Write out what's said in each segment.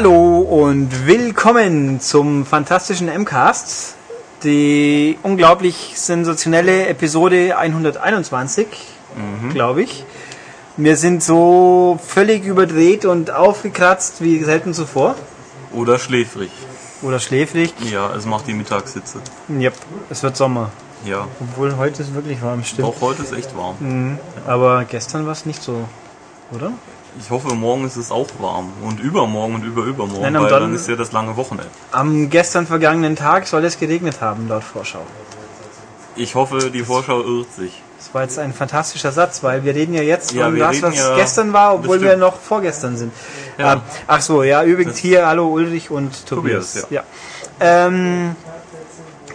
Hallo und willkommen zum fantastischen MCAST, die unglaublich sensationelle Episode 121, glaube ich. Wir sind so völlig überdreht und aufgekratzt wie selten zuvor. Oder schläfrig. Oder schläfrig. Ja, es macht die Mittagssitze. Yep, es wird Sommer. Ja. Obwohl heute ist wirklich warm, stimmt. Auch heute ist echt warm. Mhm. Aber gestern war es nicht so, oder? Ich hoffe, morgen ist es auch warm. Und übermorgen und überübermorgen, Nein, weil Don- dann ist ja das lange Wochenende. Am gestern vergangenen Tag soll es geregnet haben, laut Vorschau. Ich hoffe, die Vorschau irrt sich. Das war jetzt ein fantastischer Satz, weil wir reden ja jetzt Ja, von das, was ja- gestern war, obwohl das wir noch vorgestern sind. Ja. Ähm, ach so, ja, übrigens hier, hallo Ulrich und Tobias. Tobias, ja. Ähm,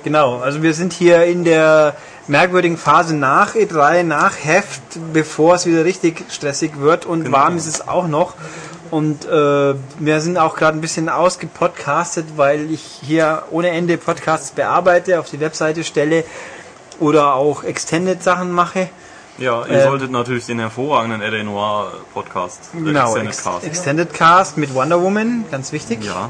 genau, also wir sind hier in der merkwürdigen Phase nach E3, nach Heft, bevor es wieder richtig stressig wird und Genau. warm ist es auch noch. Und äh, wir sind auch gerade ein bisschen ausgepodcastet, weil ich hier ohne Ende Podcasts bearbeite, auf die Webseite stelle oder auch Extended Sachen mache. Ja, ihr Ähm, solltet natürlich den hervorragenden L.A. Noir Podcast, äh, Genau, Extended Ex Cast. Extended Cast mit Wonder Woman, ganz wichtig. Ja,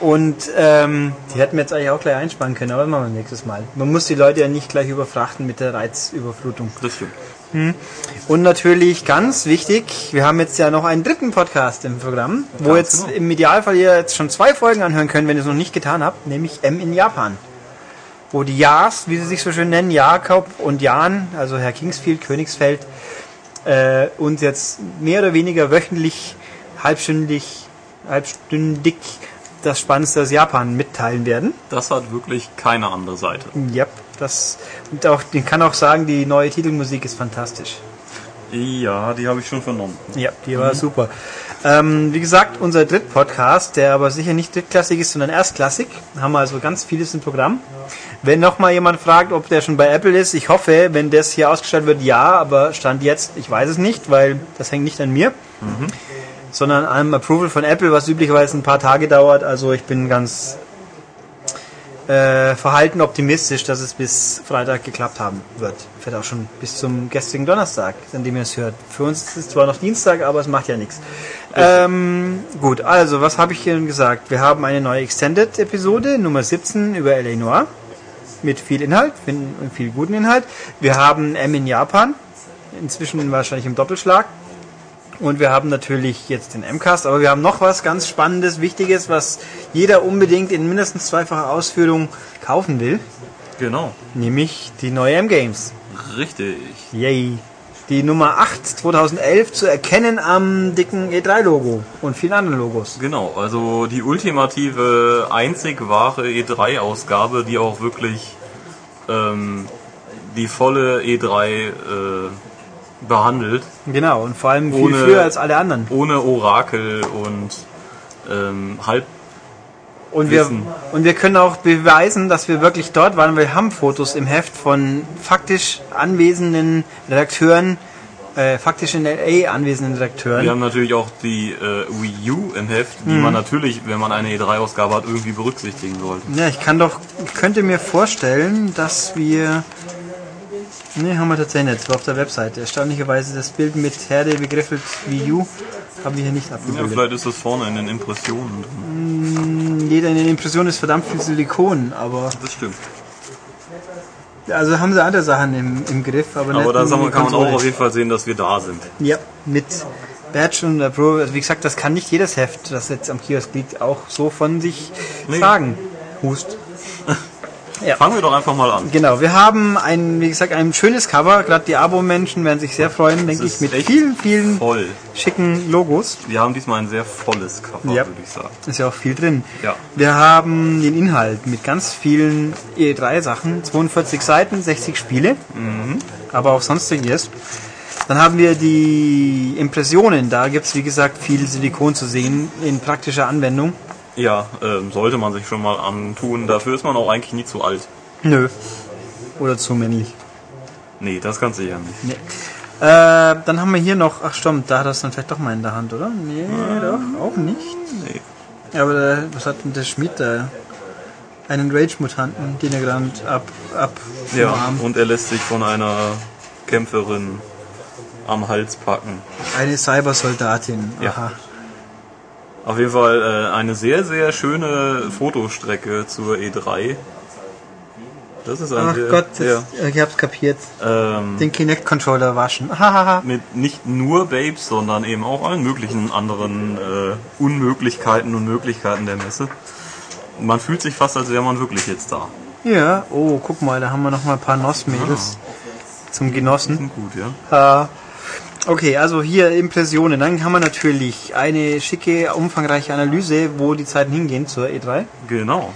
Und ähm, die hätten wir jetzt eigentlich auch gleich einsparen können, aber das machen wir nächstes Mal. Man muss die Leute ja nicht gleich überfrachten mit der Reizüberflutung. das stimmt. Und natürlich ganz wichtig, wir haben jetzt ja noch einen dritten Podcast im Programm, wo Ganz jetzt genau. im Idealfall ihr jetzt schon zwei Folgen anhören könnt, wenn ihr es noch nicht getan habt, nämlich M in Japan. Wo die Ja's, wie sie sich so schön nennen, Jakob und Jan, also Herr Kingsfield, Königsfeld, äh, uns jetzt mehr oder weniger wöchentlich, halbstündig, halbstündig das Spannendste aus Japan mitteilen werden. Das hat wirklich keine andere Seite. Yep, das und auch, ich kann auch sagen, die neue Titelmusik ist fantastisch. Ja, die habe ich schon vernommen. Ja, die war super. Ähm, wie gesagt, unser Drittpodcast, der aber sicher nicht drittklassig ist, sondern erstklassig. Haben wir also ganz vieles im Programm. Wenn noch mal jemand fragt, ob der schon bei Apple ist, ich hoffe, wenn das hier ausgestellt wird, ja, aber Stand jetzt, ich weiß es nicht, weil das hängt nicht an mir, sondern einem Approval von Apple, was üblicherweise ein paar Tage dauert. Also ich bin ganz äh, verhalten optimistisch, dass es bis Freitag geklappt haben wird. Vielleicht auch schon bis zum gestrigen Donnerstag, an dem ihr es hört. Für uns ist es zwar noch Dienstag, aber es macht ja nichts. Ähm, gut, also was habe ich hier gesagt? Wir haben eine neue Extended-Episode, Nummer 17 über L.A. Noir. Mit viel Inhalt, viel, viel guten Inhalt. Wir haben M in Japan, inzwischen wahrscheinlich im Doppelschlag. Und wir haben natürlich jetzt den MCAST, aber wir haben noch was ganz Spannendes, Wichtiges, was jeder unbedingt in mindestens zweifacher Ausführung kaufen will, Genau. nämlich die neue M-Games. Richtig. Yay! Die Nummer 8 2011 zu erkennen am dicken E3-Logo und vielen anderen Logos. Genau, also die ultimative, einzig wahre E3-Ausgabe, die auch wirklich ähm, die volle E3 äh, behandelt, Genau, und vor allem viel Ohne- früher als alle anderen. ohne Orakel und ähm, halb. Und wir, und wir können auch beweisen, dass wir wirklich dort waren. Wir haben Fotos im Heft von faktisch anwesenden Redakteuren, äh, faktisch in LA anwesenden Redakteuren. Wir haben natürlich auch die äh, Wii U im Heft, die Mhm. man natürlich, wenn man eine E3-Ausgabe hat, irgendwie berücksichtigen sollte. Ja, ich kann doch, ich könnte mir vorstellen, dass wir. Ne, haben wir tatsächlich nicht. Das war auf der Webseite. Erstaunlicherweise das Bild mit Herde begriffelt Wii U haben wir hier nicht Ja, abgebildet. vielleicht ist das vorne in den Impressionen drin. Jeder in den Impressionen ist verdammt viel Silikon, aber Das stimmt. also haben sie andere Sachen im, im Griff, aber, Aber da kann man auch auf jeden Fall sehen, dass wir da sind. Ja, mit Badge und der Pro. Also wie gesagt, das kann nicht jedes Heft, das jetzt am Kiosk liegt, auch so von sich Nee. sagen. Hust. Ja. Fangen wir doch einfach mal an. Genau, wir haben ein, wie gesagt, ein schönes Cover. Gerade die Abo-Menschen werden sich sehr freuen, denke ich, mit vielen, vielen Voll. schicken Logos. Wir haben diesmal ein sehr volles Cover, Ja. würde ich sagen. Ist ja auch viel drin. Ja. Wir haben den Inhalt mit ganz vielen E3-Sachen. 42 Seiten, 60 Spiele. Mhm. Aber auch sonstiges. Dann haben wir die Impressionen. Da gibt es, wie gesagt, viel Silikon zu sehen in praktischer Anwendung. Ja, ähm, sollte man sich schon mal antun. Dafür ist man auch eigentlich nie zu alt. Nö. Oder zu männlich. Nee, das kannst du ja nicht. Nee. Äh, dann haben wir hier noch, ach stimmt, da hat er es dann vielleicht doch mal in der Hand, oder? Nee, doch, auch nicht. Nee. Ja, aber der, was hat denn der Schmied da? Einen Rage-Mutanten, den er gerade ab, ab Ja, Arm. und er lässt sich von einer Kämpferin am Hals packen. Eine Cybersoldatin. Ja. Auf jeden Fall äh, eine sehr, sehr schöne Fotostrecke zur E3. Das ist ein Ach Gott, das, ja, ich hab's kapiert. ähm, Den Kinect-Controller waschen. Mit nicht nur Babes, sondern eben auch allen möglichen anderen äh, Unmöglichkeiten und Möglichkeiten der Messe. Man fühlt sich fast, als wäre man wirklich jetzt da. ja, oh, guck mal, da haben wir noch mal ein paar NOS-Mädels zum Genossen. Sind gut, ja. Äh, okay, also hier Impressionen. Dann haben wir natürlich eine schicke, umfangreiche Analyse, wo die Zeiten hingehen zur E3. Genau.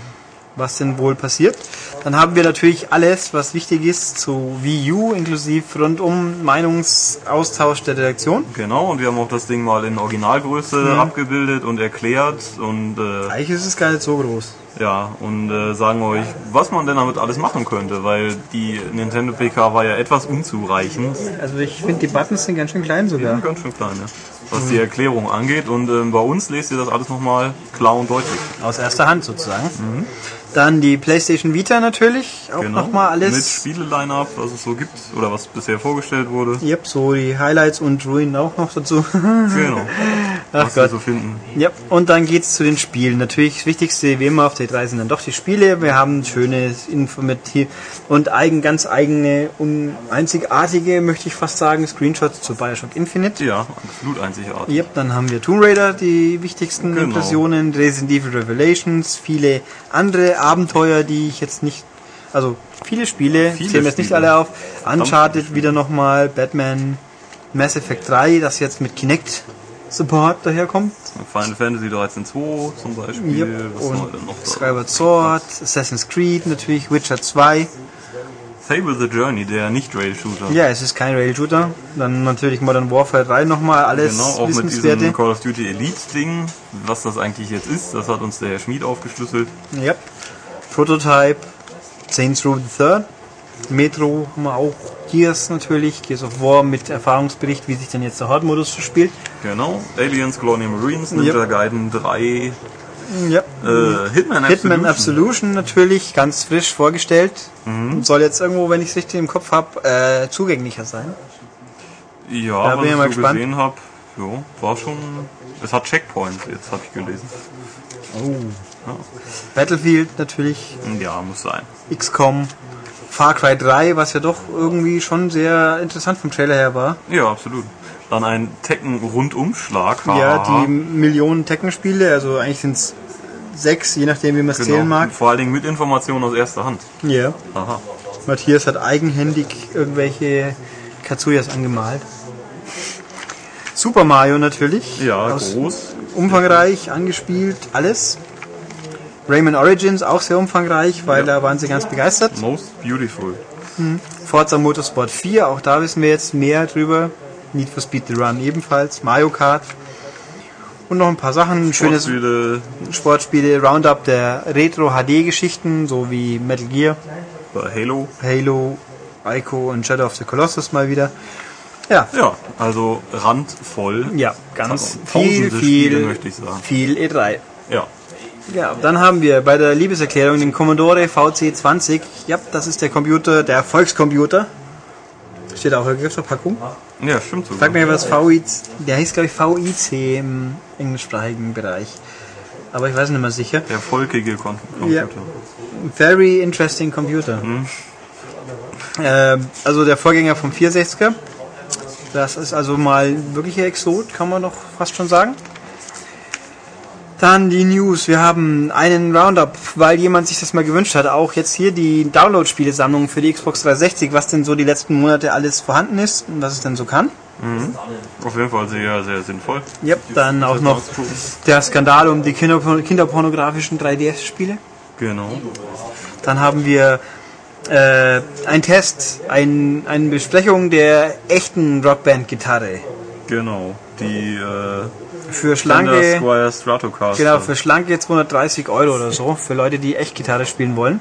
Was denn wohl passiert. Dann haben wir natürlich alles, was wichtig ist zu Wii U, inklusive rundum Meinungsaustausch der Redaktion. Genau, und wir haben auch das Ding mal in Originalgröße abgebildet und erklärt und äh, Eigentlich ist es gar nicht so groß. ja, und äh, sagen euch, was man denn damit alles machen könnte, weil die Nintendo PK war ja etwas unzureichend. Also ich finde, die Buttons sind ganz schön klein sogar. Ganz schön klein, ja. Was die Erklärung angeht. Und ähm, bei uns lest ihr das alles nochmal klar und deutlich. Aus erster Hand sozusagen. Dann die PlayStation Vita natürlich. Auch Genau. nochmal Mit alles. Spiele-Line-Up, was es so gibt oder was bisher vorgestellt wurde. Yep, so die Highlights und Ruin auch noch dazu. Genau. Ach was wir Gott. so finden. Ja, und dann geht's zu den Spielen. Natürlich das Wichtigste, wie immer auf der 3 sind dann doch die Spiele. Wir haben schöne, informativ und eigen, ganz eigene und einzigartige, möchte ich fast sagen, Screenshots zu Bioshock Infinite. Ja, absolut einzigartig. Yep, dann haben wir Tomb Raider, die wichtigsten Genau. Impressionen, Resident Evil Revelations, viele andere Abenteuer, die ich jetzt nicht, also viele Spiele, Viele zählen jetzt nicht alle auf. Uncharted wieder nochmal, Batman, Mass Effect 3, das jetzt mit Kinect Support daherkommt. Final Fantasy 13 2 zum Beispiel. Yep. Was Und noch da? Skyward Sword, Assassin's Creed natürlich, Witcher 2. Fable the Journey, der Nicht-Rail-Shooter. Ja, es ist kein Rail-Shooter. Dann natürlich Modern Warfare 3 nochmal, alles Genau, auch mit diesem Call of Duty Elite-Ding. Was das eigentlich jetzt ist, das hat uns der Herr Schmied aufgeschlüsselt. Yep. Prototype, Saints Row the Third, Metro haben wir auch, Gears natürlich, Gears of War mit Erfahrungsbericht, wie sich denn jetzt der Horde-Modus so spielt. Genau. Aliens, Colonial Marines, Ninja Yep. Gaiden 3, Yep. äh, Hitman, Hitman Absolution. Absolution natürlich, ganz frisch vorgestellt. Mhm. Soll jetzt irgendwo, wenn ich es richtig im Kopf habe, äh, zugänglicher sein. Ja, Da was ich mal so gespannt. gesehen habe, war schon. Es hat Checkpoints, jetzt habe ich gelesen. Battlefield natürlich, Ja, muss sein. XCOM, Far Cry 3, was ja doch irgendwie schon sehr interessant vom Trailer her war. Ja, absolut. Dann ein Tekken-Rundumschlag. Ja, die Millionen Tekken-Spiele, also eigentlich sind es sechs, je nachdem wie man es zählen genau. mag. Vor allen Dingen mit Informationen aus erster Hand. Ja. Aha. Matthias hat eigenhändig irgendwelche Katsuyas angemalt. Super Mario natürlich. Ja, groß. Umfangreich, angespielt, alles. Rayman Origins auch sehr umfangreich, weil Ja. da waren sie ganz begeistert. Most beautiful. Forza Motorsport 4, auch da wissen wir jetzt mehr drüber. Need for Speed The Run ebenfalls. Mario Kart. Und noch ein paar Sachen. Schönes Sportspiele. Roundup der Retro-HD-Geschichten, so wie Metal Gear, Halo. Halo, Ico und Shadow of the Colossus mal wieder. Ja, Ja, also randvoll. ja, ganz Tausende viel, Spiele, viel, möchte ich sagen. viel E3. Ja. Ja, dann haben wir bei der Liebeserklärung den Commodore VC20. Ja, das ist der Computer, der Erfolgscomputer. Steht auch auf der Packung. Ja, stimmt so. Sag mir was VIC, der heißt glaube ich VIC im englischsprachigen Bereich. Aber ich weiß nicht mehr sicher. Der volkige Ja. Computer. Very interesting Computer. Ähm, also der Vorgänger vom 64er. Das ist also mal wirklicher Exot, kann man doch fast schon sagen. Dann die News. Wir haben einen Roundup, weil jemand sich das mal gewünscht hat. Auch jetzt hier die Download-Spielesammlung für die Xbox 360, was denn so die letzten Monate alles vorhanden ist und was es denn so kann. Auf jeden Fall sehr, sehr sinnvoll. Yep, dann auch noch der Skandal um die Kinder kinderpornografischen 3DS-Spiele. Genau. Dann haben wir äh, einen Test, ein, eine Besprechung der echten Rockband-Gitarre. Genau. Die äh, Für schlanke, genau, für schlanke 230 Euro oder so, für Leute, die echt Gitarre spielen wollen.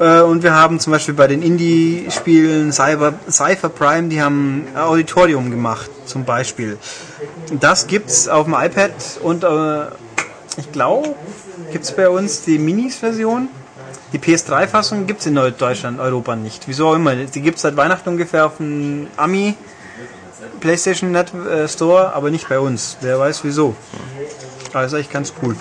Äh, und wir haben zum Beispiel bei den Indie-Spielen Cyber, Cypher Prime, die haben Auditorium gemacht, zum Beispiel. Das gibt's auf dem iPad und äh, ich glaube, gibt's bei uns die Minis-Version. Die PS3-Fassung gibt's in Deutschland, Europa nicht. Wieso auch immer. Die gibt's seit Weihnachten ungefähr auf dem Ami PlayStation Net äh, Store, aber nicht bei uns. Wer weiß wieso. Aber ist eigentlich ganz cool.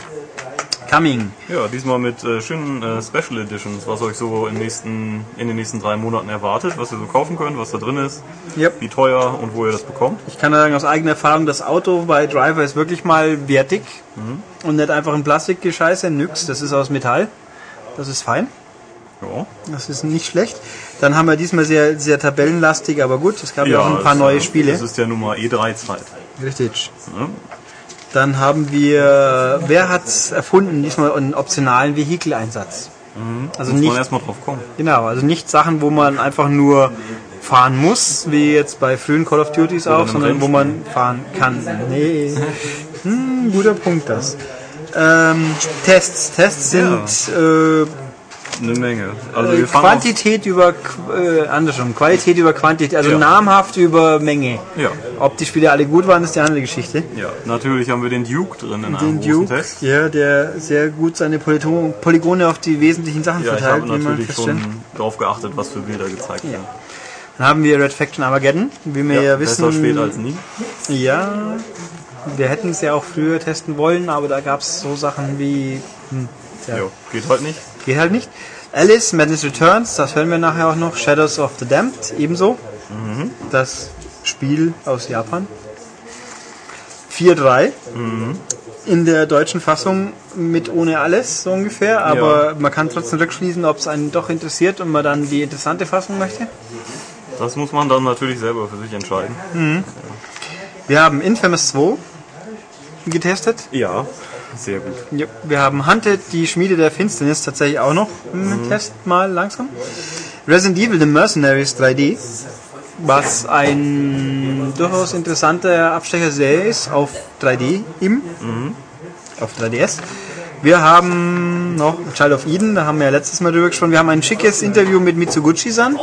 Coming. Ja, diesmal mit äh, schönen äh, Special Editions, was euch so in, nächsten, in den nächsten drei Monaten erwartet, was ihr so kaufen könnt, was da drin ist, Yep. wie teuer und wo ihr das bekommt. Ich kann sagen aus eigener Erfahrung, das Auto bei Driver ist wirklich mal wertig und nicht einfach ein Plastikgescheiße, nix. Das ist aus Metall. Das ist fein. Ja. Das ist nicht schlecht. Dann haben wir diesmal sehr, sehr tabellenlastig, aber gut, es gab ja, auch ein paar es, neue Spiele. Das ist ja nun mal E3-Zeit. Richtig. Ne? Dann haben wir, wer hat's erfunden, diesmal einen optionalen Vehikeleinsatz. Also Muss nicht, man erstmal drauf kommen. genau, also nicht Sachen, wo man einfach nur fahren muss, wie jetzt bei frühen Call of Duties auch, sondern wo man fahren kann. Nee, hm, guter Punkt das. Ähm, Tests. Tests sind äh, Eine Menge. Also wir fangen Quantität über äh, andersrum, Qualität über Quantität, also Ja. namhaft über Menge. Ja, Ob die Spiele alle gut waren, ist die andere Geschichte. ja. Natürlich haben wir den Duke drin in einem Den großen Duke, Test. ja, der sehr gut seine Polygone auf die wesentlichen Sachen Ja, ich verteilt, habe wie man natürlich schon drauf geachtet, was für Bilder gezeigt werden. Dann haben wir Red Faction Armageddon, wie wir ja, wissen. besser spät als nie. Ja, wir hätten es ja auch früher testen wollen, aber da gab es so Sachen wie. Hm, Ja, geht halt nicht. Geht halt nicht. Alice, Madness Returns, das hören wir nachher auch noch. Shadows of the Damned, ebenso. Das Spiel aus Japan. 4-3. In der deutschen Fassung mit ohne alles, so ungefähr. Aber man kann trotzdem rückschließen, ob es einen doch interessiert und man dann die interessante Fassung möchte. Das muss man dann natürlich selber für sich entscheiden. Wir haben Infamous 2 getestet. Ja, sehr gut. Ja, wir haben Hunted, die Schmiede der Finsternis, tatsächlich auch noch im Test mal langsam. Resident Evil The Mercenaries 3D, was ein durchaus interessanter Abstecher ist auf 3D im, auf 3DS. Wir haben noch Child of Eden, da haben wir ja letztes Mal drüber gesprochen. Wir haben ein schickes Interview mit Mitsuguchi-san,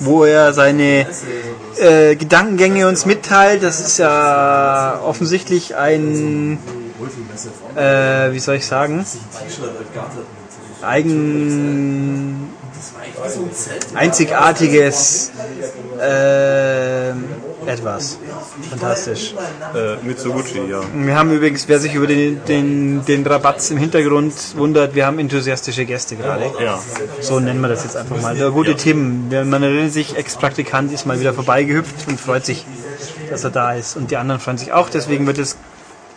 wo er seine äh, Gedankengänge uns mitteilt. Das ist ja offensichtlich ein äh, wie soll ich sagen, eigen, einzigartiges äh, etwas. Fantastisch. Äh, Mitsuguchi, ja. Wir haben übrigens, wer sich über den, den, den Rabatz im Hintergrund wundert, wir haben enthusiastische Gäste gerade. Ja, So nennen wir das jetzt einfach mal. Der gute Tim, der- man erinnert sich, Ex-Praktikant ist mal wieder vorbeigehüpft und freut sich, dass er da ist. Und die anderen freuen sich auch, deswegen wird es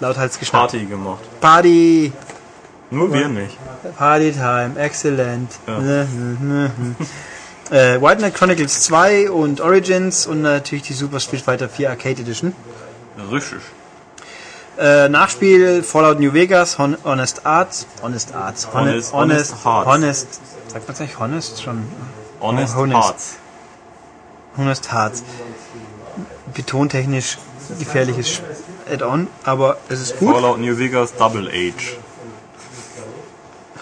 lauthals geschnappt. Party gemacht. Party! Nur wir nicht. Party Time, excellent. Ja. Ne, ne, ne. äh, White Knight Chronicles 2 und Origins und natürlich die Super Street Fighter 4 Arcade Edition. Richtig. Äh, Nachspiel Fallout New Vegas, Hon Honest Arts, Honest Arts, Hon Honest- Honest, Honest Hearts. Honest, sagt man nicht Honest schon? Honest, Honest. Hearts. Honest Hearts. Betontechnisch gefährliches Add-on, aber es ist gut. Fallout New Vegas Double Age.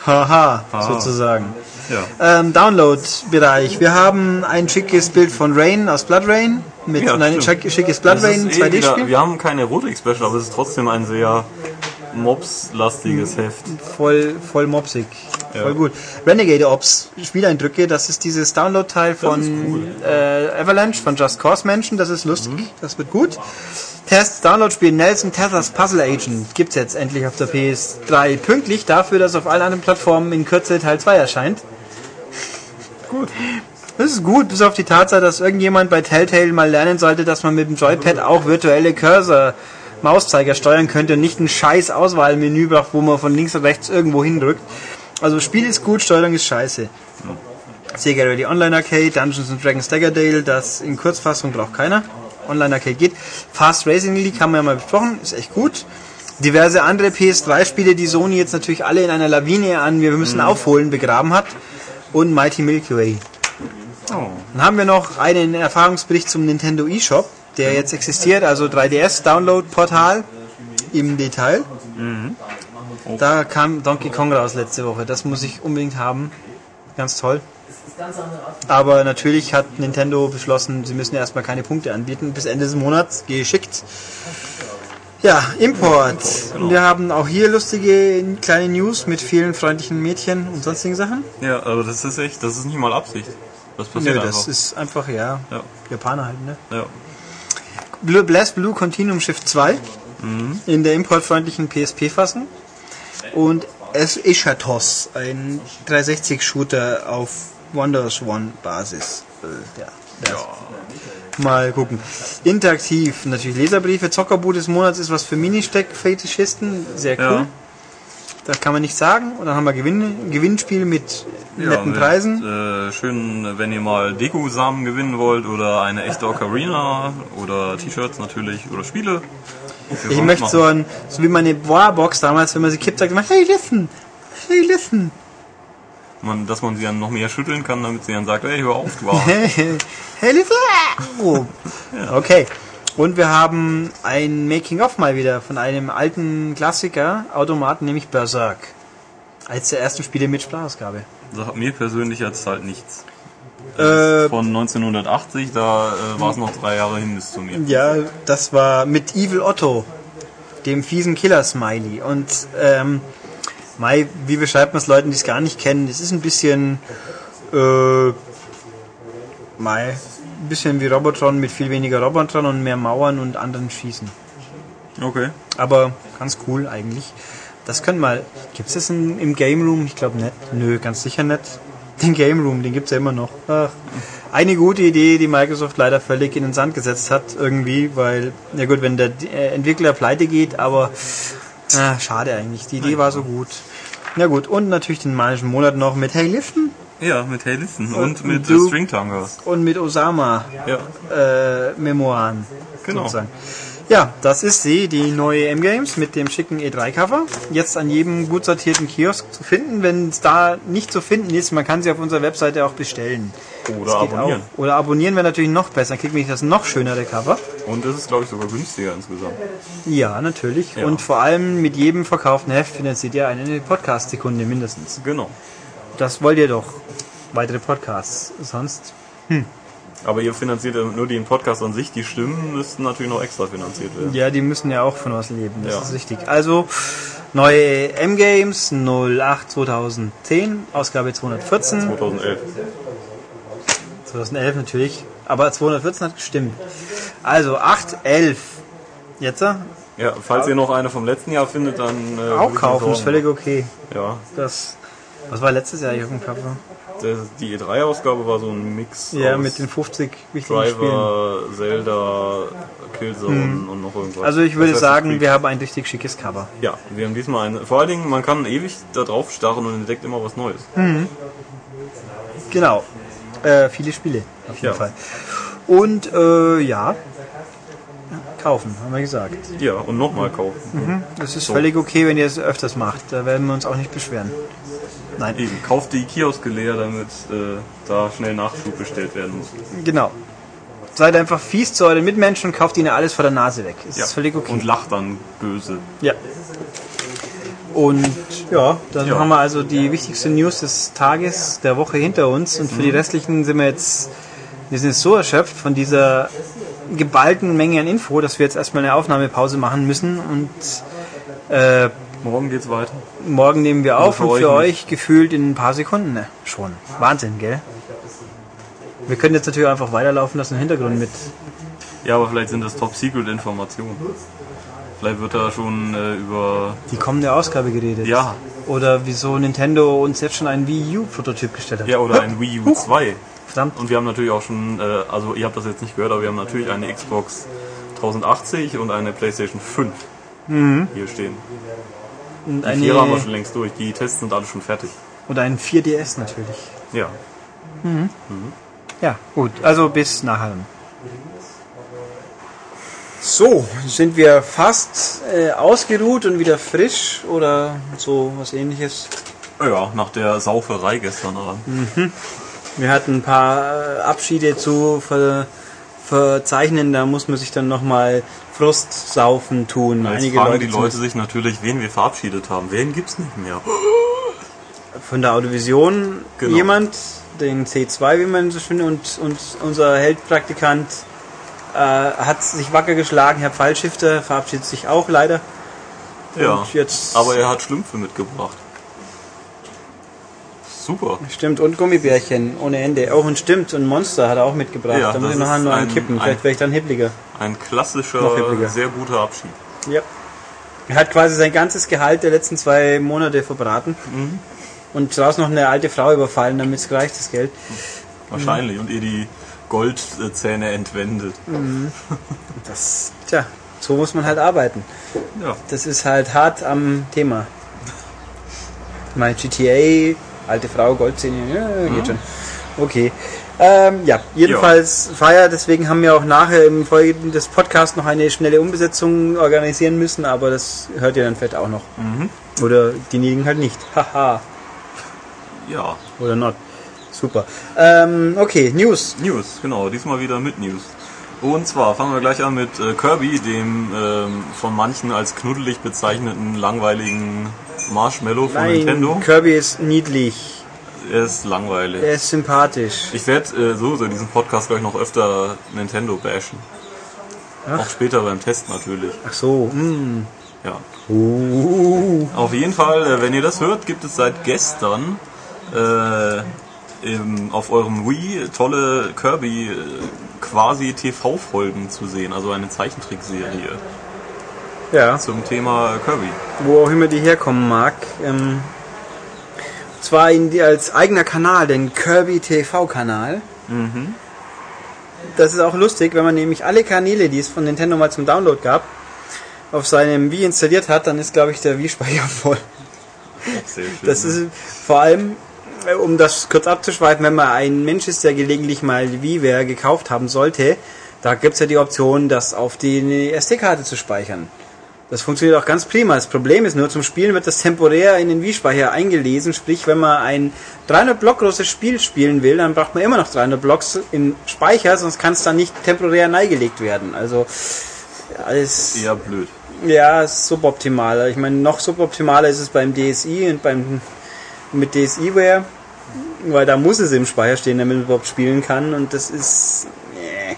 Haha, sozusagen. Ja. Ähm, Download-Bereich. Wir haben ein schickes Bild von Rain aus Blood Rain. Mit Ja, nein, schickes Blood Das Rain ist eh wieder, 2D-Spiel. wir haben keine Erotik-Special, aber es ist trotzdem ein sehr Mobs-lastiges Heft. Voll, voll mopsig. Ja. Voll gut. Renegade Ops, Spieleindrücke, das ist dieses Download-Teil von cool. äh, Avalanche, von Just Cause Menschen, das ist lustig, Mhm. das wird gut. Test, Download-Spiel Nelson Tethers Puzzle Agent gibt's jetzt endlich auf der PS3 pünktlich dafür, dass auf allen anderen Plattformen in Kürze Teil 2 erscheint. Gut. Das ist gut, bis auf die Tatsache, dass irgendjemand bei Telltale mal lernen sollte, dass man mit dem Joypad auch virtuelle Cursor Mauszeiger steuern könnte und nicht ein scheiß Auswahlmenü braucht, wo man von links und rechts irgendwo hindrückt. Also Spiel ist gut, Steuerung ist scheiße. Sega Ready Online Arcade, Dungeons and Dragons Daggerdale, das in Kurzfassung braucht keiner. Online Arcade geht. Fast Racing League haben wir ja mal besprochen, ist echt gut. Diverse andere PS3-Spiele, die Sony jetzt natürlich alle in einer Lawine an Wir müssen aufholen begraben hat. Und Mighty Milky Way. Oh. Dann haben wir noch einen Erfahrungsbericht zum Nintendo eShop, der jetzt existiert, also 3DS Download Portal im Detail. Da kam Donkey Kong raus letzte Woche. Das muss ich unbedingt haben. Ganz toll. Aber natürlich hat Nintendo beschlossen, sie müssen erstmal keine Punkte anbieten. Bis Ende des Monats geschickt. Ja, Import. Wir haben auch hier lustige kleine News mit vielen freundlichen Mädchen und sonstigen Sachen. Ja, aber das ist echt, das ist nicht mal Absicht. Das Nö, passiert das einfach. ist einfach, ja, Ja. Japaner halt, ne? ja. Blue, Blast Blue Continuum Shift 2 in der importfreundlichen PSP-Fassung und es Ishatos, ein 360-Shooter auf Wonders One Basis. Äh, ja, ja. Mal gucken. Interaktiv, natürlich Leserbriefe. Zockerboot des Monats ist was für Mini-Steck-Fetischisten. Sehr cool. Ja. Das kann man nicht sagen. Und dann haben wir Gewinn, Gewinnspiel mit netten mit, Preisen. Äh, schön, wenn ihr mal Deko-Samen gewinnen wollt oder eine echte Ocarina oder T-Shirts natürlich oder Spiele. Ich möchte machen. so ein, so wie meine Boa-Box damals, wenn man sie kippt, sagt man, hey, listen, hey, listen, Man, dass man sie dann noch mehr schütteln kann, damit sie dann sagt, ey, hör auf, du hey, hey, listen. Oh. Okay. Und wir haben ein Making-of mal wieder von einem alten Klassiker, Automaten, nämlich Berserk. Als der ersten Spiele mit Sprachausgabe. Sagt mir persönlich jetzt halt nichts. Äh, Von 1980, da äh, war es noch drei Jahre hin bis zu mir. Ja, das war mit Evil Otto, dem fiesen Killer-Smiley. Und ähm, Mai, wie beschreibt man es Leuten, die es gar nicht kennen? Das ist ein bisschen äh, Mai, ein bisschen wie Robotron mit viel weniger Robotron und mehr Mauern und anderen Schießen. Okay. Aber ganz cool eigentlich. Das können mal. Gibt es das in, im Game Room? Ich glaube nicht. Nö, ganz sicher nicht. Den Game Room, den gibt es ja immer noch. Ach. Eine gute Idee, die Microsoft leider völlig in den Sand gesetzt hat, irgendwie, weil, ja gut, wenn der äh, Entwickler pleite geht, aber ah, schade eigentlich. Die Idee war so gut. Na gut, und natürlich den manischen Monat noch mit Hey Liften Ja, mit Hey Listen und Und mit äh, String Tangers. und mit Osama Ja. äh, Memoiren. Genau. sozusagen. Ja, das ist sie, die neue M-Games mit dem schicken E3-Cover. Jetzt an jedem gut sortierten Kiosk zu finden. Wenn es da nicht zu finden ist, man kann sie auf unserer Webseite auch bestellen. Oder abonnieren. Auch. Oder abonnieren wäre natürlich noch besser. Dann kriegt man das noch schönere Cover. Und das ist, glaube ich, sogar günstiger insgesamt. Ja, natürlich. Ja. Und vor allem mit jedem verkauften Heft finanziert ihr eine Podcast-Sekunde mindestens. Genau. Das wollt ihr doch. Weitere Podcasts. Sonst. Aber ihr finanziert nur den Podcast an sich, die Stimmen müssten natürlich noch extra finanziert werden. Ja, die müssen ja auch von was leben, das Ja. ist richtig. Also, neue M-Games 08 2010, Ausgabe 214, 2011. 2011 natürlich, aber 214 hat gestimmt. Also 8, 11. Jetzt Ja, falls ihr noch eine vom letzten Jahr findet, dann äh, auch kaufen, ist völlig okay. Ja, Das, was war letztes Jahr dem Cover? Das, die E3-Ausgabe war so ein Mix Ja, mit den 50 wichtigen Spielen. Driver, Zelda, Killzone und noch irgendwas. Also ich würde Assassin's sagen, Creed. wir haben ein richtig schickes Cover. Ja, wir haben diesmal eine. Vor allen Dingen, man kann ewig da drauf starren und entdeckt immer was Neues. Genau. Äh, viele Spiele, auf jeden Ja. Fall. Und äh, ja, kaufen, haben wir gesagt. Ja, und nochmal kaufen. Das ist So. völlig okay, wenn ihr es öfters macht. Da werden wir uns auch nicht beschweren. Nein, Eben, kauft die Kioske leer, damit äh, da schnell Nachschub bestellt werden muss. genau. Seid einfach fies zu euren Mitmenschen und kauft ihnen alles vor der Nase weg. Das Ja. ist völlig okay. Und lacht dann böse. ja. Und ja, dann Ja. haben wir also die wichtigste News des Tages, der Woche hinter uns. Und für die restlichen sind wir jetzt, wir sind jetzt so erschöpft von dieser geballten Menge an Info, dass wir jetzt erstmal eine Aufnahmepause machen müssen. Und äh, Morgen geht's weiter. Morgen nehmen wir auf für und euch für nicht. euch gefühlt in ein paar Sekunden. Ne, schon. Wahnsinn, gell? Wir können jetzt natürlich einfach weiterlaufen lassen im Hintergrund mit. Ja, aber vielleicht sind das Top-Secret-Informationen. Vielleicht wird da schon äh, über. Die kommende Ausgabe geredet. Ja. Oder wieso Nintendo uns jetzt schon einen Wii U-Prototyp gestellt hat. Ja, oder ein Wii U 2. Verdammt. Und wir haben natürlich auch schon, äh, also ihr habt das jetzt nicht gehört, aber wir haben natürlich eine Xbox 1080 und eine PlayStation 5 hier stehen. Und Die Vierer haben wir schon längst durch. Die Tests sind alle schon fertig. und ein 4DS natürlich. Ja. Ja, gut. Also bis nachher. So, sind wir fast äh, ausgeruht und wieder frisch oder so was ähnliches. Ja, nach der Sauferei gestern Abend. Wir hatten ein paar äh, Abschiede zu ver verzeichnen, da muss man sich dann nochmal Frustsaufen tun. Jetzt Einige fragen Leute, die Leute sich natürlich, wen wir verabschiedet haben. Wen gibt's nicht mehr? von der Audiovision Genau. jemand, den C2, wie man so schön und, und unser Heldpraktikant äh, hat sich wacker geschlagen, Herr Pfeilschifter verabschiedet sich auch leider. Ja. Jetzt Aber er hat Schlümpfe mitgebracht. Super. Stimmt, und Gummibärchen ohne Ende. Auch und stimmt, und Monster hat er auch mitgebracht. Ja, da muss ich noch ist einen neuen ein- kippen. ein- Vielleicht wäre ich dann hippliger. Ein klassischer, sehr guter Abschied. Ja. Er hat quasi sein ganzes Gehalt der letzten zwei Monate verbraten. Mhm. Und draußen noch eine alte Frau überfallen, damit es reicht, das Geld. Wahrscheinlich. Und ihr die Goldzähne entwendet. Das, tja, so muss man halt arbeiten. Ja. Das ist halt hart am Thema. Mein GTA, alte Frau, Goldzähne, ja, geht schon. Okay. Ähm, ja, jedenfalls Feier, deswegen haben wir auch nachher im Folge des Podcasts noch eine schnelle Umbesetzung organisieren müssen, aber das hört ihr dann vielleicht auch noch. Oder diejenigen halt nicht. Haha. Ja. Oder not. Super. Ähm, okay, News. News, genau. Diesmal wieder mit News. Und zwar fangen wir gleich an mit äh, Kirby, dem ähm, von manchen als knuddelig bezeichneten langweiligen Marshmallow von Nintendo. Kirby ist niedlich. Er ist langweilig. Er ist sympathisch. Ich werde äh, sowieso in diesem Podcast gleich noch öfter Nintendo bashen. Auch später beim Test natürlich. Ach so. Mm. Ja. Uh. Auf jeden Fall, äh, wenn ihr das hört, gibt es seit gestern äh, im, auf eurem Wii tolle Kirby äh, quasi TV-Folgen zu sehen, also eine Zeichentrickserie Ja. zum Thema Kirby. wo auch immer die herkommen mag. Ähm, zwar in die, als eigener Kanal, den Kirby TV-Kanal. Das ist auch lustig, wenn man nämlich alle Kanäle, die es von Nintendo mal zum Download gab, auf seinem Wii installiert hat, dann ist, glaube ich, der Wii-Speicher voll. Sehr schön. Das ist vor allem, äh, um das kurz abzuschweifen, wenn man ein Mensch ist, der gelegentlich mal WiiWare gekauft haben sollte, da gibt's ja die Option, das auf die SD-Karte zu speichern. Das funktioniert auch ganz prima. Das Problem ist nur, zum Spielen wird das temporär in den Wii-Speicher eingelesen. Sprich, wenn man ein 300 Block großes Spiel spielen will, dann braucht man immer noch 300 Blocks im Speicher, sonst kann es dann nicht temporär neigelegt werden. Also alles eher blöd. ja, suboptimaler. Ich meine, noch suboptimaler ist es beim DSi und beim mit DSiWare, weil da muss es im Speicher stehen, damit man überhaupt spielen kann und das ist nee.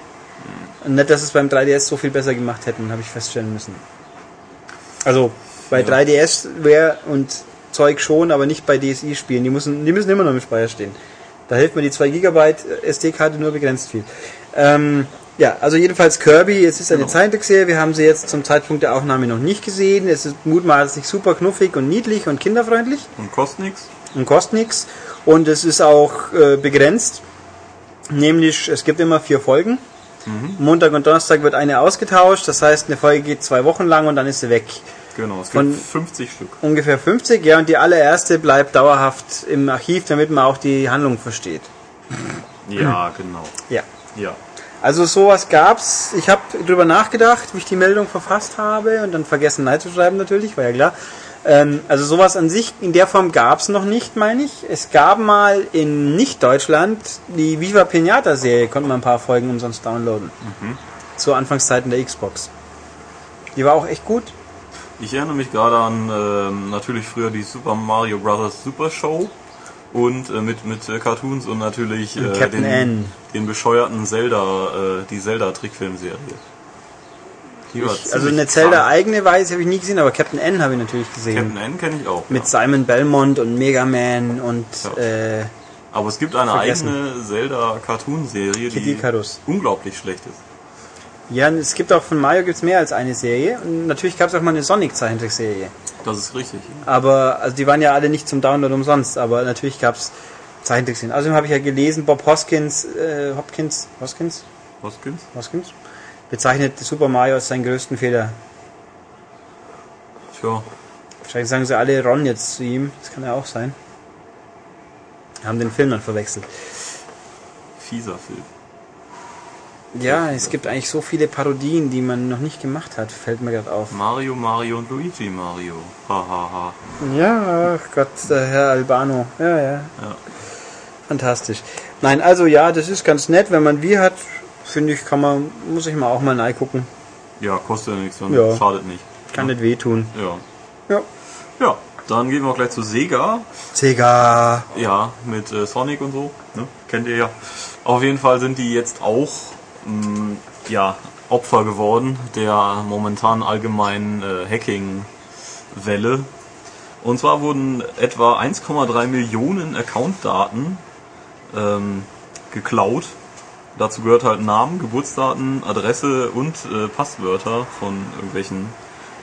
Und nicht, dass es beim 3DS so viel besser gemacht hätten, habe ich feststellen müssen. Also bei Ja. 3DS-Ware und Zeug schon, aber nicht bei DSi-Spielen. Die müssen, die müssen immer noch im Speicher stehen. Da hilft mir die 2 GB SD-Karte nur begrenzt viel. Ähm, ja, also jedenfalls Kirby, es ist eine Genau. Zeichentrickserie, wir haben sie jetzt zum Zeitpunkt der Aufnahme noch nicht gesehen. Es ist mutmaßlich super knuffig und niedlich und kinderfreundlich Und kostet nichts. und kostet nichts. Und es ist auch äh, begrenzt. Nämlich, es gibt immer vier Folgen. Montag und Donnerstag wird eine ausgetauscht. Das heißt, eine Folge geht zwei Wochen lang und dann ist sie weg. Genau, es gibt 50 Stück. Ungefähr 50, ja, und die allererste bleibt dauerhaft im Archiv, damit man auch die Handlung versteht. Ja, genau. Ja. Ja. Also sowas gab's. Ich habe drüber nachgedacht, wie ich die Meldung verfasst habe und dann vergessen Nein zu schreiben natürlich, war ja klar. Ähm, also sowas an sich in der Form gab's noch nicht, meine ich. Es gab mal in Nicht-Deutschland die Viva Pinata Serie, konnte man ein paar Folgen umsonst downloaden. Zu Anfangszeiten der Xbox. Die war auch echt gut. Ich erinnere mich gerade an ähm, natürlich früher die Super Mario Bros. Super Show und äh, mit mit äh, Cartoons und natürlich äh, den, N. den bescheuerten Zelda, äh, die Zelda Trickfilmserie. Die war Ich, also eine Zelda eigene weiß habe ich nie gesehen, aber Captain N habe ich natürlich gesehen. Captain N kenne ich auch. Mit ja. Simon Belmont und Mega Man und Ja. äh, Aber es gibt eine vergessen. eigene Zelda Cartoon-Serie, Kid die unglaublich schlecht ist. Ja, es gibt auch von Mario gibt's mehr als eine Serie. Und natürlich gab es auch mal eine Sonic-Zeichentrickserie. Das ist richtig. Aber, also die waren ja alle nicht zum Download umsonst, aber natürlich gab's Zeichentrickserien. Außerdem habe ich ja gelesen, Bob Hoskins, äh, Hopkins, Hoskins, Hoskins? Hoskins, bezeichnet Super Mario als seinen größten Fehler. Tja, Wahrscheinlich sagen sie alle Ron jetzt zu ihm. Das kann ja auch sein. Haben den Film dann verwechselt. fieser Film. Ja, es gibt eigentlich so viele Parodien, die man noch nicht gemacht hat, fällt mir gerade auf. Mario, Mario und Luigi Mario. Hahaha. Ha, ha. Ja, ach Gott, der Herr Albano. Ja, ja. Ja. Fantastisch. Nein, also ja, das ist ganz nett, wenn man wie hat, finde ich, kann man, muss ich mal auch mal reingucken. ja, kostet ja nichts und Ja. schadet nicht. Kann nicht wehtun. Ja. Ja. Ja, dann gehen wir auch gleich zu Sega. Sega. Ja, mit äh, Sonic und so. Ne? Kennt ihr ja. Auf jeden Fall sind die jetzt auch mh, ja, Opfer geworden der momentan allgemeinen äh, Hacking-Welle. Und zwar wurden etwa 1,3 Millionen Accountdaten ähm, geklaut. Dazu gehört halt Namen, Geburtsdaten, Adresse und äh, Passwörter von irgendwelchen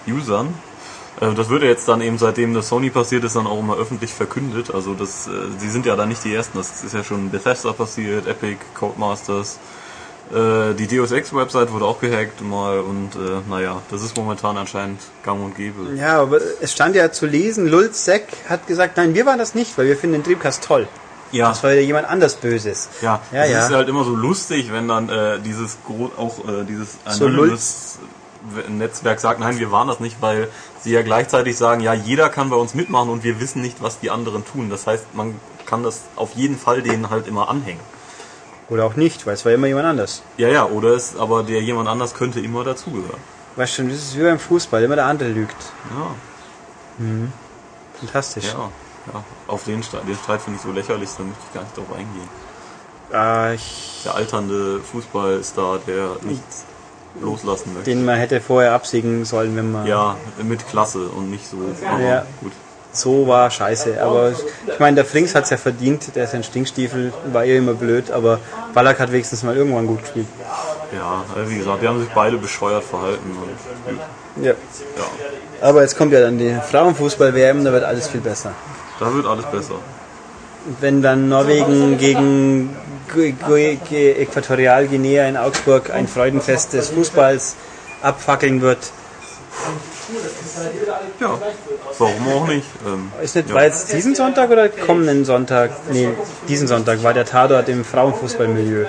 Usern. Äh, das wird ja jetzt dann eben, seitdem das Sony passiert ist, dann auch immer öffentlich verkündet. Also das, äh, sie sind ja da nicht die Ersten. Das ist ja schon Bethesda passiert, Epic, Codemasters. Äh, die Deus Ex Website wurde auch gehackt mal und äh, naja, das ist momentan anscheinend gang und gäbe. Ja, aber es stand ja zu lesen, Lulzek hat gesagt, nein, wir waren das nicht, weil wir finden den Dreamcast toll. Ja, Das war ja jemand anders Böses. ja, Ja, es ja. ist halt immer so lustig, wenn dann äh, dieses auch äh, dieses So Anonymous Netzwerk sagt, nein, wir waren das nicht, weil sie ja gleichzeitig sagen, ja, jeder kann bei uns mitmachen und wir wissen nicht, was die anderen tun. Das heißt, man kann das auf jeden Fall denen halt immer anhängen. Oder auch nicht, weil es war immer jemand anders. Ja, ja, oder es, aber der jemand anders könnte immer dazugehören. Weißt schon, das ist wie beim Fußball, immer der andere lügt. Ja, Fantastisch. ja, ja. Auf den Streit, den Streit finde ich so lächerlich, da möchte ich gar nicht drauf eingehen. Äh, Der alternde Fußballstar, der nichts loslassen möchte. den man hätte vorher absiegen sollen, wenn man Ja, mit Klasse und nicht so. Ja. gut. so war scheiße. Aber ich meine, der Frings hat es ja verdient, der ist ein Stinkstiefel, war eh immer blöd, aber Ballack hat wenigstens mal irgendwann gut gespielt. Ja, äh, wie gesagt, die haben sich beide bescheuert verhalten. Und. Ja. ja, Aber jetzt kommt ja dann die Frauenfußball-WM, da wird alles viel besser. Da wird alles besser. Wenn dann Norwegen gegen Gu- Gu- Gu- Äquatorialguinea in Augsburg ein Freudenfest des Fußballs abfackeln wird, Ja, warum auch nicht? Ähm, ist nicht, ja. war jetzt diesen Sonntag oder kommenden Sonntag? Nee, diesen Sonntag war der Tatort im Frauenfußballmilieu,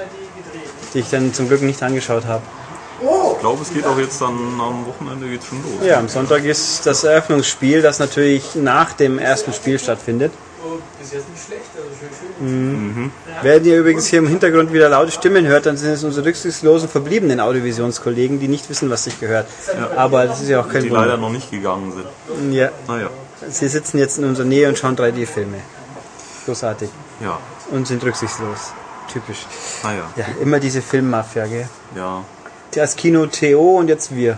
die ich dann zum Glück nicht angeschaut habe. Ich glaube, es geht auch jetzt dann am Wochenende geht's schon los. Ja, am Sonntag ist das Eröffnungsspiel, das natürlich nach dem ersten Spiel stattfindet. Bis jetzt nicht schlecht, also schön, schön. Wenn ihr übrigens hier im Hintergrund wieder laute Stimmen hört, dann sind es unsere rücksichtslosen verbliebenen Audiovisionskollegen, die nicht wissen, was sich gehört. Aber das ist ja auch kein Die leider Wunder. noch nicht gegangen sind. Ja, Naja, sie sitzen jetzt in unserer Nähe und schauen 3D-Filme. Großartig. ja, Und sind rücksichtslos. Typisch. naja, Ja, immer diese Filmmafia, gell? ja. Das Kino Theo und jetzt wir.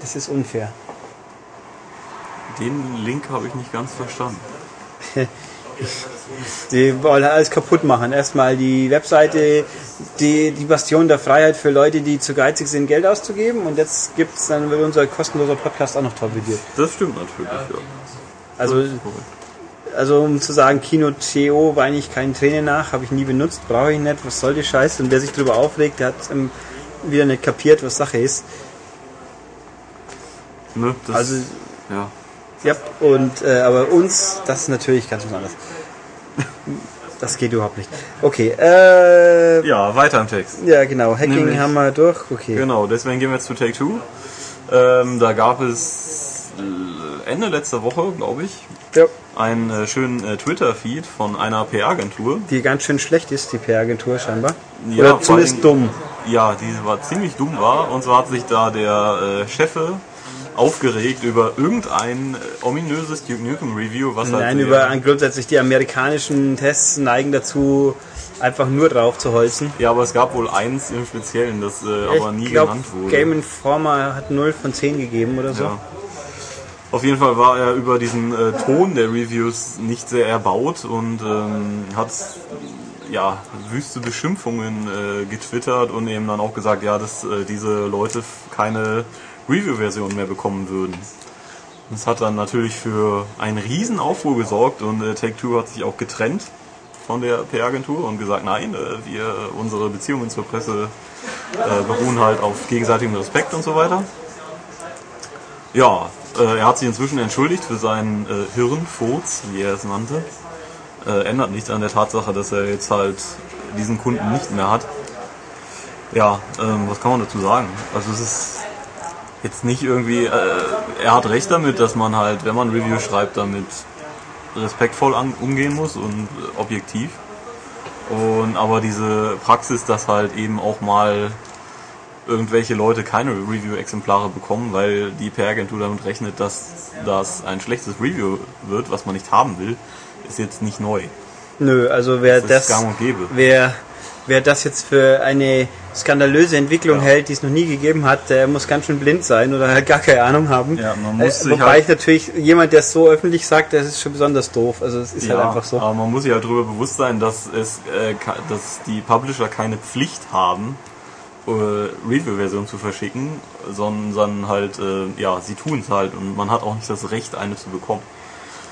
Das ist unfair. Den Link habe ich nicht ganz verstanden. Die wollen alles kaputt machen. Erstmal die Webseite, die, die Bastion der Freiheit für Leute, die zu geizig sind, Geld auszugeben. Und jetzt gibt's dann wird unser kostenloser Podcast auch noch torpediert. Das stimmt natürlich, ja. Also, also um zu sagen, Kino Theo weine ich keine Träne nach, habe ich nie benutzt, brauche ich nicht, was soll die Scheiße? Und wer sich darüber aufregt, der hat ähm, wieder nicht kapiert, was Sache ist. Ne, das, Also, ja. ja, und, äh, aber uns, das ist natürlich ganz was anderes. Das geht überhaupt nicht. Okay, äh, ja, weiter im Text. ja genau, Hacking Nämlich- haben wir durch, okay. Genau, deswegen gehen wir jetzt zu Take Two. Ähm, da gab es Ende letzter Woche, glaube ich, Ja, einen äh, schönen äh, Twitter-Feed von einer PR-Agentur. die ganz schön schlecht ist, die PR-Agentur scheinbar. Ja, Oder zumindest allen dumm. Ja, die war ziemlich dumm war. Und zwar hat sich da der äh, Chefe aufgeregt über irgendein äh, ominöses Duke Nukem Review, was halt Nein, sehr- über grundsätzlich die amerikanischen Tests neigen dazu, einfach nur drauf zu holzen. Ja, aber es gab wohl eins im Speziellen, das äh, aber nie ich glaube, genannt wurde. Game Informer hat 0 von 10 gegeben oder so. Ja. Auf jeden Fall war er über diesen äh, Ton der Reviews nicht sehr erbaut und ähm, hat ja wüste Beschimpfungen äh, getwittert und eben dann auch gesagt, ja, dass äh, diese Leute keine Review-Version mehr bekommen würden. Das hat dann natürlich für einen riesen Aufruhr gesorgt und äh, Take-Two hat sich auch getrennt von der PR-Agentur und gesagt, nein, äh, wir, unsere Beziehungen zur Presse äh, beruhen halt auf gegenseitigem Respekt und so weiter. Ja, äh, er hat sich inzwischen entschuldigt für seinen äh, Hirnfurz, wie er es nannte. Äh, ändert nichts an der Tatsache, dass er jetzt halt diesen Kunden nicht mehr hat. Ja, ähm, was kann man dazu sagen? Also es ist jetzt nicht irgendwie, äh, er hat recht damit, dass man halt, wenn man Review schreibt, damit respektvoll an, umgehen muss und äh, objektiv. Und aber diese Praxis, dass halt eben auch mal irgendwelche Leute keine Review-Exemplare bekommen, weil die PR-Agentur damit rechnet, dass das ein schlechtes Review wird, was man nicht haben will, ist jetzt nicht neu. Nö, also wer Das das, wer wer das jetzt für eine skandalöse Entwicklung Ja. hält, die es noch nie gegeben hat, der muss ganz schön blind sein oder halt gar keine Ahnung haben. Ja, man muss äh, sich wobei halt- ich natürlich, jemand, der es so öffentlich sagt, das ist schon besonders doof. Also es ist ja, halt einfach so. aber man muss sich halt darüber bewusst sein, dass es, äh, dass die Publisher keine Pflicht haben, äh, Review-Versionen zu verschicken, sondern halt, äh, ja, sie tun es halt und man hat auch nicht das Recht, eine zu bekommen.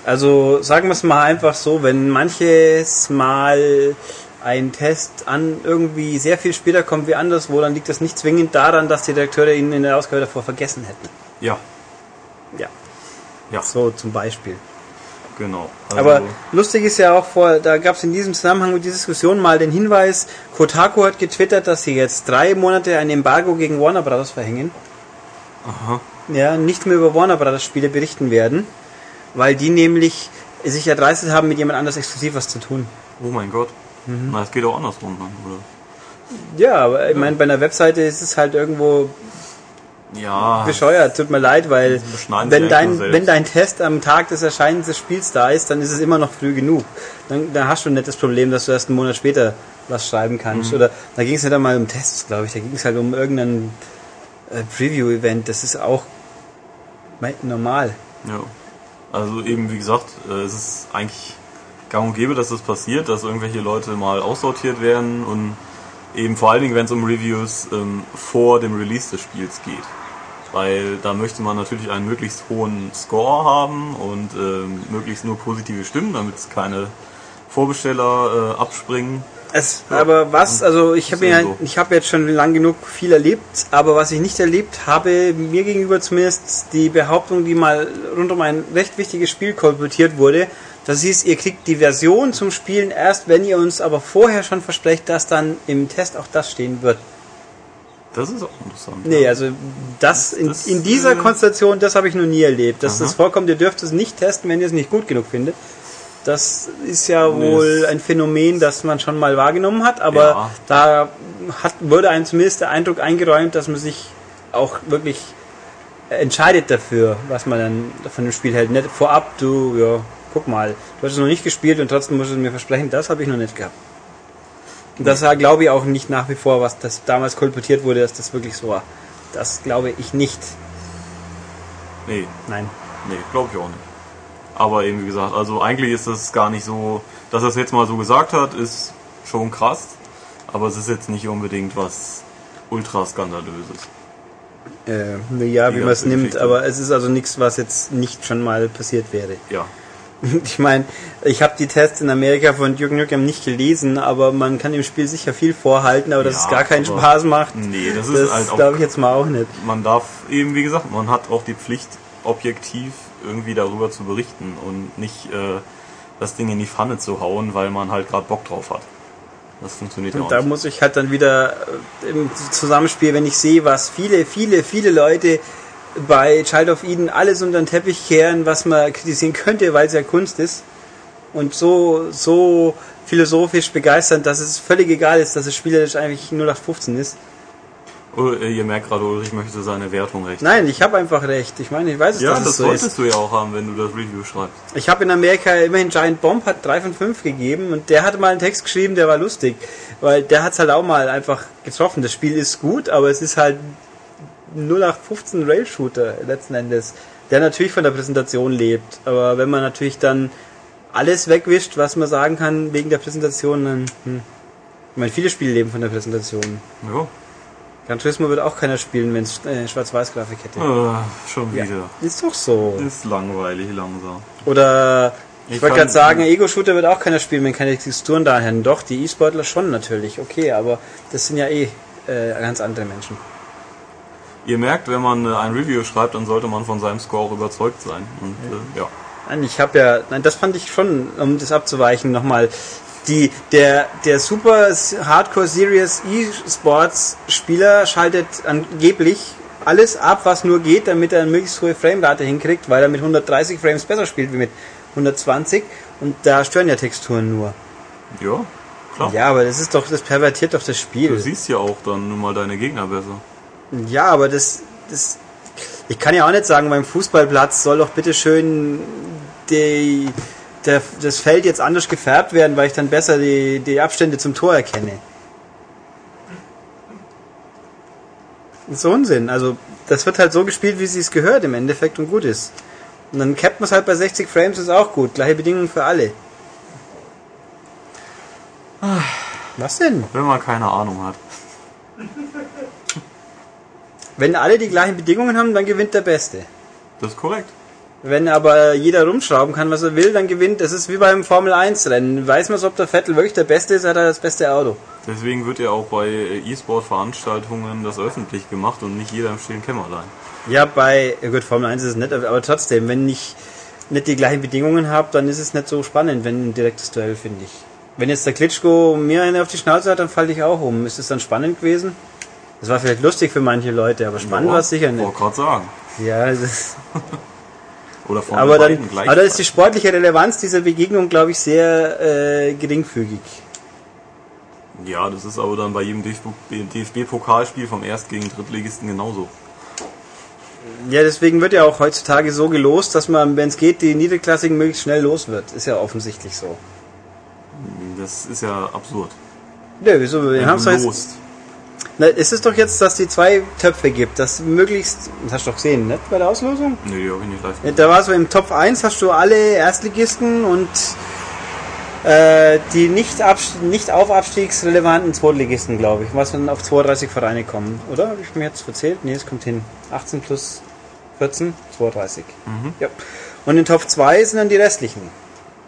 Also sagen wir es mal einfach so, wenn manches Mal ein Test an irgendwie sehr viel später kommt wie anderswo, dann liegt das nicht zwingend daran, dass die Redakteure ihn in der Ausgabe davor vergessen hätten. Ja, Ja, ja, so zum Beispiel. Genau. Also, Aber lustig ist ja auch vor, da gab es in diesem Zusammenhang mit dieser Diskussion mal den Hinweis, Kotaku hat getwittert, dass sie jetzt drei Monate ein Embargo gegen Warner Brothers verhängen. Aha. Ja, nicht mehr über Warner Brothers Spiele berichten werden, weil die nämlich sich erdreistet haben, mit jemand anders exklusiv was zu tun. Oh mein Gott. Mhm. Na, es geht auch andersrum dann, oder? Ja, aber ich meine, bei einer Webseite ist es halt irgendwo Ja, bescheuert, tut mir leid, weil wenn dein, wenn dein Test am Tag des Erscheinens des Spiels da ist, dann ist es immer noch früh genug. Dann, dann hast du nicht das Problem, dass du erst einen Monat später was schreiben kannst. Mhm. Oder da ging es nicht einmal um Tests, glaube ich, da ging es halt um irgendein äh, Preview-Event. Das ist auch normal. Ja. Also eben, wie gesagt, äh, es ist eigentlich gang und gäbe, dass das passiert, dass irgendwelche Leute mal aussortiert werden und eben vor allen Dingen, wenn es um Reviews ähm, vor dem Release des Spiels geht. Weil da möchte man natürlich einen möglichst hohen Score haben und ähm, möglichst nur positive Stimmen, damit es keine Vorbesteller äh, abspringen. Es, aber was, also ich habe ja, so. ich habe jetzt schon lang genug viel erlebt, aber was ich nicht erlebt habe, mir gegenüber zumindest die Behauptung, die mal rund um ein recht wichtiges Spiel kolportiert wurde, das hieß, ihr kriegt die Version zum Spielen erst, wenn ihr uns aber vorher schon versprecht, dass dann im Test auch das stehen wird. Das ist auch interessant. Nee, also das in, Das, in dieser äh, Konstellation, das habe ich noch nie erlebt. Dass Aha. das vorkommt, ihr dürft es nicht testen, wenn ihr es nicht gut genug findet. Das ist ja Nee, wohl ein Phänomen, das man schon mal wahrgenommen hat, aber Ja. da hat, wurde einem zumindest der Eindruck eingeräumt, dass man sich auch wirklich entscheidet dafür, was man dann von dem Spiel hält. Nicht vorab, du, ja, guck mal, du hast es noch nicht gespielt und trotzdem musst du mir versprechen, das habe ich noch nicht gehabt. Und das war, glaube ich, auch nicht nach wie vor, was das damals kolportiert wurde, dass das wirklich so war. Das glaube ich nicht. Nee, Nein. Nee, glaube ich auch nicht. Aber eben wie gesagt, also eigentlich ist das gar nicht so, dass er es jetzt mal so gesagt hat, ist schon krass. Aber es ist jetzt nicht unbedingt was ultra skandalöses. Äh, ja, wie man es nimmt, aber es ist also nichts, was jetzt nicht schon mal passiert wäre. Ja, Ich meine, ich habe die Tests in Amerika von Duke Nukem nicht gelesen, aber man kann dem Spiel sicher viel vorhalten, aber dass Ja, es gar keinen Spaß macht, nee, das ist das halt auch, glaube ich jetzt mal auch nicht. man darf eben, wie gesagt, man hat auch die Pflicht, objektiv irgendwie darüber zu berichten und nicht äh, das Ding in die Pfanne zu hauen, weil man halt gerade Bock drauf hat. Das funktioniert ja Und auch da nicht. muss ich halt dann wieder äh, im Zusammenspiel, wenn ich sehe, was viele, viele, viele Leute bei Child of Eden alles unter den Teppich kehren, was man kritisieren könnte, weil es ja Kunst ist. Und so, so philosophisch begeisternd, dass es völlig egal ist, dass es spielerisch eigentlich 0815 ist. Oh, ihr merkt gerade, Ulrich möchte seine Wertung recht. Nein, ich habe einfach recht. Ich meine, ich weiß es, ja, dass das es so solltest ist. du ja auch haben, wenn du das Review schreibst. Ich habe in Amerika immerhin Giant Bomb hat 3 von 5 gegeben und der hatte mal einen Text geschrieben, der war lustig. Weil der hat es halt auch mal einfach getroffen. Das Spiel ist gut, aber es ist halt 0815 Rail-Shooter letzten Endes, der natürlich von der Präsentation lebt. Aber wenn man natürlich dann alles wegwischt, was man sagen kann wegen der Präsentation, dann... Hm. Ich meine, viele Spiele leben von der Präsentation. Ja, Gran Turismo wird auch keiner spielen, wenn es äh, Schwarz-Weiß-Grafik hätte. äh, schon Ja. wieder. Ist doch so. Ist langweilig langsam. Oder ich, Ich wollte gerade sagen, Ego-Shooter wird auch keiner spielen, wenn keine Texturen da hätten. Doch, die E-Sportler schon natürlich, okay, aber das sind ja eh äh, ganz andere Menschen. Ihr merkt, wenn man äh, ein Review schreibt, dann sollte man von seinem Score auch überzeugt sein. Und äh, ja. Nein, ich habe ja, nein, das fand ich schon, um das abzuweichen, nochmal. Die, der, der Super Hardcore Series E-Sports Spieler schaltet angeblich alles ab, was nur geht, damit er eine möglichst hohe Framerate hinkriegt, weil er mit 130 Frames besser spielt wie mit 120 und da stören ja Texturen nur. Ja, klar. Ja, aber das ist doch, das pervertiert doch das Du Spiel. siehst ja auch dann nun mal deine Gegner besser. Ja, aber das, das. Ich kann ja auch nicht sagen, beim Fußballplatz soll doch bitte schön die, der, das Feld jetzt anders gefärbt werden, weil ich dann besser die, die Abstände zum Tor erkenne. Das ist Unsinn. Also, das wird halt so gespielt, wie sie es gehört im Endeffekt und gut ist. Und dann cappt man es halt bei 60 Frames, ist auch gut. Gleiche Bedingungen für alle. Ah, was denn? Wenn man keine Ahnung hat. Wenn alle die gleichen Bedingungen haben, dann gewinnt der Beste. Das ist korrekt. Wenn aber jeder rumschrauben kann, was er will, dann gewinnt. Das ist wie beim Formel 1 Rennen. Weiß man, ob der Vettel wirklich der Beste ist, hat er das beste Auto. Deswegen wird ja auch bei E-Sport-Veranstaltungen das öffentlich gemacht und nicht jeder im stillen Kämmerlein. Ja, bei, gut, Formel 1 ist es nett, aber trotzdem, wenn ich nicht die gleichen Bedingungen habe, dann ist es nicht so spannend, wenn ein direktes Duell, finde ich. Wenn jetzt der Klitschko mir eine auf die Schnauze hat, dann falle ich auch um. Ist es dann spannend gewesen? Das war vielleicht lustig für manche Leute, aber spannend war es sicher nicht. Wollte gerade sagen. Ja, das ist, Oder von aber dann, gleich. aber da ist die sportliche Relevanz dieser Begegnung, glaube ich, sehr äh, geringfügig. ja, das ist aber dann bei jedem DFB-Pokalspiel vom Erst- gegen Drittligisten genauso. Ja, deswegen wird ja auch heutzutage so gelost, dass man, wenn es geht, die Niederklassigen möglichst schnell los wird. Ist ja offensichtlich so. Das ist ja absurd. Ja, wieso? Wir Wenn haben's du doch jetzt, lost. Na, ist es doch jetzt, dass die zwei Töpfe gibt, dass möglichst, das hast du doch gesehen, ne, bei der Auslosung? Nee, die hab ich nicht live Ja, Da war so im Topf 1 hast du alle Erstligisten und äh, die nicht, nicht auf abstiegsrelevanten Zweitligisten, glaube ich, was dann auf 32 Vereine kommen. Oder? Habe ich mir jetzt verzählt? Nee, es kommt hin. 18 plus 14, 32. Ja. Und in Top 2 sind dann die restlichen.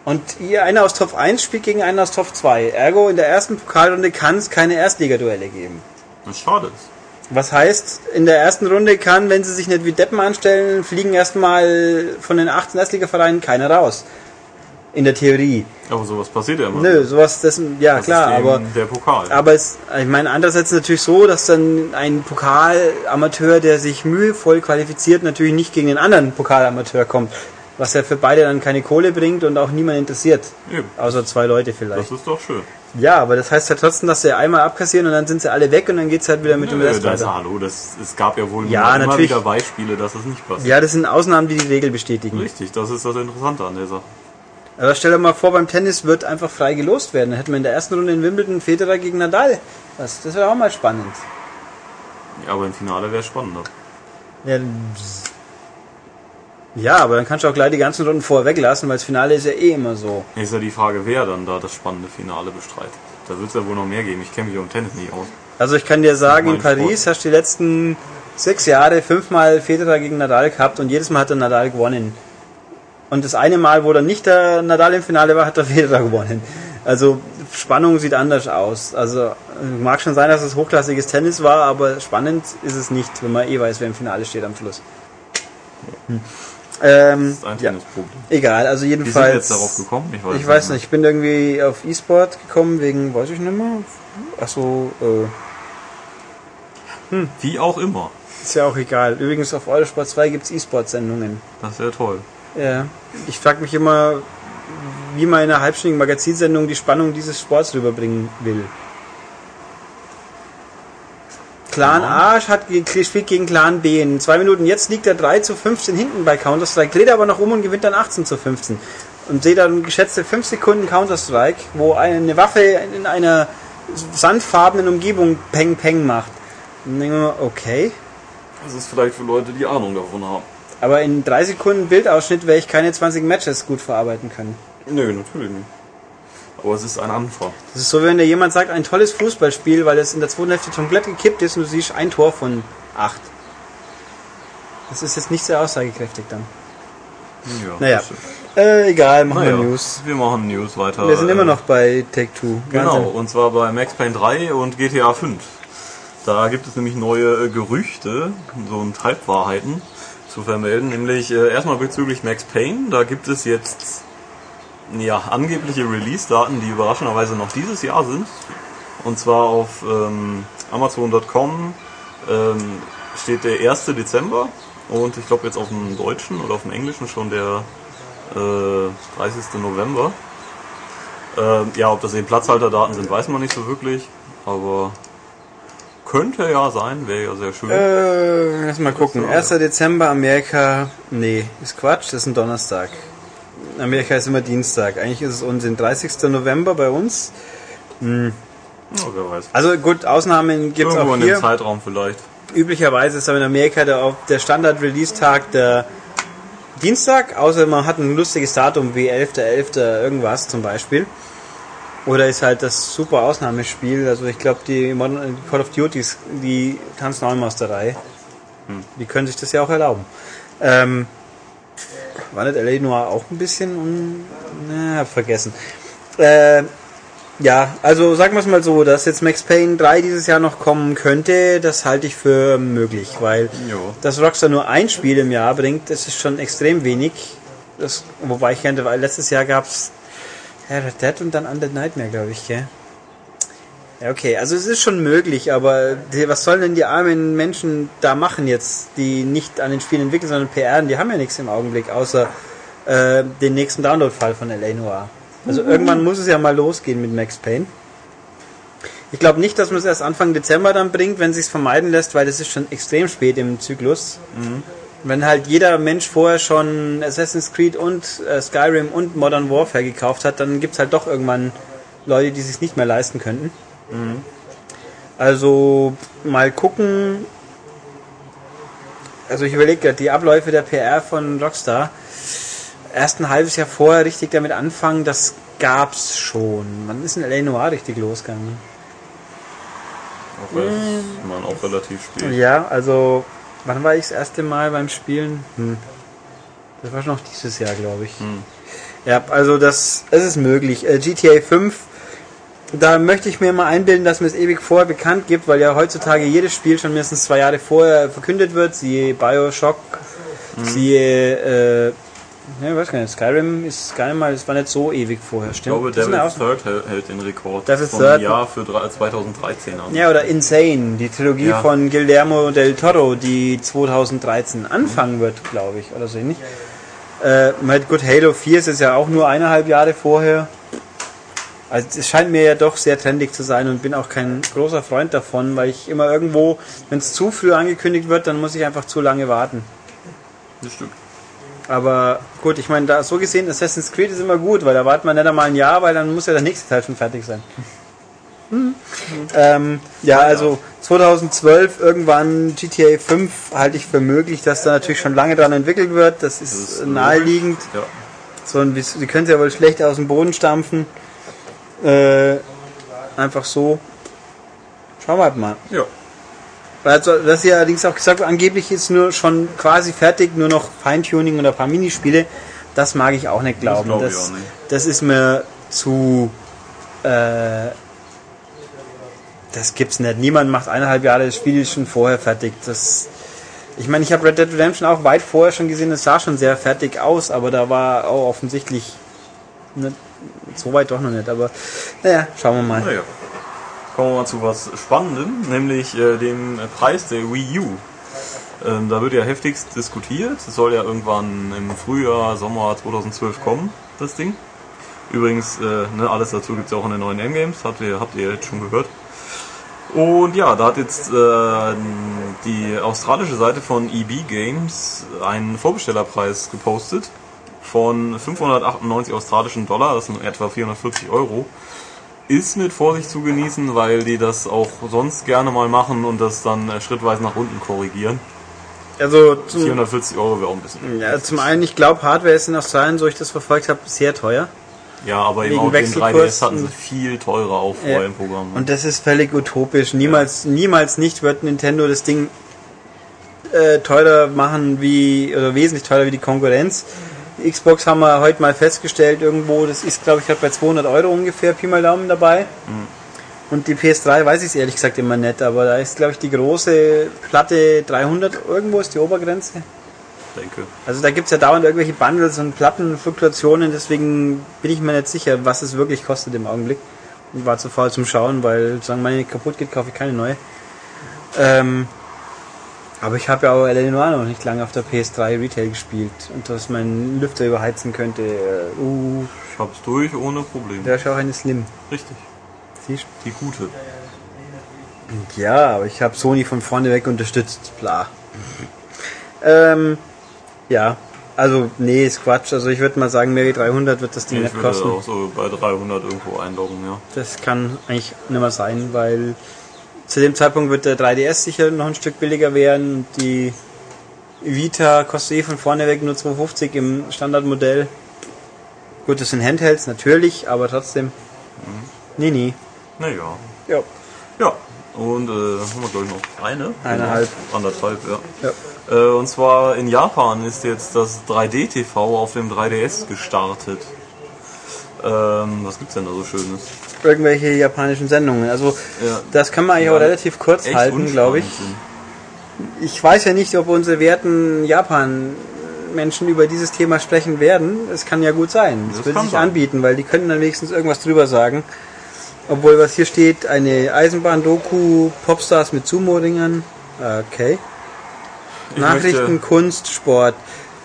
Und ihr, einer aus Top 1 spielt gegen einen aus Top 2. Ergo, in der ersten Pokalrunde kann es keine Erstligaduelle geben. Das schade ist. Was heißt, in der ersten Runde kann, wenn sie sich nicht wie Deppen anstellen, fliegen erstmal von den 18 Erstligavereinen keiner raus. In der Theorie. Aber sowas passiert ja immer. Nö, sowas, das, ja Das klar, aber, der Pokal. aber es, ich meine, andererseits ist es natürlich so, dass dann ein Pokalamateur, der sich mühevoll qualifiziert, natürlich nicht gegen den anderen Pokalamateur kommt. Was ja für beide dann keine Kohle bringt und auch niemand interessiert. Eben. Außer zwei Leute vielleicht. Das ist doch schön. Ja, aber das heißt ja trotzdem, dass sie einmal abkassieren und dann sind sie alle weg und dann geht's halt wieder mit dem Nö, Rest das, weiter. hallo, das, es gab ja wohl Ja, immer wieder Beispiele, dass es nicht passiert. Ja, das sind Ausnahmen, die die Regel bestätigen. Richtig, das ist das Interessante an der Sache. Aber stell dir mal vor, beim Tennis wird einfach frei gelost werden. Dann hätten wir in der ersten Runde in Wimbledon Federer gegen Nadal. Das, das wäre auch mal spannend. Ja, aber im Finale wäre spannender. Ja, ja, aber dann kannst du auch gleich die ganzen Runden vorher weglassen, weil das Finale ist ja eh immer so. Ist ja die Frage, wer dann da das spannende Finale bestreitet. Da wird es ja wohl noch mehr geben. Ich kenne mich auch im Tennis nicht aus. Also ich kann dir sagen, in Mein Sport. Paris hast du die letzten sechs Jahre fünfmal Federer gegen Nadal gehabt und jedes Mal hat der Nadal gewonnen. Und das eine Mal, wo dann nicht der Nadal im Finale war, hat der Federer gewonnen. Also Spannung sieht anders aus. Also mag schon sein, dass es hochklassiges Tennis war, aber spannend ist es nicht, wenn man eh weiß, wer im Finale steht am Schluss. Hm. Ähm, Das ist ein ja, Tennisproblem. egal, also Wie sind jedenfalls. wir jetzt darauf gekommen? Ich weiß, Ich weiß nicht, ich bin irgendwie auf E-Sport gekommen wegen, weiß ich nicht mehr. Achso, äh, Wie auch immer. ist ja auch egal. Übrigens auf Eurosport 2 gibt's E-Sport-Sendungen. Das wäre toll. Ja. Ich frage mich immer, wie man in einer halbstündigen Magazinsendung die Spannung dieses Sports rüberbringen will. Clan A hat ge- spielt gegen Clan B in zwei Minuten. Jetzt liegt er 3 zu 15 hinten bei Counter-Strike, dreht aber noch um und gewinnt dann 18 zu 15. Und sehe dann geschätzte 5 Sekunden Counter-Strike, wo eine Waffe in einer sandfarbenen Umgebung Peng Peng macht. Und denke mir, okay. Das ist vielleicht für Leute, die Ahnung davon haben. Aber in drei Sekunden Bildausschnitt werde ich keine 20 Matches gut verarbeiten können. Nö, natürlich nicht. Aber es ist ein Anfang. Das ist so, wenn dir jemand sagt, ein tolles Fußballspiel, weil es in der zweiten Hälfte komplett gekippt ist und du siehst ein Tor von acht. Das ist jetzt nicht sehr aussagekräftig dann. Ja, Naja, äh, egal, machen Naja, wir News. Wir machen News weiter. Wir sind Äh, immer noch bei Take-Two. Genau, Wahnsinn. und zwar bei Max Payne 3 und GTA 5. Da gibt es nämlich neue äh, Gerüchte, so und Halbwahrheiten zu vermelden, nämlich äh, erstmal bezüglich Max Payne, da gibt es jetzt ja, angebliche Release-Daten, die überraschenderweise noch dieses Jahr sind. Und zwar auf ähm, Amazon.com ähm, steht der 1. Dezember und ich glaube jetzt auf dem Deutschen oder auf dem Englischen schon der äh, 30. November. Ähm, ja, ob das eben Platzhalterdaten sind, weiß man nicht so wirklich, aber könnte ja sein, wäre ja sehr schön. Äh, lass mal gucken. 1. Dezember, Amerika. Nee, ist Quatsch, das ist ein Donnerstag. Amerika ist immer Dienstag. Eigentlich ist es Unsinn. 30. November bei uns. ja, wer weiß. Also gut, Ausnahmen gibt's Irgendwo auch in dem hier. Zeitraum vielleicht. üblicherweise ist aber in Amerika der, der Standard-Release-Tag der Dienstag, außer man hat ein lustiges Datum wie 11.11. .11. irgendwas zum Beispiel. Oder ist halt das super Ausnahmespiel. Also ich glaube, die Modern Call of Duties, die tanzen auch immer aus der Reihe. Hm. Die können sich das ja auch erlauben. Ähm, war nicht LA Noir auch ein bisschen un... Na, hab vergessen. Äh, ja, also sagen wir es mal so, dass jetzt Max Payne 3 dieses Jahr noch kommen könnte, das halte ich für möglich, weil jo. dass Rockstar nur ein Spiel im Jahr bringt, das ist schon extrem wenig. Das, wobei ich kannte, weil letztes Jahr gab es Red Dead und dann Undead Nightmare, glaube ich, gell? Ja, okay, also es ist schon möglich, aber die, was sollen denn die armen Menschen da machen jetzt, die nicht an den Spielen entwickeln, sondern PR, die haben ja nichts im Augenblick, außer äh, den nächsten Download-Fall von L.A. Noir. Also mhm. irgendwann muss es ja mal losgehen mit Max Payne. Ich glaube nicht, dass man es erst Anfang Dezember dann bringt, wenn es sich vermeiden lässt, weil es ist schon extrem spät im Zyklus. Mhm. Wenn halt jeder Mensch vorher schon Assassin's Creed und äh, Skyrim und Modern Warfare gekauft hat, dann gibt es halt doch irgendwann Leute, die sich nicht mehr leisten könnten. Mhm. Also mal gucken. Also ich überlege gerade, die Abläufe der PR von Rockstar erst ein halbes Jahr vorher richtig damit anfangen, das gab's schon. Man ist in L.A. Noir richtig losgegangen. Auch, mhm. man auch relativ spät. Ja, also wann war ich das erste Mal beim Spielen? Hm. Das war schon noch dieses Jahr, glaube ich. Hm. Ja, also das, es ist möglich. Äh, GTA 5, da möchte ich mir mal einbilden, dass mir es ewig vorher bekannt gibt, weil ja heutzutage jedes Spiel schon mindestens zwei Jahre vorher verkündet wird. Siehe Bioshock, hm. siehe äh, ich weiß gar nicht. Skyrim ist gar nicht mal, es war nicht so ewig vorher, stimmt? Ich glaube, Devil's Third hält den Rekord Devil's vom Third. Jahr für 2013 an. Ja, oder Insane, die Trilogie ja. von Guillermo del Toro, die 2013 anfangen mhm. wird, glaube ich, oder so ähnlich. Äh, mit gut, Halo 4 ist es ja auch nur eineinhalb Jahre vorher. Also es scheint mir ja doch sehr trendig zu sein und bin auch kein großer Freund davon, weil ich immer irgendwo, wenn es zu früh angekündigt wird, dann muss ich einfach zu lange warten. Das stimmt. Aber gut, ich meine, da so gesehen, Assassin's Creed ist immer gut, weil da wartet man nicht einmal ein Jahr, weil dann muss ja der nächste Teil schon fertig sein. Mhm. Ähm, ja, also 2012 irgendwann GTA 5 halte ich für möglich, dass da natürlich schon lange dran entwickelt wird. Das ist, das ist naheliegend. Ja. So ein, Sie können es ja wohl schlecht aus dem Boden stampfen. Äh, einfach so. Schauen wir halt mal. Ja. Also, das ja allerdings auch gesagt, angeblich ist nur schon quasi fertig, nur noch Feintuning und ein paar Minispiele. Das mag ich auch nicht glauben. Das, das, nicht. das ist mir zu. Äh, das gibt's nicht. Niemand macht eineinhalb Jahre das Spiel schon vorher fertig. Das, ich meine, ich habe Red Dead Redemption auch weit vorher schon gesehen, es sah schon sehr fertig aus, aber da war auch offensichtlich nicht, so weit doch noch nicht. Aber naja, schauen wir mal. Naja kommen wir mal zu was Spannendem, nämlich äh, dem Preis der Wii U. Ähm, da wird ja heftigst diskutiert. Es soll ja irgendwann im Frühjahr, Sommer 2012 kommen, das Ding. Übrigens, äh, ne, alles dazu gibt es ja auch in den neuen M-Games, habt ihr, habt ihr jetzt schon gehört. Und ja, da hat jetzt äh, die australische Seite von EB Games einen Vorbestellerpreis gepostet von 598 australischen Dollar, das sind etwa 440 Euro ist mit Vorsicht zu genießen, weil die das auch sonst gerne mal machen und das dann äh, schrittweise nach unten korrigieren. Also 440 Euro wäre auch ein bisschen. Ja, zum einen, ich glaube, Hardware ist in Australien, so ich das verfolgt habe, sehr teuer. Ja, aber eben auch den 3DS hatten sie viel teurer auch vorher ja. im Programm. Und das ist völlig utopisch. Niemals, ja. niemals nicht wird Nintendo das Ding äh, teurer machen wie, oder wesentlich teurer wie die Konkurrenz. Die Xbox haben wir heute mal festgestellt, irgendwo, das ist glaube ich bei 200 Euro ungefähr, Pi mal Daumen dabei. Mhm. Und die PS3 weiß ich es ehrlich gesagt immer nicht, aber da ist glaube ich die große Platte 300 irgendwo ist die Obergrenze. Denke. Also da gibt es ja dauernd irgendwelche Bundles und Plattenfluktuationen, deswegen bin ich mir nicht sicher, was es wirklich kostet im Augenblick. Und war zu faul zum Schauen, weil solange meine kaputt geht, kaufe ich keine neue. Ähm, aber ich habe ja auch Eleanor noch nicht lange auf der PS3 Retail gespielt und dass mein Lüfter überheizen könnte. Uh, ich hab's durch ohne Probleme. Der ist auch eine Slim. Richtig. Siehst Die gute. Ja, aber ich habe Sony von vorne weg unterstützt. Bla. ähm, ja, also nee, ist Quatsch. Also ich würde mal sagen, Mary 300 wird das Ding nee, nicht kosten. Ich würde auch so bei 300 irgendwo einloggen, ja. Das kann eigentlich nicht mehr sein, weil Zu dem Zeitpunkt wird der 3DS sicher noch ein Stück billiger werden. Die Vita kostet eh von vorne weg nur 250 im Standardmodell. Gut, das sind Handhelds natürlich, aber trotzdem. Nee, nee. Naja. Ja. Ja. Und äh, haben wir glaube ich noch eine? Eineinhalb. Anderthalb, ja. ja. Äh, und zwar in Japan ist jetzt das 3D-TV auf dem 3DS gestartet. Ähm, was gibt's denn da so Schönes? Irgendwelche japanischen Sendungen. Also Ja. das kann man eigentlich Ja, auch relativ kurz halten, glaube ich. sind. Ich weiß ja nicht, ob unsere werten Japan-Menschen über dieses Thema sprechen werden. Es kann ja gut sein. Das, Das kann sich sein. anbieten, weil die können dann wenigstens irgendwas drüber sagen. Obwohl, was hier steht, eine Eisenbahn-Doku, Popstars mit Sumo-Ringern. Okay. Ich Nachrichten, Kunst, Sport.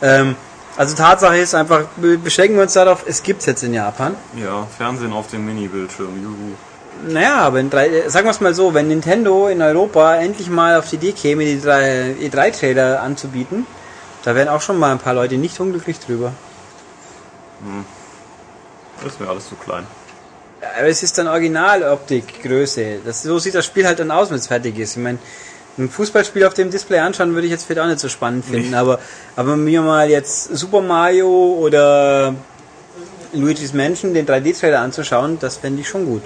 Ähm, also Tatsache ist einfach, be- beschränken wir uns darauf, es gibt's jetzt in Japan. Ja, Fernsehen auf dem Mini-Bildschirm, juhu. Naja, aber in drei, sagen wir es mal so, wenn Nintendo in Europa endlich mal auf die Idee käme, die drei E3-Trailer anzubieten, da wären auch schon mal ein paar Leute nicht unglücklich drüber. Das ist mir alles zu klein. Aber es ist dann Originaloptikgröße. Das, so sieht das Spiel halt dann aus, wenn es fertig ist. Ich meine, ein Fußballspiel auf dem Display anschauen würde ich jetzt vielleicht auch nicht so spannend finden, Nee. aber, aber mir mal jetzt Super Mario oder Luigi's Mansion, den 3D-Trailer anzuschauen, das fände ich schon gut.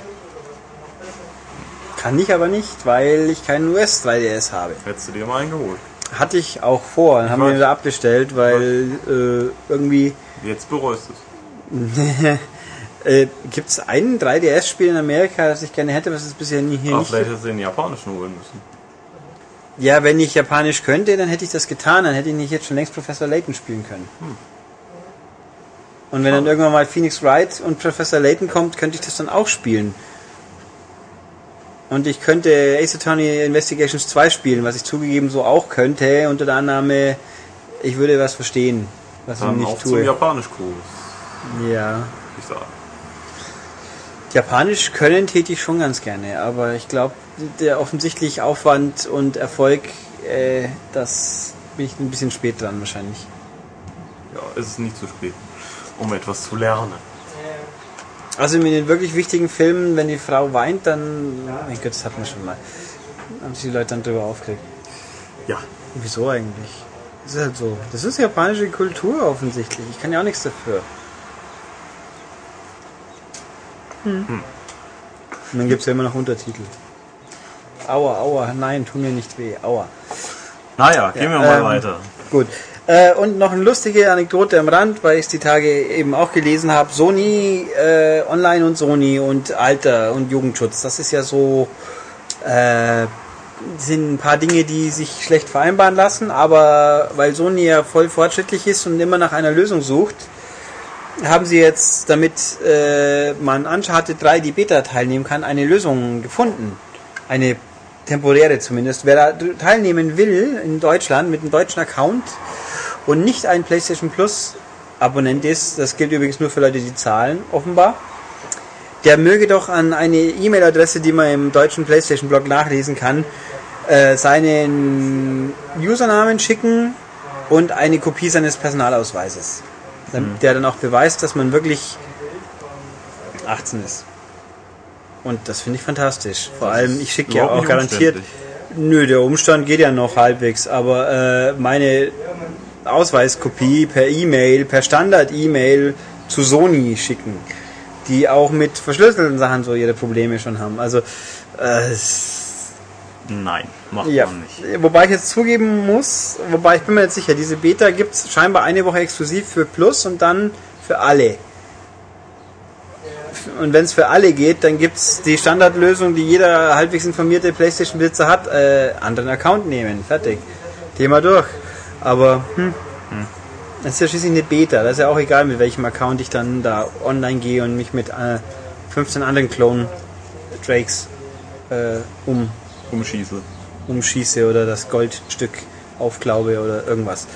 Kann ich aber nicht, weil ich keinen US 3DS habe. Hättest du dir mal einen geholt. Hatte ich auch vor, dann haben wir ihn wieder abbestellt, weil äh, irgendwie Jetzt bereust du es. äh, gibt es ein 3DS-Spiel in Amerika, das ich gerne hätte, was es bisher nie hier Aber nicht vielleicht hättest du den japanischen holen müssen. Ja, wenn ich Japanisch könnte, dann hätte ich das getan, dann hätte ich nicht jetzt schon längst Professor Layton spielen können. Und wenn dann irgendwann mal Phoenix Wright und Professor Layton kommt, könnte ich das dann auch spielen. Und ich könnte Ace Attorney Investigations 2 spielen, was ich zugegeben so auch könnte, unter der Annahme, ich würde was verstehen, was ich Dann nicht auch zum tue. Japanischkurs, Ja. ich sagen. Japanisch können täte ich schon ganz gerne, aber ich glaube, der offensichtliche Aufwand und Erfolg, äh, das bin ich ein bisschen spät dran wahrscheinlich. Ja, es ist nicht zu spät, um etwas zu lernen. Also mit den wirklich wichtigen Filmen, wenn die Frau weint, dann, mein Gott, das hatten wir schon mal. Haben sich die Leute dann drüber aufgeregt. Ja. Wieso eigentlich? Das ist halt so. Das ist japanische Kultur offensichtlich. Ich kann ja auch nichts dafür. Hm. Und dann gibt es ja immer noch Untertitel. Aua, aua, nein, tu mir nicht weh, aua. Naja, gehen wir mal ähm, weiter. Gut. Äh, und noch eine lustige Anekdote am Rand, weil ich es die Tage eben auch gelesen habe. Sony äh, Online und Sony und Alter und Jugendschutz. Das ist ja so äh, sind ein paar Dinge, die sich schlecht vereinbaren lassen, aber weil Sony ja voll fortschrittlich ist und immer nach einer Lösung sucht, haben sie jetzt, damit äh, man Uncharted 3 die Beta teilnehmen kann, eine Lösung gefunden. Eine temporäre zumindest. Wer da teilnehmen will in Deutschland mit einem deutschen Account und nicht ein PlayStation Plus Abonnent ist, das gilt übrigens nur für Leute, die zahlen, offenbar, der möge doch an eine E-Mail-Adresse, die man im deutschen PlayStation-Blog nachlesen kann, äh, seinen Usernamen schicken und eine Kopie seines Personalausweises. Damit Der dann auch beweist, dass man wirklich 18 ist. Und das finde ich fantastisch. Vor allem, ich schicke ja auch garantiert. Nö, der Umstand geht ja noch halbwegs, aber äh, meine Ausweiskopie per E-Mail, per Standard-E-Mail zu Sony schicken, die auch mit verschlüsselten Sachen so ihre Probleme schon haben. Also, äh, Nein, macht ja. man nicht. Wobei ich jetzt zugeben muss, wobei ich bin mir jetzt sicher, diese Beta gibt es scheinbar eine Woche exklusiv für Plus und dann für alle. Und wenn es für alle geht, dann gibt es die Standardlösung, die jeder halbwegs informierte Playstation-Besitzer hat, äh, anderen Account nehmen. Fertig. Thema durch. Aber, hm. Das ist ja schließlich eine Beta. Das ist ja auch egal, mit welchem Account ich dann da online gehe und mich mit äh, 15 anderen Clone-Drakes äh, um Umschieße. umschieße oder das Goldstück aufklaube oder irgendwas.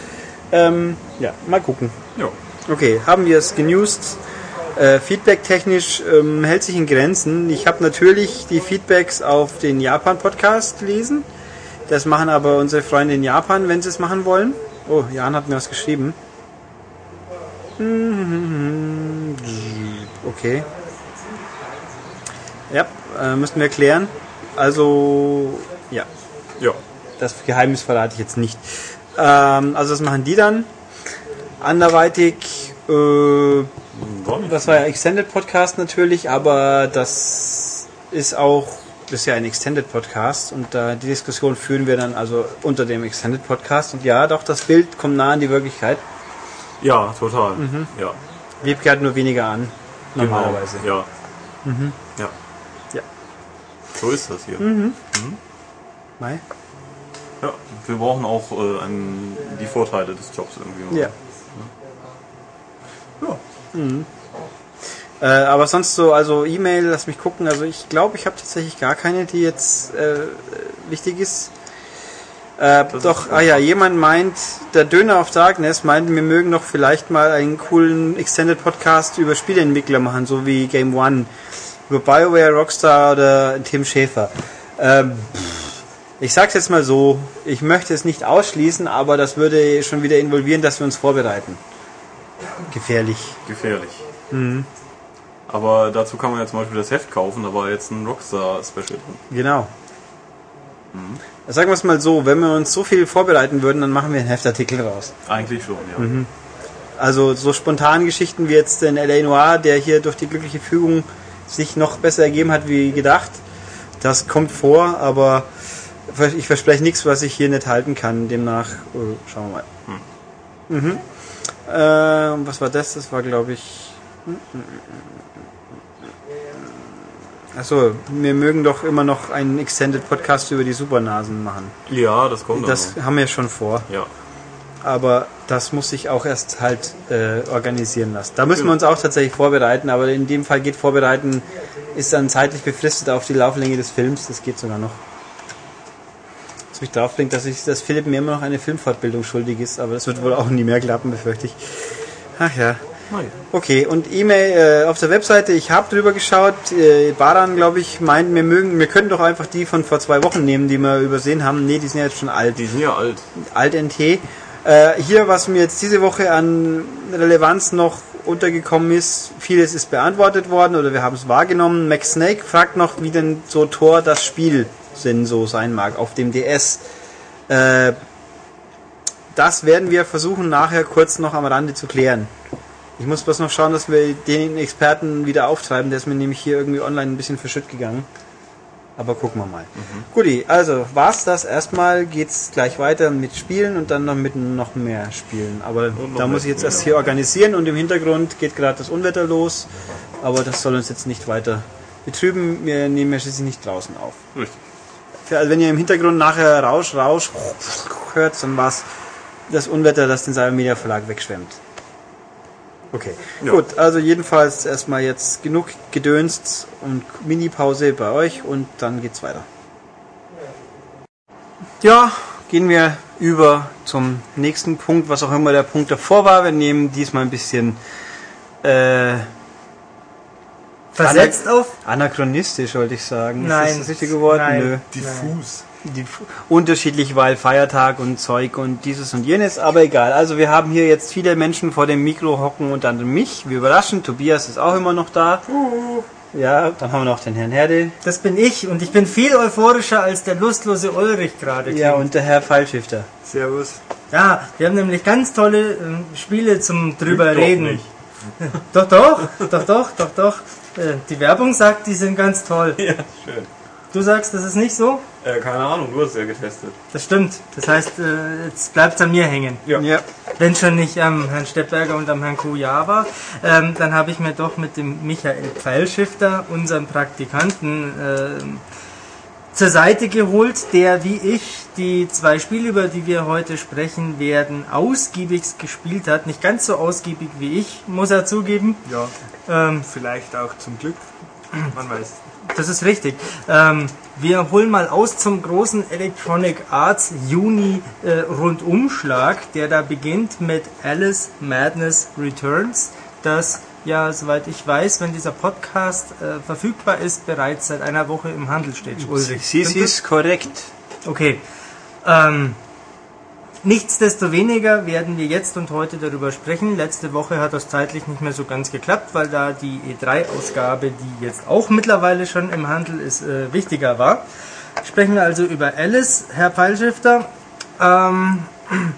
Ähm, ja, mal gucken. Ja. Okay, haben wir es genused. Äh, Feedback-technisch ähm, hält sich in Grenzen. Ich habe natürlich die Feedbacks auf den Japan-Podcast gelesen. Das machen aber unsere Freunde in Japan, wenn sie es machen wollen. Oh, Jan hat mir was geschrieben. Okay. Ja, äh, müssten wir klären. Also, ja, Ja. das Geheimnis verrate ich jetzt nicht. Ähm, also das machen die dann. Anderweitig, äh, das war ja Extended Podcast natürlich, aber das ist auch, das ist ja ein Extended Podcast und da die Diskussion führen wir dann also unter dem Extended Podcast und ja, doch, das Bild kommt nah an die Wirklichkeit. Ja, total. Mhm. Ja. Wiebke hat nur weniger an, normalerweise. Genau. Ja. Ja. Ja. So ist das hier. Mai? Ja. Wir brauchen auch äh, einen, die Vorteile des Jobs irgendwie. Ja. Mhm. Äh, aber sonst so, also E-Mail, lass mich gucken. Also ich glaube, ich habe tatsächlich gar keine, die jetzt äh, wichtig ist. Äh, doch, ist ah ja, jemand meint, der Döner auf Darkness meint, wir mögen doch vielleicht mal einen coolen Extended Podcast über Spieleentwickler machen, so wie Game One. Über BioWare, Rockstar oder Tim Schäfer. Ähm, ich sag's jetzt mal so, ich möchte es nicht ausschließen, aber das würde schon wieder involvieren, dass wir uns vorbereiten. Gefährlich. Gefährlich. Mhm. Aber dazu kann man ja zum Beispiel das Heft kaufen, da war jetzt ein Rockstar-Special drin. Genau. Sagen wir es mal so, wenn wir uns so viel vorbereiten würden, dann machen wir einen Heftartikel raus. Eigentlich schon, ja. Mhm. Also so spontan Geschichten wie jetzt den L.A. Noir, der hier durch die glückliche Fügung sich noch besser ergeben hat wie gedacht. Das kommt vor, aber ich verspreche nichts, was ich hier nicht halten kann. Demnach äh, schauen wir mal. Mhm. Ähm, was war das? Das war, glaube ich. Achso, wir mögen doch immer noch einen Extended Podcast über die Supernasen machen. Ja, das kommt Das haben wir schon vor. Ja. Aber das muss sich auch erst halt äh, organisieren lassen. Da müssen wir uns auch tatsächlich vorbereiten, aber in dem Fall geht vorbereiten, ist dann zeitlich befristet auf die Lauflänge des Films. Das geht sogar noch. Mich darauf bringt, dass, ich, dass Philipp mir immer noch eine Filmfortbildung schuldig ist, aber das wird wohl auch nie mehr klappen, befürchte ich. Ach ja. Okay, und E-Mail äh, auf der Webseite, ich habe drüber geschaut, äh, Baran, glaube ich, meint, wir mögen, wir können doch einfach die von vor zwei Wochen nehmen, die wir übersehen haben. Nee, die sind ja jetzt schon alt. Die sind ja alt. Alt-NT. Äh, hier, was mir jetzt diese Woche an Relevanz noch untergekommen ist, vieles ist beantwortet worden oder wir haben es wahrgenommen. Max Snake fragt noch, wie denn so Tor das Spiel denn so sein mag auf dem DS. Äh, das werden wir versuchen nachher kurz noch am Rande zu klären. Ich muss bloß noch schauen, dass wir den Experten wieder auftreiben. Der ist mir nämlich hier irgendwie online ein bisschen verschütt gegangen. Aber gucken wir mal. Guti, also war's das. Erstmal geht's gleich weiter mit Spielen und dann noch mit noch mehr Spielen. Aber da muss ich jetzt erst hier organisieren und im Hintergrund geht gerade das Unwetter los. Aber das soll uns jetzt nicht weiter betrüben. Wir nehmen ja schließlich nicht draußen auf. Richtig. Also wenn ihr im Hintergrund nachher Rausch, Rausch hört, dann war's das Unwetter, das den Cyber Media Verlag wegschwemmt. Okay, Ja. gut, also jedenfalls erstmal jetzt genug gedönst und Mini-Pause bei euch und dann geht's weiter. Ja, gehen wir über zum nächsten Punkt, was auch immer der Punkt davor war. Wir nehmen diesmal ein bisschen äh, Versetzt auf? anachronistisch, wollte ich sagen. Nein. Ist das das richtige Wort? Nein. Nö. Diffus. Die, unterschiedlich, weil Feiertag und Zeug und dieses und jenes, aber egal. Also wir haben hier jetzt viele Menschen vor dem Mikro hocken und dann mich. Wir überraschen. Tobias ist auch immer noch da. Ja, dann haben wir noch den Herrn Herde. Das bin ich und ich bin viel euphorischer als der lustlose Ulrich gerade. Ja, und der Herr Fallschifter. Servus. ja, wir haben nämlich ganz tolle ähm, Spiele zum drüber Doch reden. nicht. Doch, doch, doch, doch, doch, doch. Äh, die Werbung sagt, die sind ganz toll. Ja, schön. Du sagst, das ist nicht so? Äh, keine Ahnung, du hast es ja getestet. Das stimmt. Das heißt, äh, jetzt bleibt an mir hängen. Ja. Ja. Wenn schon nicht am Herrn Steppberger und am Herrn Kujava, ähm, dann habe ich mir doch mit dem Michael Pfeilschifter, unserem Praktikanten, ähm, zur Seite geholt, der wie ich die zwei Spiele, über die wir heute sprechen werden, ausgiebigst gespielt hat. Nicht ganz so ausgiebig wie ich, muss er zugeben. Ja, Ähm, vielleicht auch zum Glück. Man weiß. das ist richtig. Ähm, wir holen mal aus zum großen Electronic Arts Juni äh, Rundumschlag, der da beginnt mit Alice Madness Returns, das ja, soweit ich weiß, wenn dieser Podcast äh, verfügbar ist, bereits seit einer Woche im Handel steht. Ulrich, Sie ist korrekt. Okay. Ähm, Nichtsdestoweniger werden wir jetzt und heute darüber sprechen. Letzte Woche hat das zeitlich nicht mehr so ganz geklappt, weil da die E3-Ausgabe, die jetzt auch mittlerweile schon im Handel ist, äh, wichtiger war. Sprechen wir also über Alice, Herr Pfeilschifter. Ähm,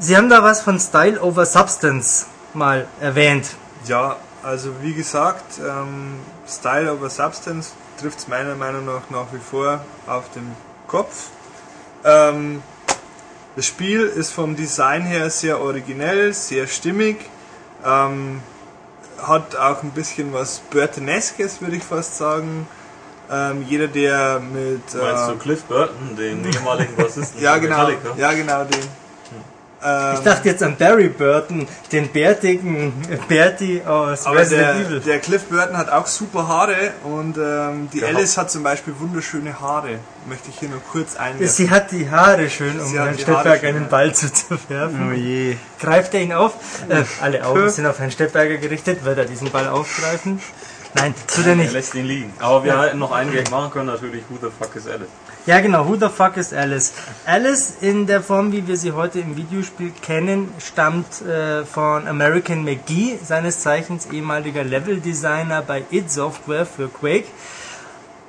Sie haben da was von Style over Substance mal erwähnt. Ja, also wie gesagt, ähm, Style over Substance trifft es meiner Meinung nach nach wie vor auf den Kopf. Ähm, das Spiel ist vom Design her sehr originell, sehr stimmig, ähm, hat auch ein bisschen was Burtoneskes, würde ich fast sagen. Ähm, jeder, der mit... Meinst du äh, Cliff Burton, den ehemaligen Bassisten ja, genau, Metallica? ja, genau den. Ähm, Ich dachte jetzt an Barry Burton, den bärtigen Bertie aus Aber Resident der, Evil. der Cliff Burton hat auch super Haare und ähm, die Der Alice hat zum Beispiel wunderschöne Haare. Möchte ich hier nur kurz einwerfen. Sie hat die Haare schön, um Herrn Stettberg einen ja. Ball zuzuwerfen. Oh je. Greift er ihn auf? Äh, alle Augen sind auf Herrn Stettberger gerichtet. Wird er diesen Ball aufgreifen? Nein, tut er Er nicht. lässt ihn liegen. Aber wir hätten noch einen Gag machen können, natürlich, who the fuck is Alice? Ja genau, who the fuck is Alice? Alice in der Form, wie wir sie heute im Videospiel kennen, stammt äh, von American McGee, seines Zeichens ehemaliger Leveldesigner bei id Software für Quake.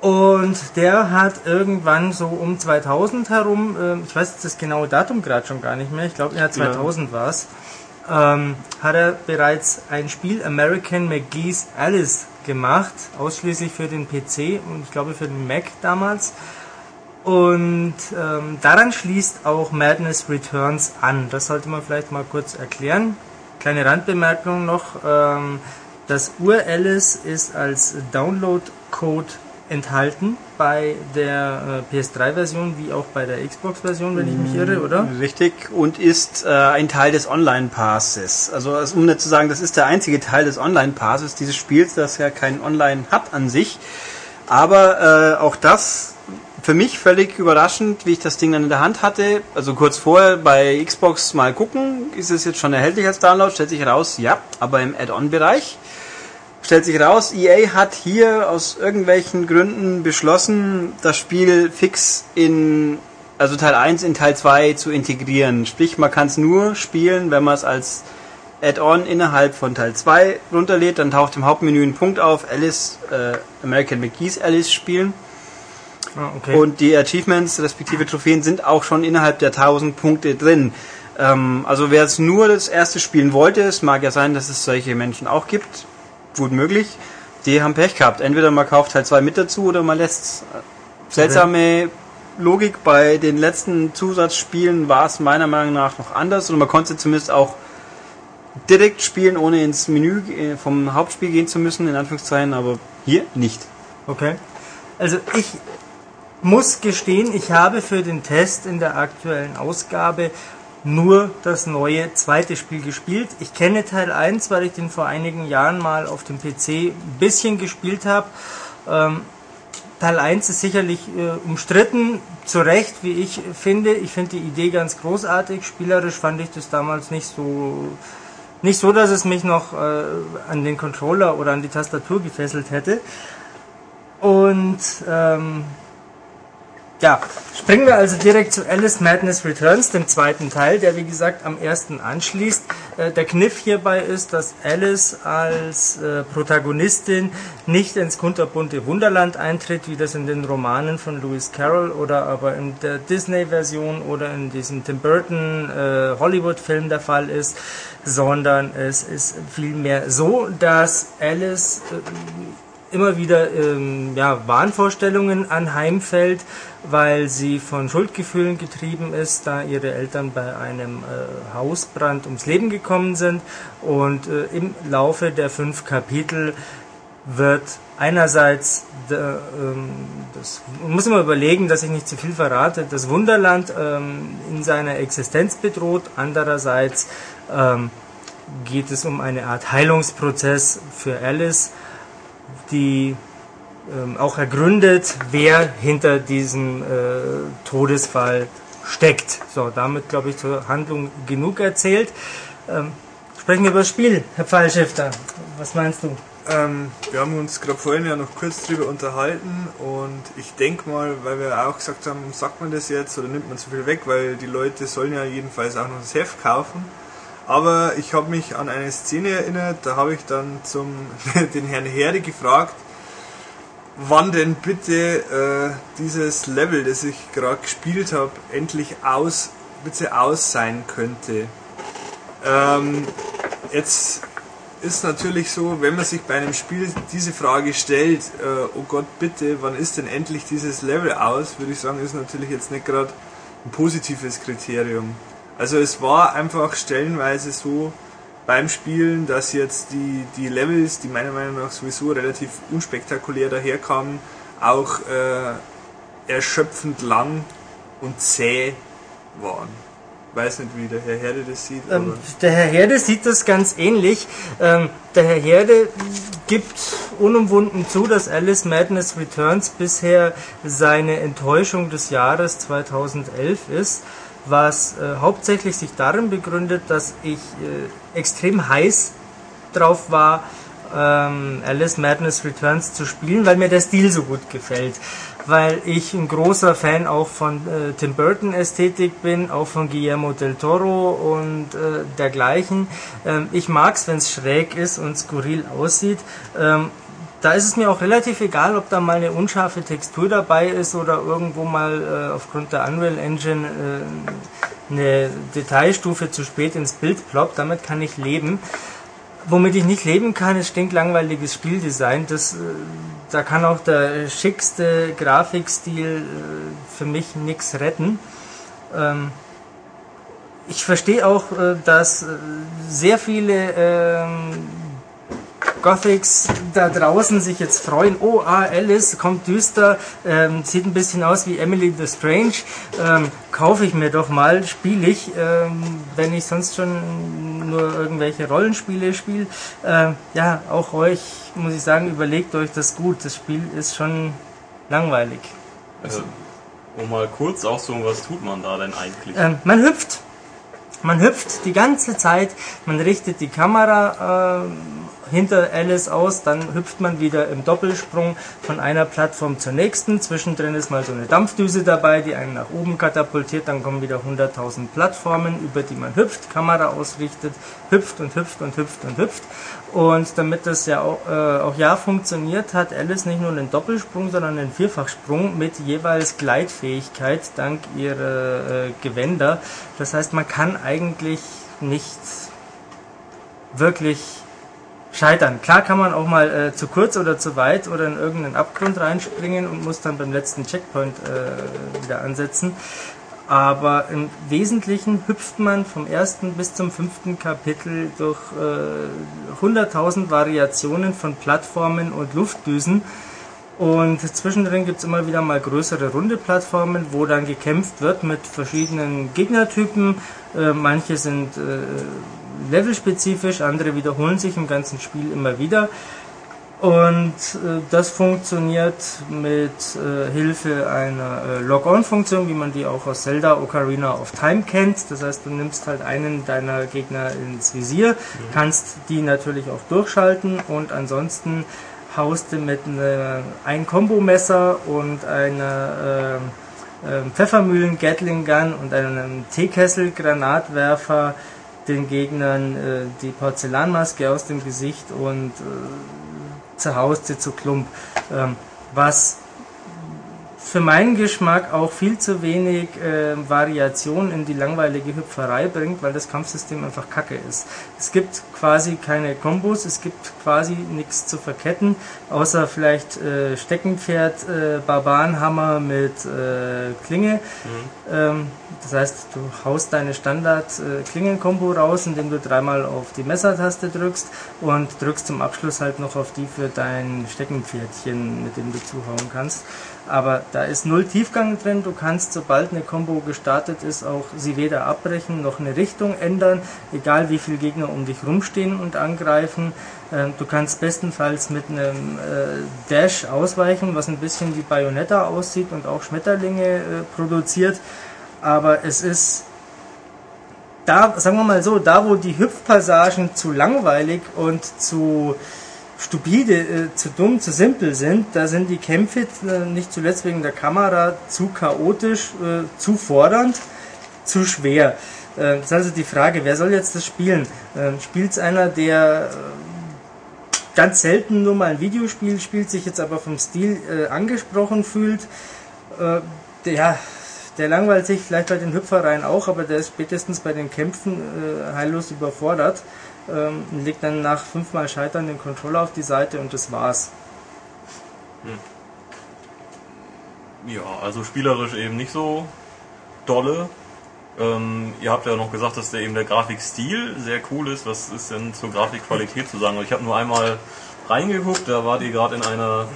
Und der hat irgendwann so um 2000 herum, ähm, ich weiß jetzt das genaue Datum gerade schon gar nicht mehr, ich glaube ja 2000 war es, ähm, hat er bereits ein Spiel American McGee's Alice gemacht, ausschließlich für den PC und ich glaube für den Mac damals. Und ähm, daran schließt auch Madness Returns an. Das sollte man vielleicht mal kurz erklären. Kleine Randbemerkung noch. Ähm, das Ur-Alice ist als Download-Code enthalten bei der äh, PS3-Version wie auch bei der Xbox-Version, wenn ich mich irre, oder? Richtig. Und ist äh, ein Teil des Online-Passes. Also, um nicht zu sagen, das ist der einzige Teil des Online-Passes dieses Spiels, das ja kein Online hat an sich. Aber äh, auch das für mich völlig überraschend, wie ich das Ding dann in der Hand hatte. Also kurz vorher bei Xbox mal gucken, ist es jetzt schon erhältlich als Download, stellt sich raus, ja, aber im Add-on-Bereich. Stellt sich raus, EA hat hier aus irgendwelchen Gründen beschlossen, das Spiel fix in, also Teil 1 in Teil 2 zu integrieren. Sprich, man kann es nur spielen, wenn man es als Add-on innerhalb von Teil 2 runterlädt, dann taucht im Hauptmenü ein Punkt auf, Alice, äh, American McGee's Alice spielen. Ah, okay. Und die Achievements, respektive Trophäen, sind auch schon innerhalb der 1000 Punkte drin. Ähm, also wer es nur das erste spielen wollte, es mag ja sein, dass es solche Menschen auch gibt, gut möglich, die haben Pech gehabt. Entweder man kauft Teil 2 mit dazu oder man lässt seltsame Logik bei den letzten Zusatzspielen war es meiner Meinung nach noch anders und man konnte zumindest auch direkt spielen, ohne ins Menü äh, vom Hauptspiel gehen zu müssen, in Anführungszeichen, aber hier nicht. Okay. Also ich muss gestehen, ich habe für den Test in der aktuellen Ausgabe nur das neue zweite Spiel gespielt. Ich kenne Teil 1, weil ich den vor einigen Jahren mal auf dem PC ein bisschen gespielt habe. Ähm, Teil 1 ist sicherlich äh, umstritten, zu Recht, wie ich finde. Ich finde die Idee ganz großartig. Spielerisch fand ich das damals nicht so nicht so, dass es mich noch äh, an den Controller oder an die Tastatur gefesselt hätte. Und ähm, ja, springen wir also direkt zu Alice Madness Returns, dem zweiten Teil, der wie gesagt am ersten anschließt. Äh, der Kniff hierbei ist, dass Alice als äh, Protagonistin nicht ins kunterbunte Wunderland eintritt, wie das in den Romanen von Lewis Carroll oder aber in der Disney-Version oder in diesem Tim Burton äh, Hollywood-Film der Fall ist, sondern es ist vielmehr so, dass Alice äh, immer wieder ähm, ja, Wahnvorstellungen anheimfällt, weil sie von Schuldgefühlen getrieben ist, da ihre Eltern bei einem äh, Hausbrand ums Leben gekommen sind. Und äh, im Laufe der fünf Kapitel wird einerseits, der, ähm, das muss man überlegen, dass ich nicht zu viel verrate, das Wunderland ähm, in seiner Existenz bedroht, andererseits ähm, geht es um eine Art Heilungsprozess für Alice, die ähm, auch ergründet, wer hinter diesem äh, Todesfall steckt. So, damit glaube ich zur Handlung genug erzählt. Ähm, sprechen wir über das Spiel, Herr Pfeilschifter. Was meinst du? ähm, wir haben uns gerade vorhin ja noch kurz drüber unterhalten und ich denke mal, weil wir auch gesagt haben, sagt man das jetzt oder nimmt man zu viel weg, weil die Leute sollen ja jedenfalls auch noch das Heft kaufen. Aber ich habe mich an eine Szene erinnert, da habe ich dann zum den Herrn Herde gefragt, wann denn bitte äh, dieses Level, das ich gerade gespielt habe, endlich aus, bitte aus sein könnte. Ähm, jetzt ist natürlich so, wenn man sich bei einem Spiel diese Frage stellt, äh, oh Gott, bitte, wann ist denn endlich dieses Level aus, würde ich sagen, ist natürlich jetzt nicht gerade ein positives Kriterium. Also es war einfach stellenweise so beim Spielen, dass jetzt die, die Levels, die meiner Meinung nach sowieso relativ unspektakulär daherkamen, auch äh, erschöpfend lang und zäh waren weiß nicht, wie der Herr Herde das sieht. Ähm, der Herr Herde sieht das ganz ähnlich. Ähm, der Herr Herde gibt unumwunden zu, dass Alice Madness Returns bisher seine Enttäuschung des Jahres 2011 ist, was äh, hauptsächlich sich darin begründet, dass ich äh, extrem heiß drauf war, ähm, Alice Madness Returns zu spielen, weil mir der Stil so gut gefällt weil ich ein großer Fan auch von äh, Tim Burton Ästhetik bin, auch von Guillermo del Toro und äh, dergleichen. Ähm, ich mag's, wenn es schräg ist und skurril aussieht. Ähm, da ist es mir auch relativ egal, ob da mal eine unscharfe Textur dabei ist oder irgendwo mal äh, aufgrund der Unreal Engine äh, eine Detailstufe zu spät ins Bild ploppt. Damit kann ich leben. Womit ich nicht leben kann, ist stinklangweiliges Spieldesign. Das, äh, da kann auch der schickste Grafikstil äh, für mich nichts retten. Ähm, ich verstehe auch, äh, dass sehr viele ähm, Gothics da draußen sich jetzt freuen, oh, ah, Alice kommt düster, ähm, sieht ein bisschen aus wie Emily the Strange, ähm, kaufe ich mir doch mal, spiele ich, ähm, wenn ich sonst schon nur irgendwelche Rollenspiele spiele. Ähm, ja, auch euch, muss ich sagen, überlegt euch das gut, das Spiel ist schon langweilig. Also, um mal kurz auch so, was tut man da denn eigentlich? Ähm, man hüpft. Man hüpft die ganze Zeit, man richtet die Kamera äh, hinter Alice aus, dann hüpft man wieder im Doppelsprung von einer Plattform zur nächsten. Zwischendrin ist mal so eine Dampfdüse dabei, die einen nach oben katapultiert. Dann kommen wieder 100.000 Plattformen, über die man hüpft, Kamera ausrichtet, hüpft und hüpft und hüpft und hüpft. Und damit das ja auch, äh, auch ja funktioniert, hat Alice nicht nur einen Doppelsprung, sondern einen Vierfachsprung mit jeweils Gleitfähigkeit dank ihrer äh, Gewänder. Das heißt, man kann eigentlich nicht wirklich scheitern. Klar kann man auch mal äh, zu kurz oder zu weit oder in irgendeinen Abgrund reinspringen und muss dann beim letzten Checkpoint äh, wieder ansetzen. Aber im Wesentlichen hüpft man vom ersten bis zum fünften Kapitel durch äh, 100.000 Variationen von Plattformen und Luftdüsen. Und zwischendrin gibt es immer wieder mal größere runde Plattformen, wo dann gekämpft wird mit verschiedenen Gegnertypen. Äh, manche sind äh, levelspezifisch, andere wiederholen sich im ganzen Spiel immer wieder. Und äh, das funktioniert mit äh, Hilfe einer äh, Log-On-Funktion, wie man die auch aus Zelda Ocarina of Time kennt. Das heißt, du nimmst halt einen deiner Gegner ins Visier, mhm. kannst die natürlich auch durchschalten und ansonsten haust du mit ne, ein Kombo-Messer und einer äh, äh, Pfeffermühlen-Gatling-Gun und einem Teekessel-Granatwerfer den Gegnern äh, die Porzellanmaske aus dem Gesicht und äh, zerhaust sie zu Klump. Ähm, was für meinen Geschmack auch viel zu wenig äh, Variation in die langweilige Hüpferei bringt, weil das Kampfsystem einfach kacke ist. Es gibt quasi keine Kombos, es gibt quasi nichts zu verketten, außer vielleicht äh, Steckenpferd, äh, Barbarenhammer mit äh, Klinge. Mhm. Ähm, das heißt, du haust deine Standard-Klingen-Kombo äh, raus, indem du dreimal auf die Messertaste drückst und drückst zum Abschluss halt noch auf die für dein Steckenpferdchen, mit dem du zuhauen kannst aber da ist null Tiefgang drin. Du kannst, sobald eine Combo gestartet ist, auch sie weder abbrechen noch eine Richtung ändern, egal wie viele Gegner um dich rumstehen und angreifen. Ähm, du kannst bestenfalls mit einem äh, Dash ausweichen, was ein bisschen wie Bayonetta aussieht und auch Schmetterlinge äh, produziert. Aber es ist da, sagen wir mal so, da wo die Hüpfpassagen zu langweilig und zu stupide, äh, zu dumm, zu simpel sind. Da sind die Kämpfe äh, nicht zuletzt wegen der Kamera zu chaotisch, äh, zu fordernd, zu schwer. Äh, das ist also die Frage, wer soll jetzt das spielen? Ähm, Spielt es einer, der äh, ganz selten nur mal ein Videospiel spielt, sich jetzt aber vom Stil äh, angesprochen fühlt? Äh, der, langweilt sich vielleicht bei den Hüpfereien auch, aber der ist spätestens bei den Kämpfen äh, heillos überfordert. Ähm, legt dann nach fünfmal Scheitern den Controller auf die Seite und das war's. Ja, also spielerisch eben nicht so dolle. Ähm, ihr habt ja noch gesagt, dass der eben der Grafikstil sehr cool ist. Was ist denn zur Grafikqualität zu sagen? Ich habe nur einmal reingeguckt, da wart ihr gerade in einer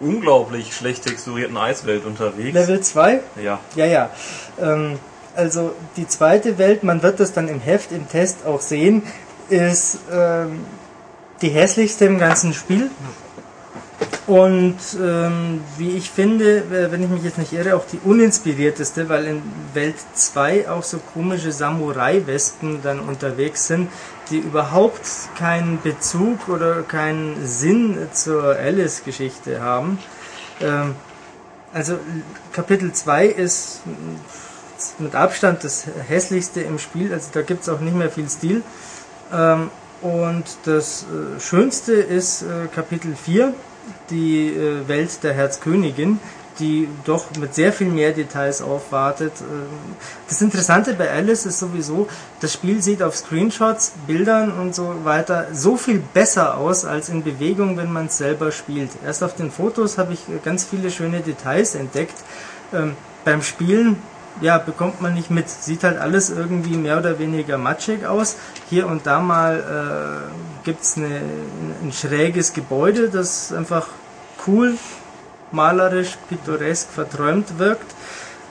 unglaublich schlecht texturierten Eiswelt unterwegs. Level 2? Ja. Ja, ja. Ähm, also die zweite Welt, man wird das dann im Heft, im Test auch sehen, ist ähm, die hässlichste im ganzen Spiel. Und ähm, wie ich finde, wenn ich mich jetzt nicht irre, auch die uninspirierteste, weil in Welt 2 auch so komische Samurai-Wespen dann unterwegs sind, die überhaupt keinen Bezug oder keinen Sinn zur Alice-Geschichte haben. Ähm, also Kapitel 2 ist mit Abstand das hässlichste im Spiel, also da gibt es auch nicht mehr viel Stil. Ähm, und das äh, Schönste ist äh, Kapitel 4, die äh, Welt der Herzkönigin, die doch mit sehr viel mehr Details aufwartet. Ähm, Das Interessante bei Alice ist sowieso, das Spiel sieht auf Screenshots, Bildern und so weiter so viel besser aus als in Bewegung, wenn man es selber spielt. Erst auf den Fotos habe ich ganz viele schöne Details entdeckt. Ähm, beim Spielen ja, bekommt man nicht mit. Sieht halt alles irgendwie mehr oder weniger matschig aus. Hier und da mal äh, gibt es ein schräges Gebäude, das einfach cool, malerisch, pittoresk, verträumt wirkt.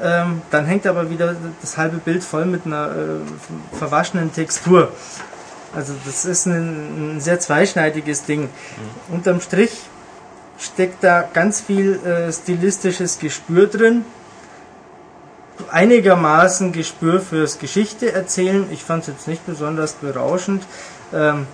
Ähm, dann hängt aber wieder das halbe Bild voll mit einer äh, verwaschenen Textur. Also das ist ein, ein sehr zweischneidiges Ding. Unterm Strich steckt da ganz viel äh, stilistisches Gespür drin einigermaßen Gespür fürs Geschichte erzählen. Ich fand es jetzt nicht besonders berauschend. Ähm,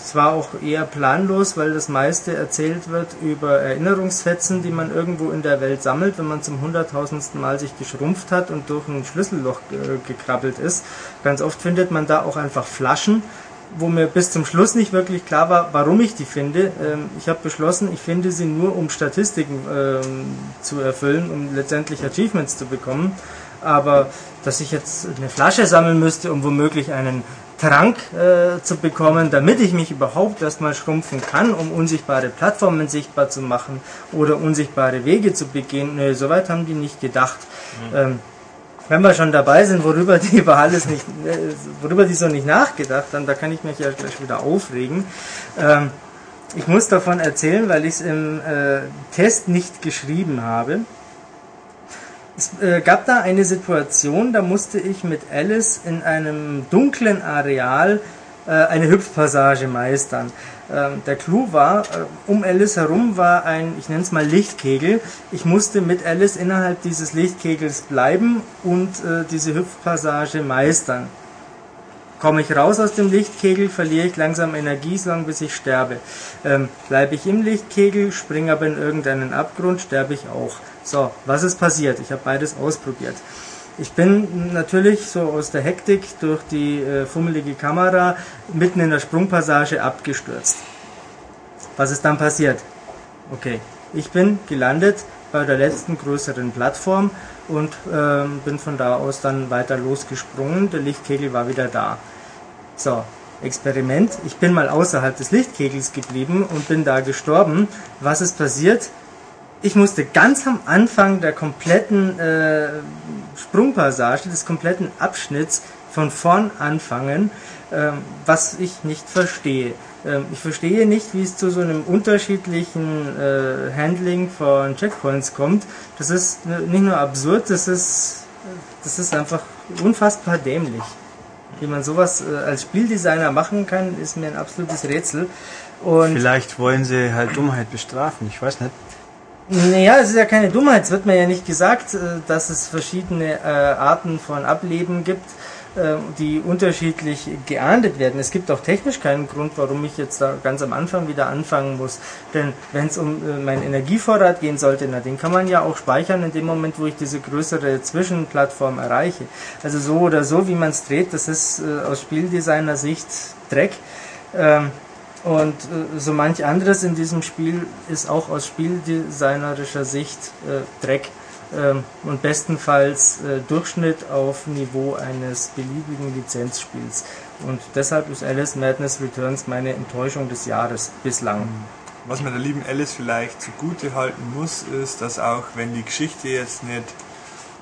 es war auch eher planlos, weil das meiste erzählt wird über Erinnerungsfetzen, die man irgendwo in der Welt sammelt, wenn man zum hunderttausendsten Mal sich geschrumpft hat und durch ein Schlüsselloch äh, gekrabbelt ist. Ganz oft findet man da auch einfach Flaschen, wo mir bis zum Schluss nicht wirklich klar war, warum ich die finde. Ähm, ich habe beschlossen, ich finde sie nur, um Statistiken ähm, zu erfüllen, um letztendlich Achievements zu bekommen. Aber dass ich jetzt eine Flasche sammeln müsste, um womöglich einen Trank äh, zu bekommen, damit ich mich überhaupt erstmal schrumpfen kann, um unsichtbare Plattformen sichtbar zu machen oder unsichtbare Wege zu begehen. Nö, soweit haben die nicht gedacht. Ähm, wenn wir schon dabei sind, worüber die über alles nicht, äh, worüber die so nicht nachgedacht haben, da kann ich mich ja gleich wieder aufregen. Ähm, ich muss davon erzählen, weil ich es im äh, Test nicht geschrieben habe. Es äh, gab da eine Situation, da musste ich mit Alice in einem dunklen Areal äh, eine Hüpfpassage meistern. Ähm, der Clou war, äh, um Alice herum war ein, ich nenne es mal Lichtkegel. Ich musste mit Alice innerhalb dieses Lichtkegels bleiben und diese Hüpfpassage meistern. Komme ich raus aus dem Lichtkegel, verliere ich langsam Energie, so lange bis ich sterbe. Ähm, Bleibe ich im Lichtkegel, springe aber in irgendeinen Abgrund, sterbe ich auch. So, was ist passiert? Ich habe beides ausprobiert. Ich bin natürlich so aus der Hektik durch die äh, fummelige Kamera mitten in der Sprungpassage abgestürzt. Was ist dann passiert? Okay, ich bin gelandet bei der letzten größeren Plattform und ähm, bin von da aus dann weiter losgesprungen. Der Lichtkegel war wieder da. So, Experiment. Ich bin mal außerhalb des Lichtkegels geblieben und bin da gestorben. Was ist passiert? Ich musste ganz am Anfang der kompletten äh, Sprungpassage, des kompletten Abschnitts von vorn anfangen, ähm, was ich nicht verstehe. Ähm, ich verstehe nicht, wie es zu so einem unterschiedlichen äh, Handling von Checkpoints kommt. Das ist nicht nur absurd, das ist, das ist einfach unfassbar dämlich. Wie man sowas äh, als Spieldesigner machen kann, ist mir ein absolutes Rätsel. Und Vielleicht wollen sie halt Dummheit bestrafen, ich weiß nicht. naja, es ist ja keine Dummheit. Es wird mir ja nicht gesagt, äh, dass es verschiedene äh, Arten von Ableben gibt. Äh, die unterschiedlich geahndet werden. Es gibt auch technisch keinen Grund, warum ich jetzt da ganz am Anfang wieder anfangen muss. Denn wenn es um äh, meinen Energievorrat gehen sollte, na, den kann man ja auch speichern in dem Moment, wo ich diese größere Zwischenplattform erreiche. Also so oder so, wie man es dreht, das ist äh, aus Spieldesigner Sicht Dreck. Ähm, und äh, so manch anderes in diesem Spiel ist auch aus spieldesignerischer Sicht Dreck ähm, und bestenfalls äh, Durchschnitt auf Niveau eines beliebigen Lizenzspiels. Und deshalb ist Alice Madness Returns meine Enttäuschung des Jahres bislang. Was man der lieben Alice vielleicht zugute halten muss, ist, dass auch wenn die Geschichte jetzt nicht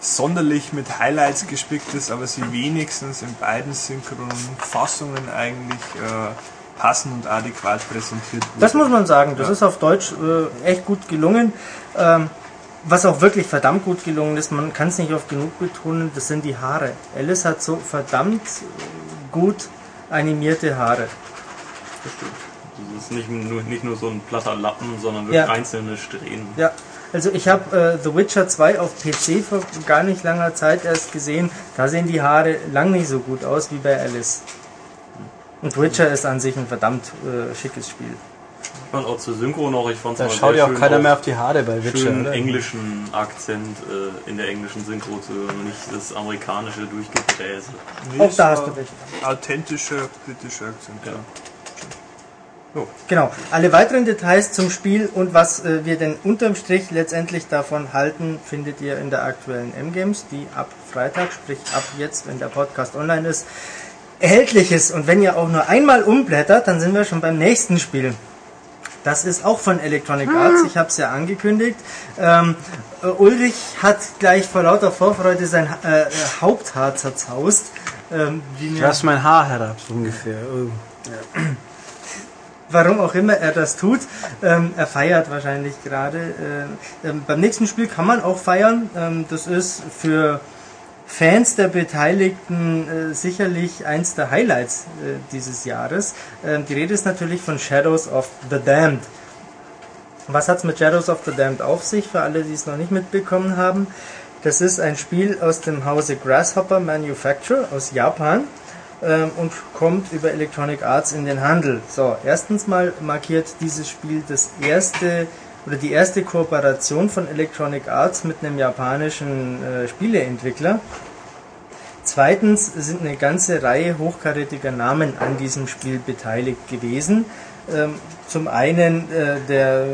sonderlich mit Highlights gespickt ist, aber sie wenigstens in beiden synchronen Fassungen eigentlich äh, passend und adäquat präsentiert wurde. Das muss man sagen, das Ja. ist auf Deutsch äh, echt gut gelungen. Ähm, was auch wirklich verdammt gut gelungen ist, man kann es nicht oft genug betonen, das sind die Haare. Alice hat so verdammt gut animierte Haare. Das stimmt. Das ist nicht nur, nicht nur so ein platter Lappen, sondern wirklich Ja. einzelne Strähnen. Ja, also ich habe äh, The Witcher 2 auf PC vor gar nicht langer Zeit erst gesehen. Da sehen die Haare lang nicht so gut aus wie bei Alice. Und Witcher ist an sich ein verdammt äh, schickes Spiel. Fand auch zur Synchro noch, ich fand Da schaut ja auch keiner mehr auf die Haare bei Witcher, schönen oder? englischen Akzent äh, in der englischen Synchro zu hören und nicht das amerikanische Durchgebräse. Nee, Auch da hast du welche. Authentischer britischer Akzent, ja. Genau. Alle weiteren Details zum Spiel und was äh, wir denn unterm Strich letztendlich davon halten, findet ihr in der aktuellen M-Games, die ab Freitag, sprich ab jetzt, wenn der Podcast online ist, erhältlich ist. Und wenn ihr auch nur einmal umblättert, dann sind wir schon beim nächsten Spiel. Das ist auch von Electronic Arts, ich habe es ja angekündigt. Ähm, äh, Ulrich hat gleich vor lauter Vorfreude sein äh, äh, Haupthaar zerzaust. Ähm, wie mir- Lass mein Haar herab, so ungefähr. Oh. warum auch immer er das tut. Ähm, er feiert wahrscheinlich gerade. Äh, ähm, beim nächsten Spiel kann man auch feiern. Ähm, das ist für Fans der Beteiligten äh, sicherlich eins der Highlights äh, dieses Jahres. Ähm, die Rede ist natürlich von Shadows of the Damned. Was hat es mit Shadows of the Damned auf sich, für alle, die es noch nicht mitbekommen haben? Das ist ein Spiel aus dem Hause Grasshopper Manufacture aus Japan ähm, und kommt über Electronic Arts in den Handel. So, erstens mal markiert dieses Spiel das erste oder die erste Kooperation von Electronic Arts mit einem japanischen äh, Spieleentwickler. Zweitens sind eine ganze Reihe hochkarätiger Namen an diesem Spiel beteiligt gewesen. Ähm, zum einen äh, der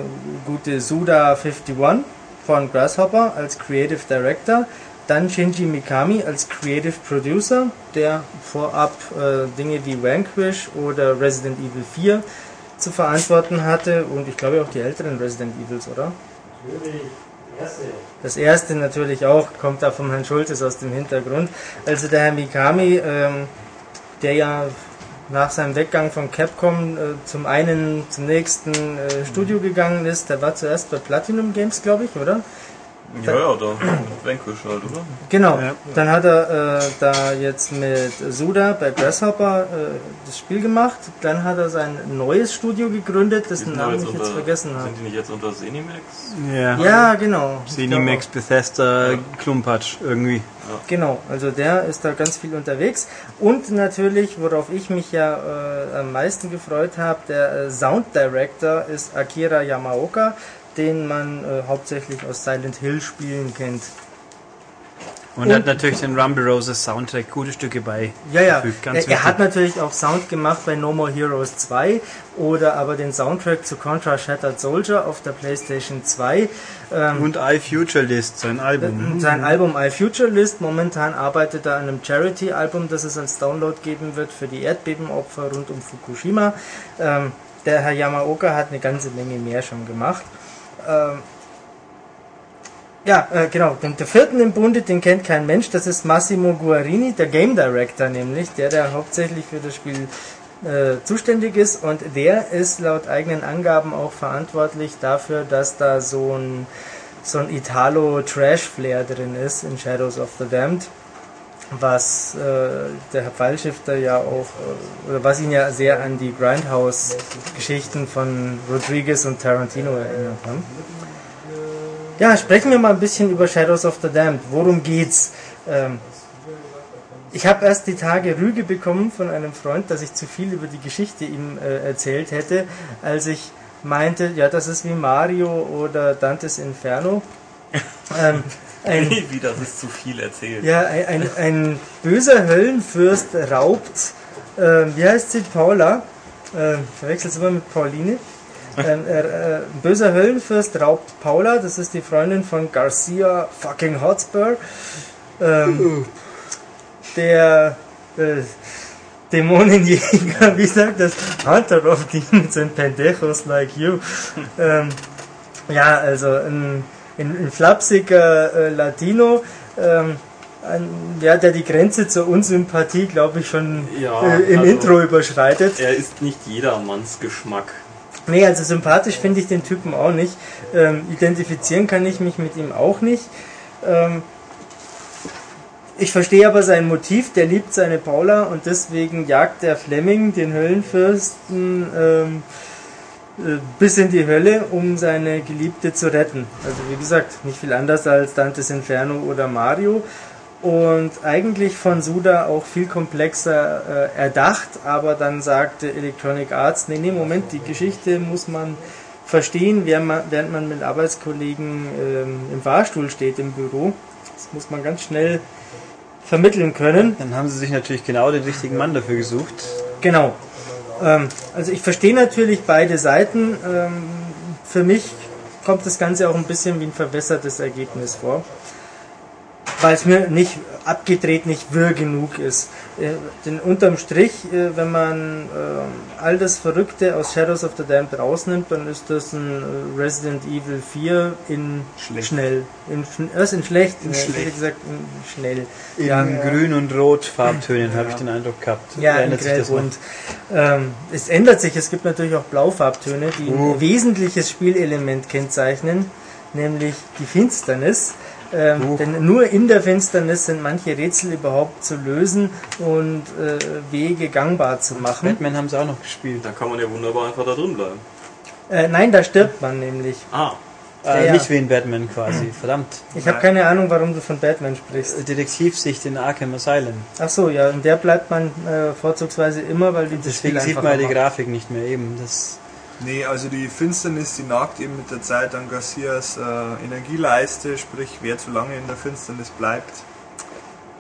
gute Suda51 von Grasshopper als Creative Director, dann Shinji Mikami als Creative Producer, der vorab äh, Dinge wie Vanquish oder Resident Evil 4 zu verantworten hatte und ich glaube auch die älteren Resident Evils, oder? Das erste natürlich auch, kommt da vom Herrn Schultes aus dem Hintergrund. Also der Herr Mikami, ähm, der ja nach seinem Weggang von Capcom äh, zum einen zum nächsten äh, Studio gegangen ist, der war zuerst bei Platinum Games, glaube ich, oder? Ja, ja, da Vanquish halt, oder? Genau. Ja. Dann hat er äh, da jetzt mit Suda bei Grasshopper äh, das Spiel gemacht. Dann hat er sein neues Studio gegründet, dessen Namen jetzt ich jetzt unter- vergessen habe. Sind die nicht jetzt unter Zenimax? Ja. Ja, genau. Cinemax, Bethesda, Klumpatsch irgendwie. Genau, also der ist da ganz viel unterwegs. Und natürlich, worauf ich mich ja äh, am meisten gefreut habe, der äh, Sound Director ist Akira Yamaoka, den man äh, hauptsächlich aus Silent Hill Spielen kennt. Und, Und- hat natürlich den Rumble Roses Soundtrack gute Stücke bei. Ja, ja. Ganz Er, er hat natürlich auch Sound gemacht bei No More Heroes 2 oder aber den Soundtrack zu Contra Shattered Soldier auf der PlayStation 2. Ähm, Und iFuturelist, sein Album. sein Album iFuturelist. Momentan arbeitet er an einem Charity-Album, das es als Download geben wird für die Erdbebenopfer rund um Fukushima. Ähm, der Herr Yamaoka hat eine ganze Menge mehr schon gemacht. Ähm, ja, äh, genau. Den, der vierten im Bunde, den kennt kein Mensch. Das ist Massimo Guarini, der Game Director nämlich, der der hauptsächlich für das Spiel äh, zuständig ist. Und der ist laut eigenen Angaben auch verantwortlich dafür, dass da so ein so ein Italo-Trash-Flair drin ist in Shadows of the Damned, was äh, der Herr Pfeilschifter ja auch, äh, oder was ihn ja sehr an die Grindhouse-Geschichten von Rodriguez und Tarantino erinnert haben. Ja, sprechen wir mal ein bisschen über Shadows of the Damned. Worum geht's? Ähm, Ich habe erst die Tage Rüge bekommen von einem Freund, dass ich zu viel über die Geschichte ihm äh, erzählt hätte, als ich meinte, ja, das ist wie Mario oder Dantes Inferno. ähm, ein, wie das ist zu viel erzählt. Ja, ein, ein, ein böser Höllenfürst raubt, äh, wie heißt sie, Paula? Äh, verwechselt immer mit Pauline. Ein äh, böser Höllenfürst raubt Paula, das ist die Freundin von Garcia fucking Hotspur. Ähm, der äh, Dämonenjäger, wie sagt das? Hunter of Demons and Pendejos like you. Ähm, ja, also ein, ein, ein flapsiger äh, Latino, ähm, ein, ja, der die Grenze zur Unsympathie, glaube ich, schon ja, äh, im also Intro überschreitet. Er ist nicht jedermanns Geschmack. Nee, also sympathisch finde ich den Typen auch nicht. Ähm, identifizieren kann ich mich mit ihm auch nicht. Ähm, ich verstehe aber sein Motiv, der liebt seine Paula und deswegen jagt der Fleming den Höllenfürsten ähm, äh, bis in die Hölle, um seine Geliebte zu retten. Also wie gesagt, nicht viel anders als Dantes Inferno oder Mario. Und eigentlich von Suda auch viel komplexer äh, erdacht, aber dann sagte Electronic Arts, nee, nee, Moment, die Geschichte muss man verstehen, während man, während man mit Arbeitskollegen ähm, im Fahrstuhl steht im Büro. Das muss man ganz schnell vermitteln können. Dann haben sie sich natürlich genau den richtigen Mann dafür gesucht. Genau. Ähm, also ich verstehe natürlich beide Seiten. Ähm, für mich kommt das Ganze auch ein bisschen wie ein verbessertes Ergebnis vor weil es mir nicht abgedreht nicht wirr genug ist. Äh, denn unterm Strich, äh, wenn man äh, all das Verrückte aus Shadows of the Damned rausnimmt, dann ist das ein Resident Evil 4 in schlecht. schnell. In, was in schlecht? In schlecht. gesagt in schnell. In ja, grün und rot Farbtönen ja. habe ich den Eindruck gehabt. Ja, in grell und ähm, es ändert sich. Es gibt natürlich auch Blaufarbtöne, die uh. ein wesentliches Spielelement kennzeichnen, nämlich die Finsternis. Ähm, denn nur in der Finsternis sind manche Rätsel überhaupt zu lösen und äh, Wege gangbar zu machen. Batman haben sie auch noch gespielt. Da kann man ja wunderbar einfach da drin bleiben. Äh, nein, da stirbt man nämlich. Ah. Äh, ja. Nicht wie in Batman quasi, verdammt. Ich habe keine Ahnung, warum du von Batman sprichst. Äh, Detektivsicht in Arkham Asylum. Ach so, ja, und der bleibt man äh, vorzugsweise immer, weil die Deswegen sieht man die Grafik nicht mehr eben. Das Nee, also die Finsternis, die nagt eben mit der Zeit an Garcias äh, Energieleiste, sprich wer zu lange in der Finsternis bleibt,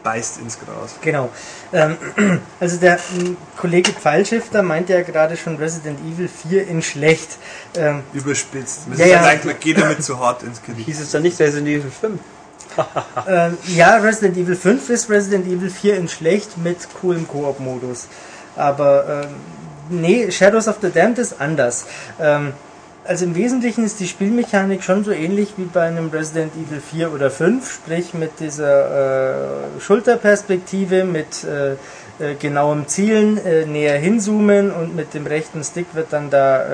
beißt ins Gras. Genau. Ähm, also der ähm, Kollege Pfeilschifter meinte ja gerade schon Resident Evil 4 in schlecht. Ähm, Überspitzt. Man ja, ja. Eigentlich, geht damit zu hart ins Gericht. Hieß es dann nicht Resident Evil 5? ähm, ja, Resident Evil 5 ist Resident Evil 4 in schlecht mit coolem Koop-Modus. Aber ähm, nee, Shadows of the Damned ist anders. Ähm, also im Wesentlichen ist die Spielmechanik schon so ähnlich wie bei einem Resident Evil 4 oder 5, sprich mit dieser äh, Schulterperspektive, mit äh, äh, genauem Zielen, äh, näher hinzoomen und mit dem rechten Stick wird dann da äh,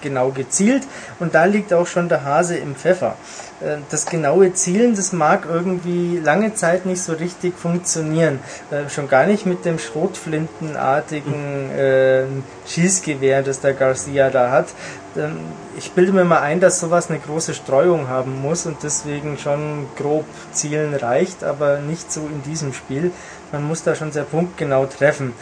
genau gezielt und da liegt auch schon der Hase im Pfeffer. Äh, das genaue Zielen, das mag irgendwie lange Zeit nicht so richtig funktionieren. Äh, schon gar nicht mit dem schrotflintenartigen äh, Schießgewehr, das der Garcia da hat. Ähm, ich bilde mir mal ein, dass sowas eine große Streuung haben muss und deswegen schon grob zielen reicht, aber nicht so in diesem Spiel. Man muss da schon sehr punktgenau treffen.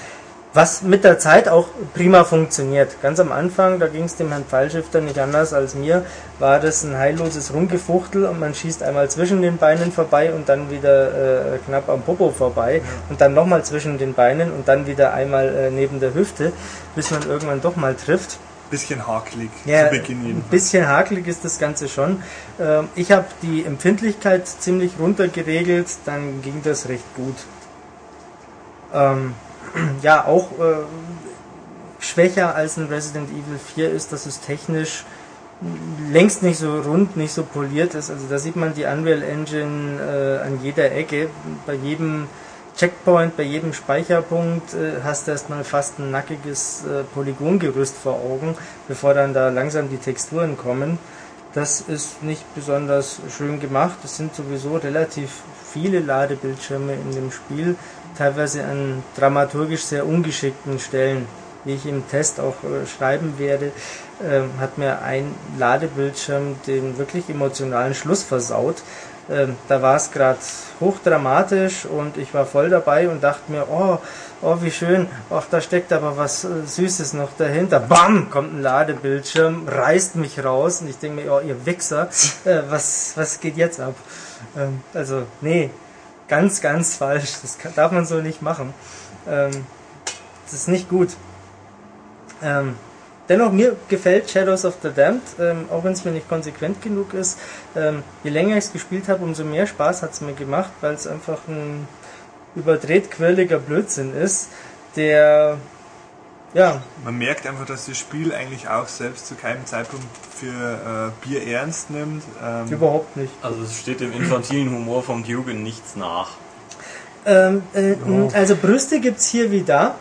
Was mit der Zeit auch prima funktioniert. Ganz am Anfang, da ging es dem Herrn Pfeilschifter nicht anders als mir, war das ein heilloses Rumgefuchtel und man schießt einmal zwischen den Beinen vorbei und dann wieder äh, knapp am Popo vorbei und dann nochmal zwischen den Beinen und dann wieder einmal äh, neben der Hüfte, bis man irgendwann doch mal trifft. Bisschen hakelig ja, zu Beginn jedenfalls. Ein bisschen hakelig ist das Ganze schon. Ähm, ich habe die Empfindlichkeit ziemlich runtergeregelt, dann ging das recht gut. Ähm, ja auch äh, schwächer als ein Resident Evil 4 ist, dass es technisch längst nicht so rund, nicht so poliert ist. Also da sieht man die Unreal Engine äh, an jeder Ecke. Bei jedem Checkpoint, bei jedem Speicherpunkt äh, hast du erstmal fast ein nackiges äh, Polygongerüst vor Augen, bevor dann da langsam die Texturen kommen. Das ist nicht besonders schön gemacht. Es sind sowieso relativ viele Ladebildschirme in dem Spiel teilweise an dramaturgisch sehr ungeschickten Stellen, wie ich im Test auch äh, schreiben werde, äh, hat mir ein Ladebildschirm den wirklich emotionalen Schluss versaut. ähm, da war es gerade hochdramatisch und ich war voll dabei und dachte mir, oh, oh wie schön, ach da steckt aber was äh, Süßes noch dahinter. Bam, kommt ein Ladebildschirm, reißt mich raus und ich denke mir, oh ihr Wichser, äh, was, was geht jetzt ab? Ähm, also, nee, ganz, ganz falsch, das kann, darf man so nicht machen. Ähm, das ist nicht gut. Ähm, dennoch, mir gefällt Shadows of the Damned, ähm, auch wenn es mir nicht konsequent genug ist. Ähm, je länger ich es gespielt habe, umso mehr Spaß hat es mir gemacht, weil es einfach ein überdreht quirliger Blödsinn ist, der ja. Man merkt einfach, dass das Spiel eigentlich auch selbst zu keinem Zeitpunkt für äh, Bier ernst nimmt. Ähm Überhaupt nicht. Also es steht dem infantilen Humor vom Duke in nichts nach. Ähm, äh, oh. Also Brüste gibt es hier wie da.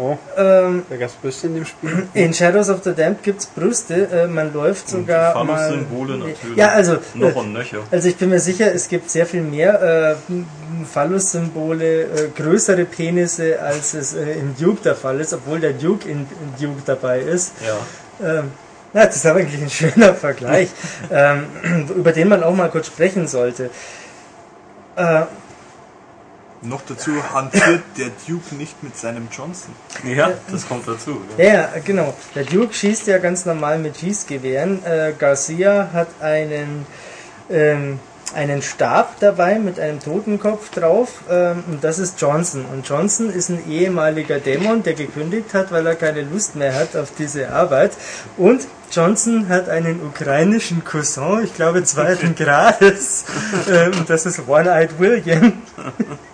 Oh, ähm, da gab es Brüste in dem Spiel. In Shadows of the Damned gibt es Brüste. Äh, man läuft sogar. Und mal, Symbole natürlich. Ja, also. Noch und nöcher. Also ich bin mir sicher, es gibt sehr viel mehr äh, Phallus-Symbole, äh, größere Penisse, als es äh, in Duke der Fall ist, obwohl der Duke in, in Duke dabei ist. Ja. Ähm, ja, das ist aber eigentlich ein schöner Vergleich, ähm, über den man auch mal kurz sprechen sollte. Äh, noch dazu hantiert der Duke nicht mit seinem Johnson. Ja, das kommt dazu. Ja, ja genau. Der Duke schießt ja ganz normal mit Schießgewehren. Äh, Garcia hat einen, ähm, einen Stab dabei mit einem Totenkopf drauf. Ähm, und das ist Johnson. Und Johnson ist ein ehemaliger Dämon, der gekündigt hat, weil er keine Lust mehr hat auf diese Arbeit. Und Johnson hat einen ukrainischen Cousin, ich glaube zweiten Grades. Ähm, das ist One-Eyed William.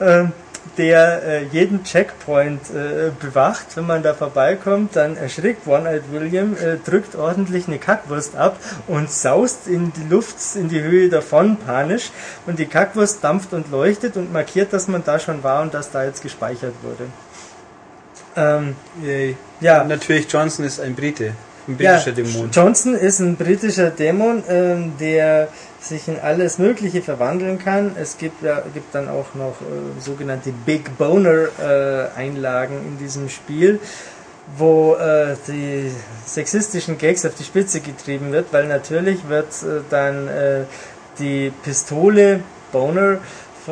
Ähm, der äh, jeden Checkpoint äh, bewacht. Wenn man da vorbeikommt, dann erschrickt One-Eyed William, äh, drückt ordentlich eine Kackwurst ab und saust in die Luft, in die Höhe davon, panisch. Und die Kackwurst dampft und leuchtet und markiert, dass man da schon war und dass da jetzt gespeichert wurde. Ähm, ja. natürlich, Johnson ist ein Brite. Ein britischer ja, Dämon. Johnson ist ein britischer Dämon, ähm, der sich in alles Mögliche verwandeln kann. Es gibt, ja, gibt dann auch noch äh, sogenannte Big Boner äh, Einlagen in diesem Spiel, wo äh, die sexistischen Gags auf die Spitze getrieben wird, weil natürlich wird äh, dann äh, die Pistole Boner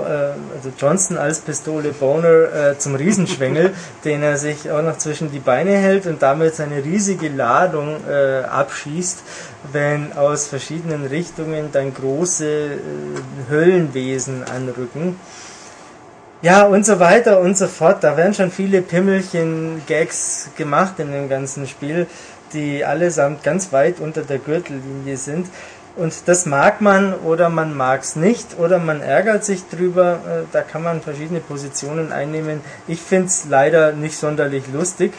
also Johnson als Pistole Boner äh, zum Riesenschwengel, den er sich auch noch zwischen die Beine hält und damit seine riesige Ladung äh, abschießt, wenn aus verschiedenen Richtungen dann große äh, Höllenwesen anrücken. Ja, und so weiter und so fort. Da werden schon viele Pimmelchen-Gags gemacht in dem ganzen Spiel, die allesamt ganz weit unter der Gürtellinie sind. Und das mag man oder man mag es nicht oder man ärgert sich drüber. Äh, da kann man verschiedene Positionen einnehmen. Ich finde es leider nicht sonderlich lustig,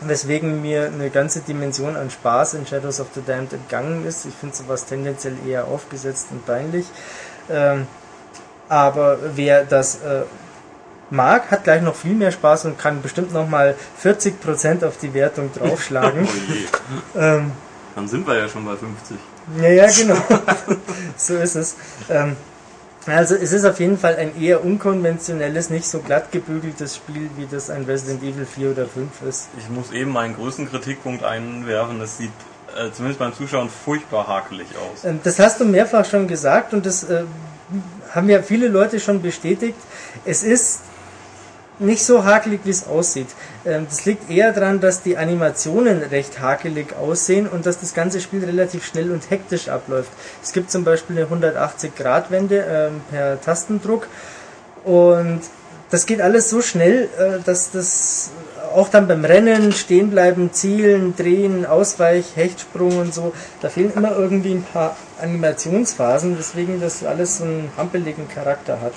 weswegen mir eine ganze Dimension an Spaß in Shadows of the Damned entgangen ist. Ich finde sowas tendenziell eher aufgesetzt und peinlich. Ähm, aber wer das äh, mag, hat gleich noch viel mehr Spaß und kann bestimmt nochmal 40% auf die Wertung draufschlagen. oh ähm, Dann sind wir ja schon bei 50. Ja, ja, genau. so ist es. Ähm, also es ist auf jeden Fall ein eher unkonventionelles, nicht so glatt gebügeltes Spiel, wie das ein Resident Evil 4 oder 5 ist. Ich muss eben meinen größten Kritikpunkt einwerfen, es sieht äh, zumindest beim Zuschauen furchtbar hakelig aus. Ähm, das hast du mehrfach schon gesagt und das äh, haben ja viele Leute schon bestätigt. Es ist nicht so hakelig, wie es aussieht. Ähm, das liegt eher daran, dass die Animationen recht hakelig aussehen und dass das ganze Spiel relativ schnell und hektisch abläuft. Es gibt zum Beispiel eine 180-Grad-Wende ähm, per Tastendruck und das geht alles so schnell, äh, dass das auch dann beim Rennen, stehen bleiben, zielen, drehen, Ausweich, Hechtsprung und so, da fehlen immer irgendwie ein paar Animationsphasen, weswegen das alles so einen hampeligen Charakter hat.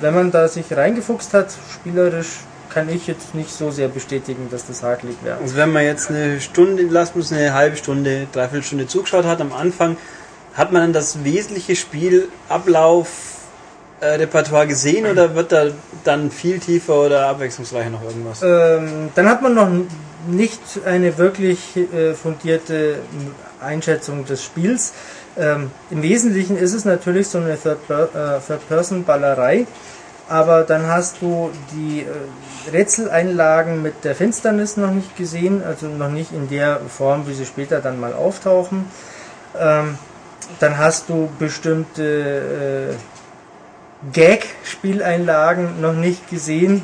Wenn man da sich reingefuchst hat, spielerisch, kann ich jetzt nicht so sehr bestätigen, dass das hakelig wäre. Also wenn man jetzt eine Stunde, lasst uns eine halbe Stunde, dreiviertel Stunde zugeschaut hat am Anfang, hat man dann das wesentliche Spielablauf äh, Repertoire gesehen oder wird da dann viel tiefer oder abwechslungsreicher noch irgendwas? Ähm, dann hat man noch nicht eine wirklich äh, fundierte Einschätzung des Spiels. Ähm, Im Wesentlichen ist es natürlich so eine Third-Person-Ballerei, äh, aber dann hast du die äh, Rätseleinlagen mit der Finsternis noch nicht gesehen, also noch nicht in der Form, wie sie später dann mal auftauchen. Ähm, dann hast du bestimmte äh, Gag-Spieleinlagen noch nicht gesehen.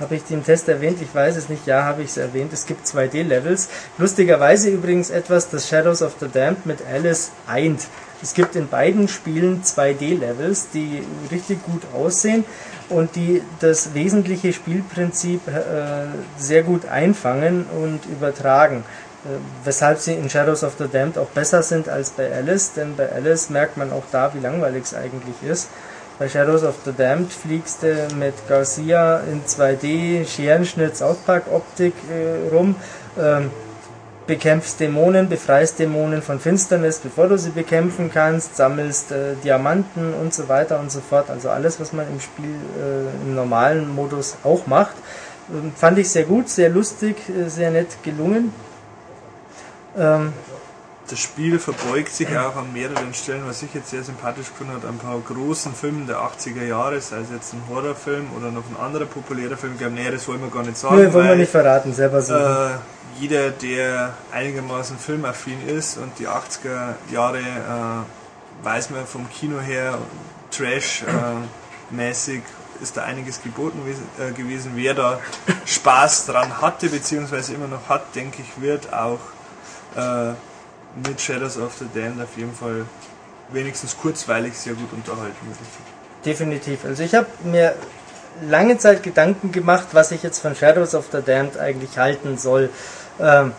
Habe ich den Test erwähnt? Ich weiß es nicht. Ja, habe ich es erwähnt. Es gibt 2D-Levels. Lustigerweise übrigens etwas, das Shadows of the Damned mit Alice eint. Es gibt in beiden Spielen 2D-Levels, die richtig gut aussehen und die das wesentliche Spielprinzip äh, sehr gut einfangen und übertragen. Äh, weshalb sie in Shadows of the Damned auch besser sind als bei Alice, denn bei Alice merkt man auch da, wie langweilig es eigentlich ist. Bei Shadows of the Damned fliegst du mit Garcia in 2D Scherenschnitt South Park Optik äh, rum, ähm, bekämpfst Dämonen, befreist Dämonen von Finsternis, bevor du sie bekämpfen kannst, sammelst äh, Diamanten und so weiter und so fort. Also alles, was man im Spiel äh, im normalen Modus auch macht. Ähm, fand ich sehr gut, sehr lustig, äh, sehr nett gelungen. Ähm, das Spiel verbeugt sich auch an mehreren Stellen, was ich jetzt sehr sympathisch gefunden habe, ein paar großen Filmen der 80er Jahre, sei es jetzt ein Horrorfilm oder noch ein anderer populärer Film. Ich glaube, näheres wollen wir gar nicht sagen. Nee, wollen wir nicht verraten, selber so. Äh, jeder, der einigermaßen filmaffin ist und die 80er Jahre äh, weiß man vom Kino her, Trash-mäßig äh, ist da einiges geboten äh, gewesen. Wer da Spaß dran hatte, beziehungsweise immer noch hat, denke ich, wird auch äh, mit Shadows of the Damned auf jeden Fall wenigstens kurzweilig sehr gut unterhalten. Definitiv. Also ich habe mir lange Zeit Gedanken gemacht, was ich jetzt von Shadows of the Damned eigentlich halten soll. Ähm,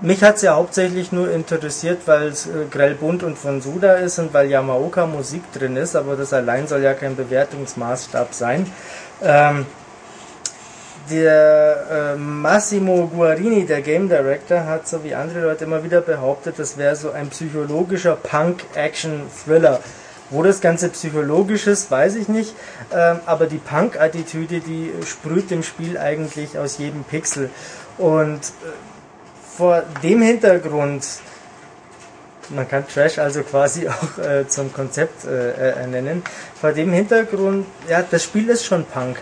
mich hat es ja hauptsächlich nur interessiert, weil es äh, grell bunt und von Suda ist und weil Yamaoka Musik drin ist, aber das allein soll ja kein Bewertungsmaßstab sein. Ähm, der äh, Massimo Guarini, der Game Director, hat so wie andere Leute immer wieder behauptet, das wäre so ein psychologischer Punk-Action-Thriller. Wo das Ganze psychologisch ist, weiß ich nicht, ähm, aber die Punk-Attitüde, die sprüht dem Spiel eigentlich aus jedem Pixel. Und äh, vor dem Hintergrund, man kann Trash also quasi auch äh, zum Konzept äh, ernennen, vor dem Hintergrund, ja, das Spiel ist schon Punk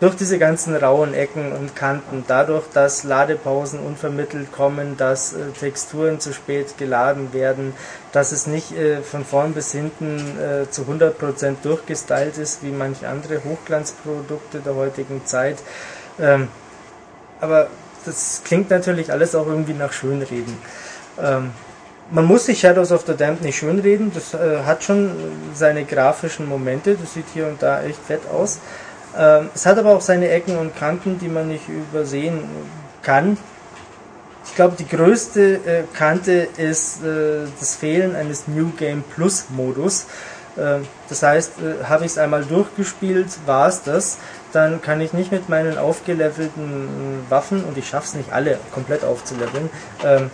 durch diese ganzen rauen Ecken und Kanten, dadurch, dass Ladepausen unvermittelt kommen, dass äh, Texturen zu spät geladen werden, dass es nicht äh, von vorn bis hinten äh, zu 100% durchgestylt ist, wie manche andere Hochglanzprodukte der heutigen Zeit. Ähm, aber das klingt natürlich alles auch irgendwie nach Schönreden. Ähm, man muss sich Shadows of the Damned nicht schönreden, das äh, hat schon seine grafischen Momente, das sieht hier und da echt fett aus. Ähm, es hat aber auch seine Ecken und Kanten, die man nicht übersehen kann. Ich glaube, die größte äh, Kante ist äh, das Fehlen eines New Game Plus Modus. Äh, das heißt, äh, habe ich es einmal durchgespielt, war es das, dann kann ich nicht mit meinen aufgelevelten Waffen, und ich schaffe es nicht alle komplett aufzuleveln, ähm,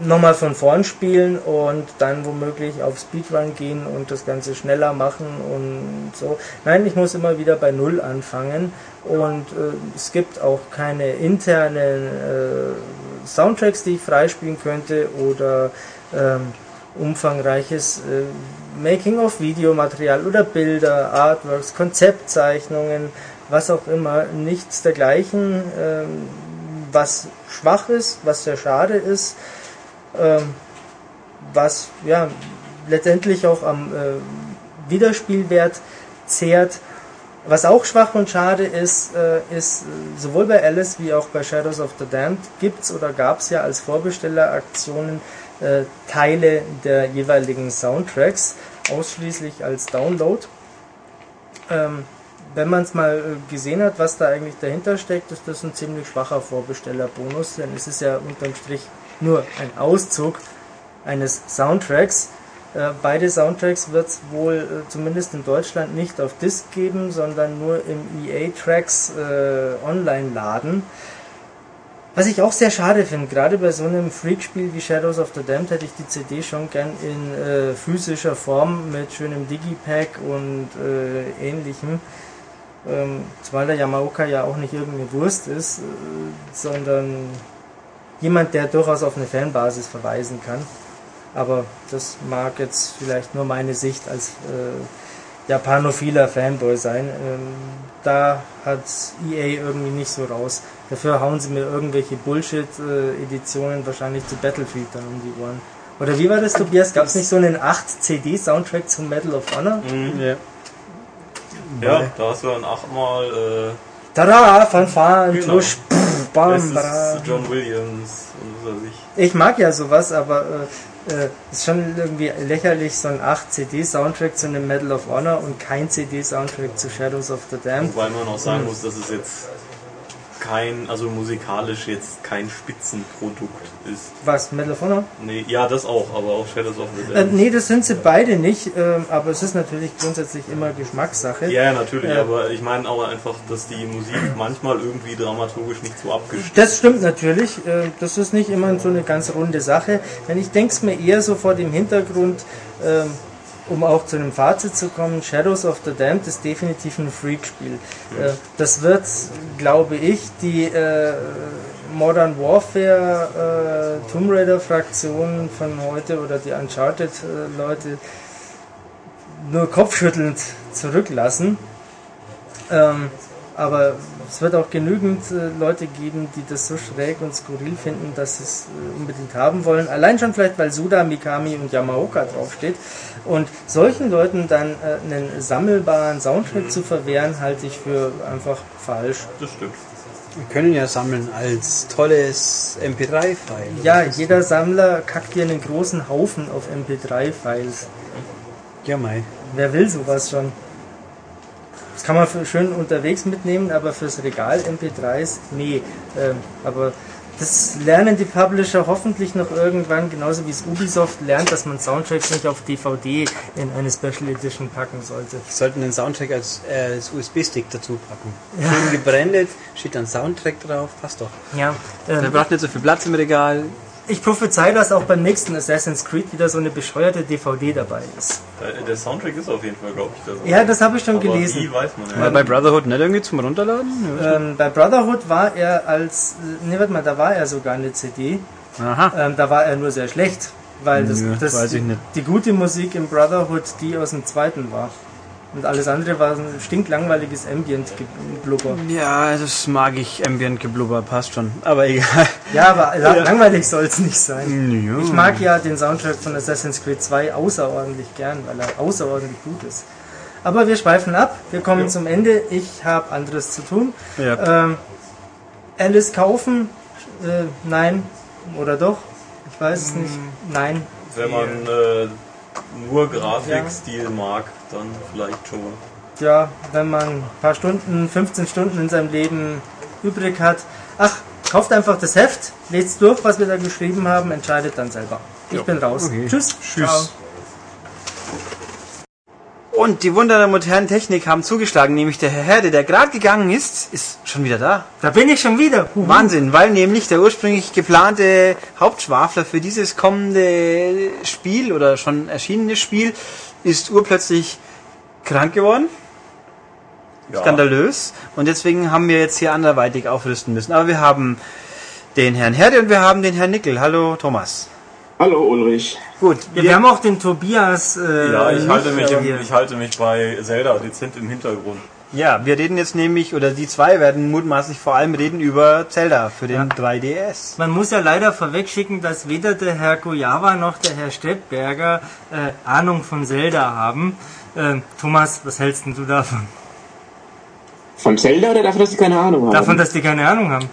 nochmal von vorn spielen und dann womöglich auf Speedrun gehen und das Ganze schneller machen und so. Nein, ich muss immer wieder bei Null anfangen und äh, es gibt auch keine internen äh, Soundtracks, die ich freispielen könnte oder ähm, umfangreiches äh, Making-of-Videomaterial oder Bilder, Artworks, Konzeptzeichnungen, was auch immer, nichts dergleichen, ähm, was schwach ist, was sehr schade ist was ja letztendlich auch am äh, Wiederspielwert zehrt. Was auch schwach und schade ist, äh, ist sowohl bei Alice wie auch bei Shadows of the Damned gibt es oder gab es ja als Vorbestelleraktionen äh, Teile der jeweiligen Soundtracks, ausschließlich als Download. Ähm, wenn man es mal äh, gesehen hat, was da eigentlich dahinter steckt, ist das ein ziemlich schwacher Vorbestellerbonus, denn es ist ja unterm Strich nur ein Auszug eines Soundtracks. Äh, beide Soundtracks wird es wohl äh, zumindest in Deutschland nicht auf Disc geben, sondern nur im EA Tracks äh, online laden. Was ich auch sehr schade finde, gerade bei so einem Freak-Spiel wie Shadows of the Damned hätte ich die CD schon gern in äh, physischer Form mit schönem Digipack und äh, ähnlichem. Ähm, zumal der Yamaoka ja auch nicht irgendeine Wurst ist, sondern jemand, der durchaus auf eine Fanbasis verweisen kann. Aber das mag jetzt vielleicht nur meine Sicht als äh, japanophiler Fanboy sein. Ähm, da hat EA irgendwie nicht so raus. Dafür hauen sie mir irgendwelche Bullshit-Editionen wahrscheinlich zu Battlefield dann um die Ohren. Oder wie war das, Tobias? Gab es nicht so einen 8-CD-Soundtrack zum Medal of Honor? Ja. Ja, da hast du dann achtmal, äh, Tada, Fanfaren, Genau. Tusch, pff, bam, das ist John Williams und was weiß ich. Ich mag ja sowas, aber äh, äh, ist schon irgendwie lächerlich, so ein 8-CD-Soundtrack zu einem Medal of Honor und kein CD-Soundtrack zu Shadows of the Damned. Wobei man auch sagen muss, dass es jetzt kein, also musikalisch jetzt kein Spitzenprodukt ist. Was, Medal of Honor? Nee, ja, das auch, aber auch Shadows of the Äh, Damned. nee, das sind sie beide nicht, ähm, aber es ist natürlich grundsätzlich immer Geschmackssache. Ja, natürlich, Ja. aber ich meine auch einfach, dass die Musik manchmal irgendwie dramaturgisch nicht so abgestimmt Das stimmt natürlich, äh, das ist nicht immer so eine ganz runde Sache, denn ich denke es mir eher so vor dem Hintergrund, ähm, um auch zu einem Fazit zu kommen, Shadows of the Damned ist definitiv ein Freak-Spiel. Äh, das wird, glaube ich, die äh, Modern Warfare äh, Tomb Raider Fraktion von heute oder die Uncharted äh, Leute nur kopfschüttelnd zurücklassen. Ähm, aber es wird auch genügend äh, Leute geben, die das so schräg und skurril finden, dass sie es äh, unbedingt haben wollen. Allein schon vielleicht, weil Suda, Mikami und Yamaoka draufsteht. Und solchen Leuten dann äh, einen sammelbaren Soundtrack zu verwehren, halte ich für einfach falsch. Das stimmt. Wir können ja sammeln als tolles MP3-File. Ja, jeder Sammler kackt dir einen großen Haufen auf MP3-Files. Ja, mei. Wer will sowas schon? Das kann man für schön unterwegs mitnehmen, aber fürs Regal MP3s, nee. Ähm, aber das lernen die Publisher hoffentlich noch irgendwann, genauso wie es Ubisoft lernt, dass man Soundtracks nicht auf DVD in eine Special Edition packen sollte. Wir sollten den Soundtrack als, äh, als USB-Stick dazu packen. Schön gebrandet, steht dann Soundtrack drauf, passt doch. Ja, Der ähm, braucht nicht so viel Platz im Regal. Ich prophezei, dass auch beim nächsten Assassin's Creed wieder so eine bescheuerte DVD dabei ist. Der, Soundtrack ist auf jeden Fall, glaube ich, da. Ja, das habe ich schon aber gelesen. Wie weiß man War ja. bei Brotherhood nicht irgendwie zum Runterladen? Ähm, bei Brotherhood war er als, nee, warte mal, da war er sogar eine CD. Aha. Ähm, da war er nur sehr schlecht, weil das, Nö, das weiß ich nicht. die gute Musik im Brotherhood die aus dem zweiten war. Und alles andere war ein stinklangweiliges Ambient-Blubber. Ja, das mag ich. Ambient Geblubber, passt schon. Aber egal. Ja, aber la- langweilig soll es nicht sein. Ja. Ich mag ja den Soundtrack von Assassin's Creed 2 außerordentlich gern, weil er außerordentlich gut ist. Aber wir schweifen ab, wir kommen zum Ende. Ich habe anderes zu tun. Ja. Ähm, Alice kaufen? Äh, nein. Oder doch? Ich weiß es nicht. Nein. Wenn man äh, nur Grafikstil mag, dann vielleicht schon. ja, wenn man ein paar Stunden, 15 Stunden in seinem Leben übrig hat, ach, kauft einfach das Heft, lest durch, was wir da geschrieben haben, entscheidet dann selber. Ich Ja. bin raus. Okay. Tschüss. Tschüss. Ciao. Und die Wunder der modernen Technik haben zugeschlagen, nämlich der Herr Herde, der gerade gegangen ist, ist schon wieder da. Da bin ich schon wieder. Huhu. Wahnsinn, weil nämlich der ursprünglich geplante Hauptschwafler für dieses kommende Spiel oder schon erschienene Spiel ist urplötzlich krank geworden. Ja. Skandalös. Und deswegen haben wir jetzt hier anderweitig aufrüsten müssen. Aber wir haben den Herrn Herde und wir haben den Herrn Nickel. Hallo Thomas. Hallo Ulrich. Gut, Ja, wir haben auch den Tobias. Äh, Ja, ich halte, mich im, hier. ich halte mich bei Zelda dezent im Hintergrund. Ja, wir reden jetzt nämlich, oder die zwei werden mutmaßlich vor allem reden über Zelda für den 3DS. Man muss ja leider vorwegschicken, dass weder der Herr Gojawa noch der Herr Stettberger äh, Ahnung von Zelda haben. Ähm, Thomas, was hältst denn du davon? Von Zelda oder davon, dass sie keine Ahnung haben? Davon, dass die keine Ahnung haben.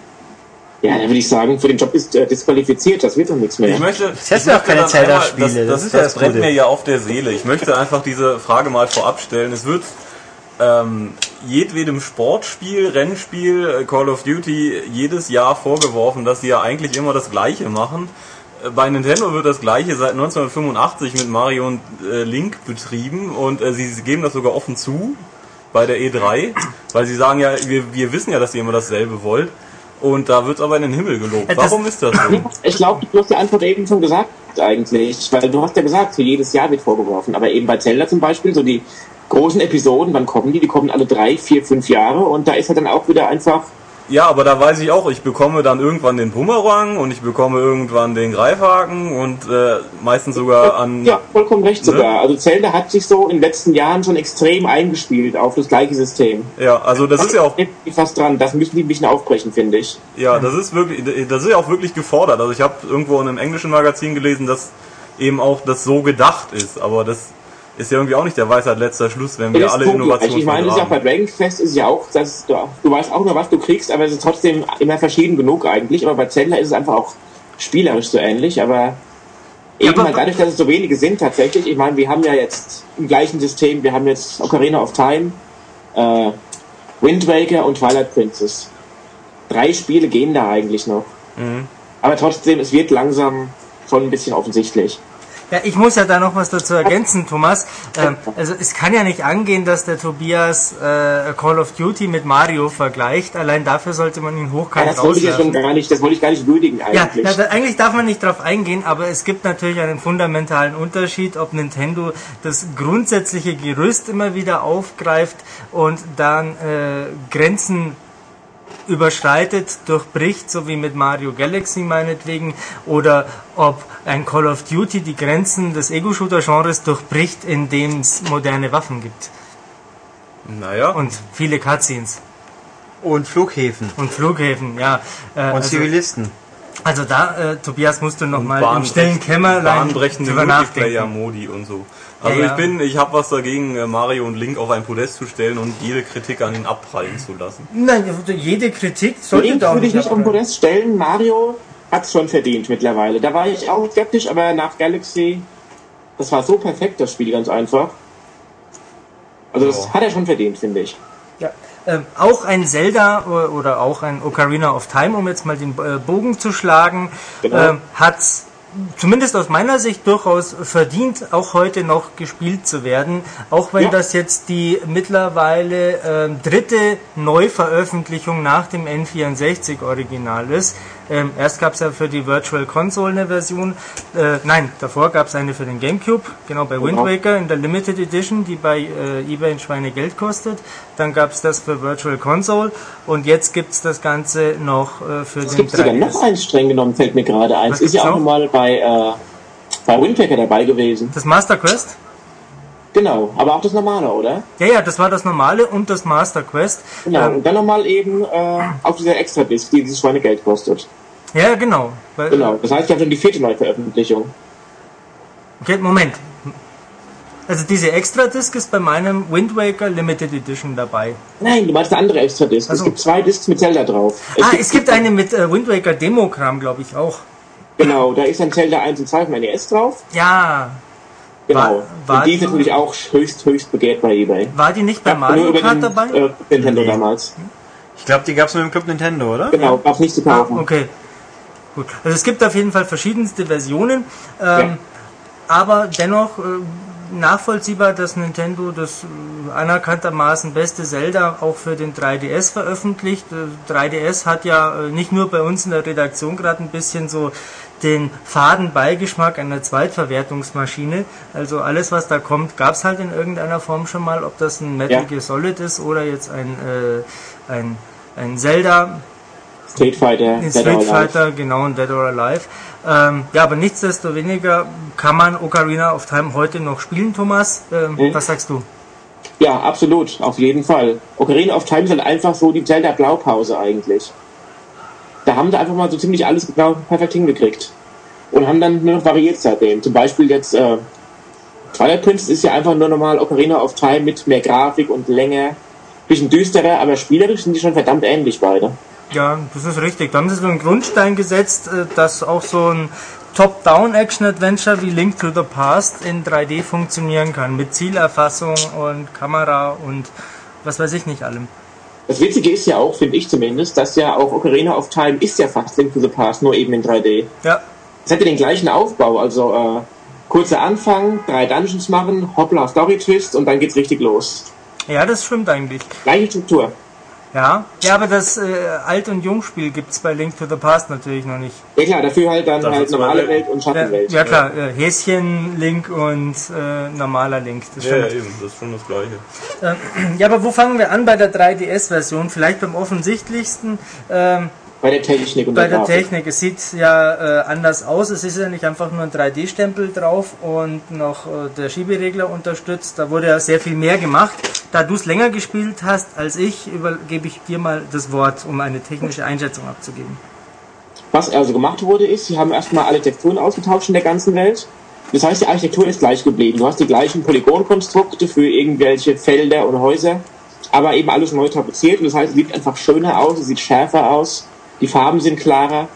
ja, dann würde ich sagen, für den Job ist äh, disqualifiziert, das wird doch nichts mehr. Ich möchte, hast ich ja auch keine Zelda-Spiele, das Das, das, ist ja das das brennt mir ja auf der Seele. Ich möchte einfach diese Frage mal vorab stellen. Es wird ähm, jedwedem Sportspiel, Rennspiel, äh, Call of Duty jedes Jahr vorgeworfen, dass sie ja eigentlich immer das Gleiche machen. Äh, Bei Nintendo wird das Gleiche seit 1985 mit Mario und äh, Link betrieben und äh, sie, geben das sogar offen zu bei der E3, weil sie sagen ja, wir, wir wissen ja, dass ihr immer dasselbe wollt. Und da wird aber in den Himmel gelobt. Äh, das- Warum ist das so? Ich glaube, du hast die Antwort eben schon gesagt, eigentlich. Weil du hast ja gesagt, für jedes Jahr wird vorgeworfen. Aber eben bei Zelda zum Beispiel, so die großen Episoden, wann kommen die? Die kommen alle drei, vier, fünf Jahre. Und da ist halt dann auch wieder einfach Ja, aber da weiß ich auch, ich bekomme dann irgendwann den Bumerang und ich bekomme irgendwann den Greifhaken und äh, meistens sogar an. Ja, vollkommen recht Ne? sogar. Also Zelda hat sich so in den letzten Jahren schon extrem eingespielt auf das gleiche System. Ja, also das ist ja auch, fast dran. Das müssen die ein bisschen aufbrechen, finde ich. ja, das ist wirklich, das ist ja auch wirklich gefordert. Also ich habe irgendwo in einem englischen Magazin gelesen, dass eben auch das so gedacht ist. Aber das ist ja irgendwie auch nicht der Weisheit letzter Schluss, wenn wir Das alle Innovationen Ich meine, das ist ja auch bei Dragon Quest ist ja auch, dass du, du weißt auch nur, was du kriegst, aber es ist trotzdem immer verschieden genug eigentlich. Aber bei Zelda ist es einfach auch spielerisch so ähnlich, aber eben aber- halt dadurch, dass es so wenige sind tatsächlich. Ich meine, wir haben ja jetzt im gleichen System, wir haben jetzt Ocarina of Time, äh, Wind Waker und Twilight Princess. Drei Spiele gehen da eigentlich noch. Mhm. Aber trotzdem, es wird langsam schon ein bisschen offensichtlich. Ja, ich muss ja da noch was dazu ergänzen, Thomas. Ähm, also es kann ja nicht angehen, dass der Tobias äh, Call of Duty mit Mario vergleicht. Allein dafür sollte man ihn Ja, hochkant das wollte ich ja schon gar nicht, das wollte ich gar nicht würdigen Ja, eigentlich. na, da, eigentlich darf man nicht drauf eingehen, aber es gibt natürlich einen fundamentalen Unterschied, ob Nintendo das grundsätzliche Gerüst immer wieder aufgreift und dann äh, Grenzen überschreitet, durchbricht, so wie mit Mario Galaxy meinetwegen, oder ob ein Call of Duty die Grenzen des Ego-Shooter-Genres durchbricht, indem es moderne Waffen gibt Naja, und viele Cutscenes Und Flughäfen. und Flughäfen, ja. Äh, Und also, Zivilisten. Also da, äh, Tobias, musst du noch mal im stillen Kämmerlein bahnbrechende drüber nachdenken. Multiplayer-Modi und so. Also Ja, ja. ich bin, ich habe was dagegen, äh, Mario und Link auf ein Podest zu stellen und jede Kritik an ihn abprallen zu lassen. Nein, jede Kritik sollte Link da würde ich nicht auf den abprallen. Podest stellen. Mario hat es schon verdient mittlerweile. Da war ich auch skeptisch, aber nach Galaxy, das war so perfekt, das Spiel, ganz einfach. Also das Ja. hat er schon verdient, finde ich. Ja. Ähm, auch ein Zelda o- oder auch ein Ocarina of Time, um jetzt mal den äh, Bogen zu schlagen, Genau. ähm, hat zumindest aus meiner Sicht durchaus verdient, auch heute noch gespielt zu werden, auch wenn Ja. das jetzt die mittlerweile ähm, dritte Neuveröffentlichung nach dem N64 Original ist. Ähm, erst gab es ja für die Virtual Console eine Version, äh, nein, davor gab es eine für den GameCube, genau bei Wind Genau. Waker in der Limited Edition, die bei äh, eBay ein Schweine Geld kostet. Dann gab es das für Virtual Console und jetzt gibt es das Ganze noch äh, für Es den gibt sogar 3DS. noch eins streng genommen, fällt mir gerade ein. Es ist ja auch noch? mal bei, äh, bei Windpacker dabei gewesen. Das Master Quest? Genau, aber auch das normale, oder? Ja, ja, das war das normale und das Master Quest. Genau, Ähm, und dann nochmal eben äh, auf dieser Extra-Disc, die dieses Schweinegeld kostet. Ja, genau. Weil, Genau, das heißt, haben schon die vierte Neuveröffentlichung. Okay, Moment. Also diese Extra-Disc ist bei meinem Wind Waker Limited Edition dabei. Nein, du meinst eine andere Extra-Disc. Ach Es gibt zwei Discs mit Zelda drauf. ah, es gibt eine mit äh, Wind Waker Demogramm, glaube ich auch. Genau, da ist dann Zelda 1 und 2 von NES drauf. Ja, Genau. War- war und die ist natürlich auch höchst, höchst begehrt bei eBay. war die nicht bei Gab Mario Kart den, dabei? Äh, Nintendo Nee. damals. Ich glaube, die gab es nur im Club Nintendo, oder? Genau, gab's nicht zu Ah, kaufen. okay. Gut. Also es gibt auf jeden Fall verschiedenste Versionen, ähm, Ja. aber dennoch äh, nachvollziehbar, dass Nintendo das äh, anerkanntermaßen beste Zelda auch für den 3DS veröffentlicht. Äh, 3DS hat ja äh, nicht nur bei uns in der Redaktion gerade ein bisschen so den faden Beigeschmack einer Zweitverwertungsmaschine. Also alles, was da kommt, gab es halt in irgendeiner Form schon mal, ob das ein Metal Ja. Gear Solid ist oder jetzt ein, äh, ein, ein Zelda Street Fighter, in Dead Street. Fighter, genau, und Dead or Alive. Ähm, ja, aber nichtsdestoweniger kann man Ocarina of Time heute noch spielen, Thomas. Ähm, Mhm. Was sagst du? Ja, absolut, auf jeden Fall. Ocarina of Time ist halt einfach so die Zelda Blaupause eigentlich. Da haben sie einfach mal so ziemlich alles genau perfekt hingekriegt. Und haben dann nur noch variiert seitdem. Zum Beispiel jetzt, äh, Twilight Princess ist ja einfach nur normal Ocarina of Time mit mehr Grafik und länger. Bisschen düsterer, aber spielerisch sind die schon verdammt ähnlich beide. Ja, das ist richtig. Da haben sie so einen Grundstein gesetzt, äh, dass auch so ein Top-Down-Action-Adventure wie Link to the Past in 3D funktionieren kann. Mit Zielerfassung und Kamera und was weiß ich nicht allem. Das Witzige ist ja auch, finde ich zumindest, dass ja auch Ocarina of Time ist ja fast Link to the Past, nur eben in 3D. Ja, Es hätte den gleichen Aufbau, also äh, kurzer Anfang, drei Dungeons machen, hoppla, Story-Twist und dann geht's richtig los. ja, das stimmt eigentlich. Gleiche Struktur. Ja, ja aber das äh, Alt- und Jungspiel gibt's bei Link to the Past natürlich noch nicht. Ja klar, dafür halt dann Das halt normale Welt und Ja, Schattenwelt. ja klar, äh, Häschen-Link und äh, normaler Link. Das Ja, ja, eben, das ist schon das Gleiche. Ja, aber wo fangen wir an bei der 3DS-Version? Vielleicht beim offensichtlichsten. Ähm, Bei der Technik und bei der der. Technik. Es sieht ja äh, anders aus. Es ist ja nicht einfach nur ein 3D-Stempel drauf und noch äh, der Schieberegler unterstützt. Da wurde ja sehr viel mehr gemacht. Da du es länger gespielt hast als ich, übergebe ich dir mal das Wort, um eine technische Einschätzung abzugeben. Was also gemacht wurde, ist, sie haben erstmal alle Texturen ausgetauscht in der ganzen Welt. Das heißt, die Architektur ist gleich geblieben. Du hast die gleichen Polygonkonstrukte für irgendwelche Felder und Häuser, aber eben alles neu tapeziert. Und das heißt, es sieht einfach schöner aus, es sieht schärfer aus, die Farben sind klarer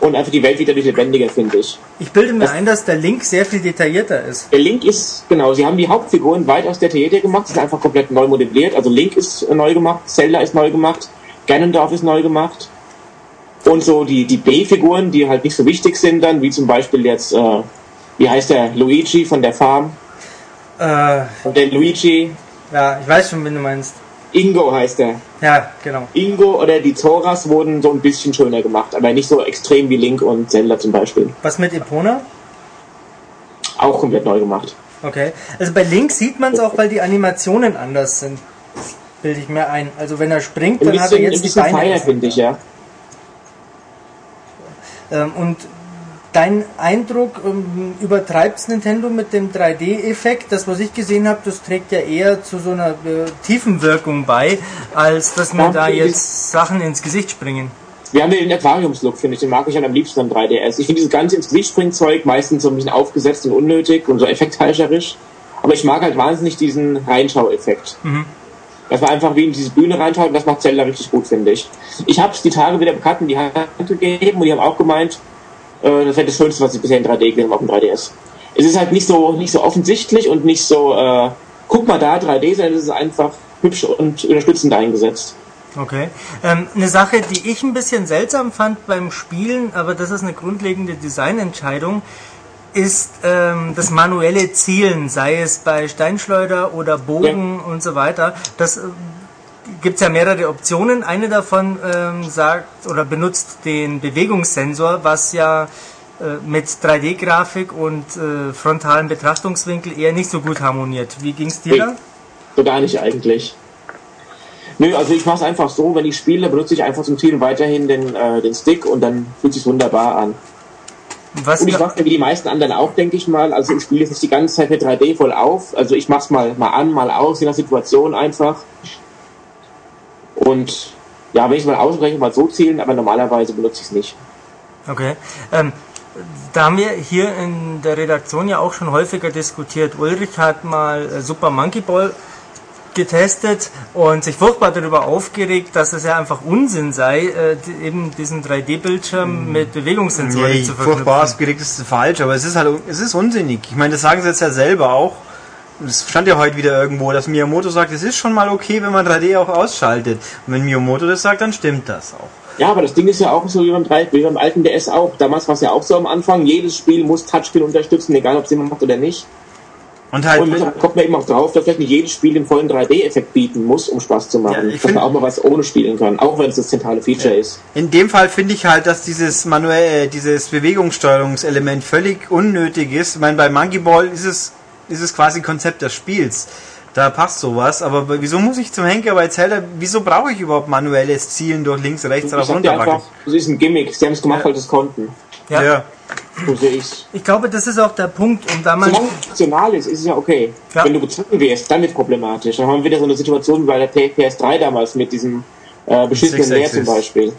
und einfach die Welt wieder durch lebendiger, finde ich. Ich bilde mir ein, dass der Link sehr viel detaillierter ist. Der Link ist, genau, sie haben die Hauptfiguren weitaus detaillierter gemacht, sind einfach komplett neu modelliert. Also Link ist neu gemacht, Zelda ist neu gemacht, Ganondorf ist neu gemacht. Und so die, die B-Figuren, die halt nicht so wichtig sind dann, wie zum Beispiel jetzt, äh, wie heißt der, Luigi von der Farm. Äh, Und der Luigi, ja, ich weiß schon, wen du meinst. Ingo heißt er. Ja, genau. Ingo oder die Zoras wurden so ein bisschen schöner gemacht, aber nicht so extrem wie Link und Zelda zum Beispiel. Was mit Epona? Auch komplett neu gemacht. Okay. Also bei Link sieht man es auch, weil die Animationen anders sind. Bilde ich mir ein. Also wenn er springt, dann hat er bisschen, ein jetzt die bisschen Beine. feier, finde ich, ja. Ähm, und dein Eindruck, ähm, übertreibt Nintendo mit dem 3D-Effekt? Das, was ich gesehen habe, das trägt ja eher zu so einer äh, Tiefenwirkung bei, als dass mir da jetzt Sachen ins Gesicht springen. Wir haben den Aquariumslook, finde ich, den mag ich am liebsten am 3DS. Ich finde dieses ganze ins Gesicht springen Zeug meistens so ein bisschen aufgesetzt und unnötig und so effektheischerisch. Aber ich mag halt wahnsinnig diesen Reinschau-Effekt. Dass man einfach wie in diese Bühne reinschaut und das macht Zelda richtig gut, finde ich. Ich habe es die Tage wieder Bekannten in die Hand gegeben und die haben auch gemeint, äh, das wäre das Schönste, was ich bisher in 3D gesehen habe auf dem 3DS. Es ist halt nicht so, nicht so offensichtlich und nicht so, äh, guck mal da, 3D, sondern es ist einfach hübsch und unterstützend eingesetzt. Okay. Ähm, eine Sache, die ich ein bisschen seltsam fand beim Spielen, aber das ist eine grundlegende Designentscheidung, ist ähm, das manuelle Zielen, sei es bei Steinschleuder oder Bogen und so weiter. Das gibt es ja mehrere Optionen. Eine davon ähm, sagt oder benutzt den Bewegungssensor, was ja äh, mit 3D-Grafik und äh, frontalen Betrachtungswinkel eher nicht so gut harmoniert. Wie ging's dir Nee. da? So gar nicht eigentlich. Nö, also ich mache es einfach so, wenn ich spiele, benutze ich einfach zum Zielen weiterhin den, äh, den Stick und dann fühlt sich wunderbar an. Was Und ich mache wie die meisten anderen auch, denke ich mal. Also ich spiele jetzt nicht die ganze Zeit mit 3D voll auf. Also ich mache es mal, mal an, mal aus, je nach Situation einfach. Und ja, wenn ich es mal ausbreche, mal so zielen, aber normalerweise benutze ich es nicht. Okay. Ähm, da haben wir hier in der Redaktion ja auch schon häufiger diskutiert. Ulrich hat mal äh, Super Monkey Ball getestet und sich furchtbar darüber aufgeregt, dass es ja einfach Unsinn sei, äh, die- eben diesen 3D-Bildschirm mit Bewegungssensoren Nee, zu furchtbar verknüpfen. ausgeregt ist falsch, aber es ist halt, es ist unsinnig. Ich meine, das sagen sie jetzt ja selber auch. Es stand ja heute wieder irgendwo, dass Miyamoto sagt, es ist schon mal okay, wenn man 3D auch ausschaltet. Und wenn Miyamoto das sagt, dann stimmt das auch. Ja, aber das Ding ist ja auch so wie beim, 3, wie beim alten DS auch. Damals war es ja auch so am Anfang. Jedes Spiel muss Touchscreen unterstützen, egal ob es jemand macht oder nicht. Und halt, Und kommt man eben auch drauf, dass vielleicht nicht jedes Spiel den vollen 3D-Effekt bieten muss, um Spaß zu Ja, machen. ich dass man auch mal was ohne spielen kann, auch wenn es das zentrale Feature ist. in dem Fall finde ich halt, dass dieses manuell, äh, dieses Bewegungssteuerungselement völlig unnötig ist. Ich meine, bei Monkey Ball ist es, ist es quasi Konzept des Spiels. Da passt sowas, aber wieso muss ich zum Henker bei Zelda, wieso brauche ich überhaupt manuelles Zielen durch links, rechts, rauf, runter? das ist ein Gimmick. Sie haben es gemacht, weil sie es konnten. Ja. ja. So sehe ich's. Ich glaube, das ist auch der Punkt, um da mal Solange es funktional ist, ist es ja okay. Ja. Wenn du gezwungen wirst, dann wird es problematisch. Dann haben wir wieder so eine Situation wie bei der PS3 damals mit diesem äh, beschissenen Six Leer zum. Beispiel.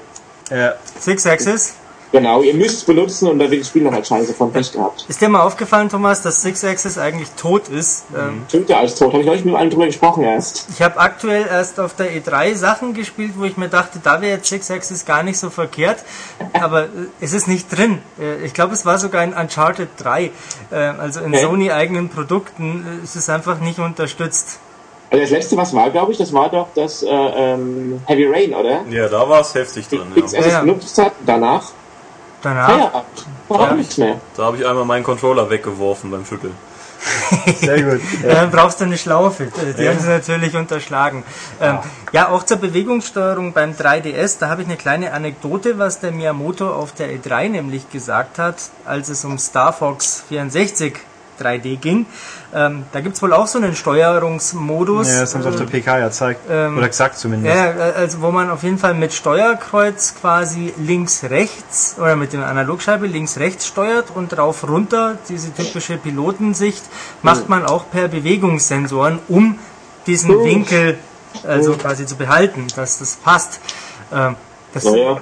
ja. Six Axis. Genau, ihr müsst es benutzen und dann wird das Spiel dann halt scheiße von Pech gehabt. Ist dir mal aufgefallen, Thomas, dass Six Axis eigentlich tot ist? Ähm, Stimmt ja alles tot. Habe ich neulich mit allen drüber gesprochen erst. Ich habe aktuell erst auf der E3 Sachen gespielt, wo ich mir dachte, da wäre jetzt Six Axis gar nicht so verkehrt, aber äh, es ist nicht drin. Äh, Ich glaube, es war sogar in Uncharted 3, äh, also in Okay. Sony eigenen Produkten ist es einfach nicht unterstützt. Also das letzte, was war, glaube ich, das war doch das äh, ähm, Heavy Rain, oder? Ja, da war es heftig drin. Fix Ja. es ja. benutzt hat, danach Danach, Feierabend. Ja. nichts mehr. Da habe ich einmal meinen Controller weggeworfen beim Schütteln. Sehr gut. äh, brauchst du eine Schlaufe. Die haben sie natürlich unterschlagen. Ähm, ja, auch zur Bewegungssteuerung beim 3DS, da habe ich eine kleine Anekdote, was der Miyamoto auf der E3 nämlich gesagt hat, als es um Star Fox 64 3D ging. Ähm, da gibt's wohl auch so einen Steuerungsmodus. Ja, das haben sie auf der PK ja gezeigt. Ähm, Oder gesagt zumindest. Ja, also wo man auf jeden Fall mit Steuerkreuz quasi links-rechts oder mit der Analogscheibe links-rechts steuert und rauf runter, diese typische Pilotensicht, macht man auch per Bewegungssensoren, um diesen Winkel also quasi zu behalten, dass das passt. Ähm, Das, Naja,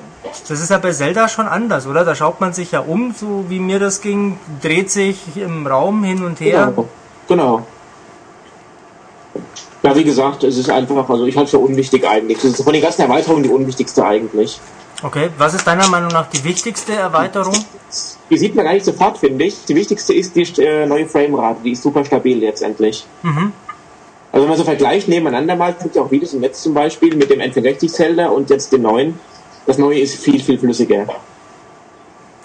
das ist ja bei Zelda schon anders, oder? Da schaut man sich ja um, so wie mir das ging, dreht sich im Raum hin und her. genau. genau. Ja, wie gesagt, es ist einfach, also ich halte es für unwichtig eigentlich. Das ist von den ganzen Erweiterungen die unwichtigste eigentlich. Okay, was ist deiner Meinung nach die wichtigste Erweiterung? Die sieht man gar nicht sofort, finde ich. Die wichtigste ist die äh, neue Framerate, die ist super stabil letztendlich. Mhm. Also wenn man so vergleicht nebeneinander mal, es gibt ja auch Videos im Netz zum Beispiel mit dem N64 Zelda und jetzt dem neuen. Das neue ist viel, viel flüssiger.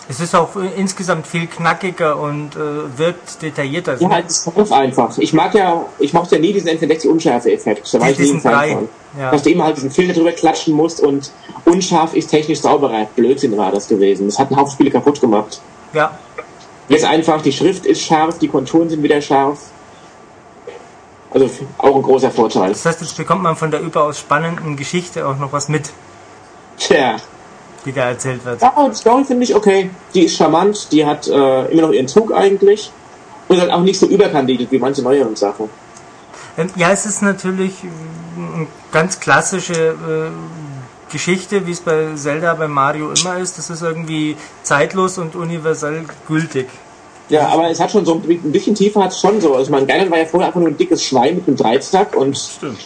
Es ist auch insgesamt viel knackiger und äh, wirkt detaillierter. Ja, halt, ist einfach. Ich mag ja, ich mochte ja nie diesen N64 Unschärfe-Effekt. Da war ich nie ein Fan Brei, von. ja. Dass du immer halt diesen Filter drüber klatschen musst und unscharf ist technisch sauberer. Blödsinn war das gewesen. Das hat einen Haufen Spiele kaputt gemacht. Ja, Jetzt einfach, die Schrift ist scharf, die Konturen sind wieder scharf. Also auch ein großer Vorteil. das heißt, jetzt bekommt man von der überaus spannenden Geschichte auch noch was mit, Tja. die da erzählt wird. Ja, die Story finde ich okay. Die ist charmant, die hat äh, immer noch ihren Zug eigentlich. Und halt auch nicht so überkandidelt wie manche neueren Sachen. Ähm, Ja, es ist natürlich äh, eine ganz klassische äh, Geschichte, wie es bei Zelda, bei Mario immer ist. Das ist irgendwie zeitlos und universell gültig. Ja, aber es hat schon so ein bisschen tiefer hat es schon so. Also mein Geiland war ja vorher einfach nur ein dickes Schwein mit einem Dreizack und Stimmt.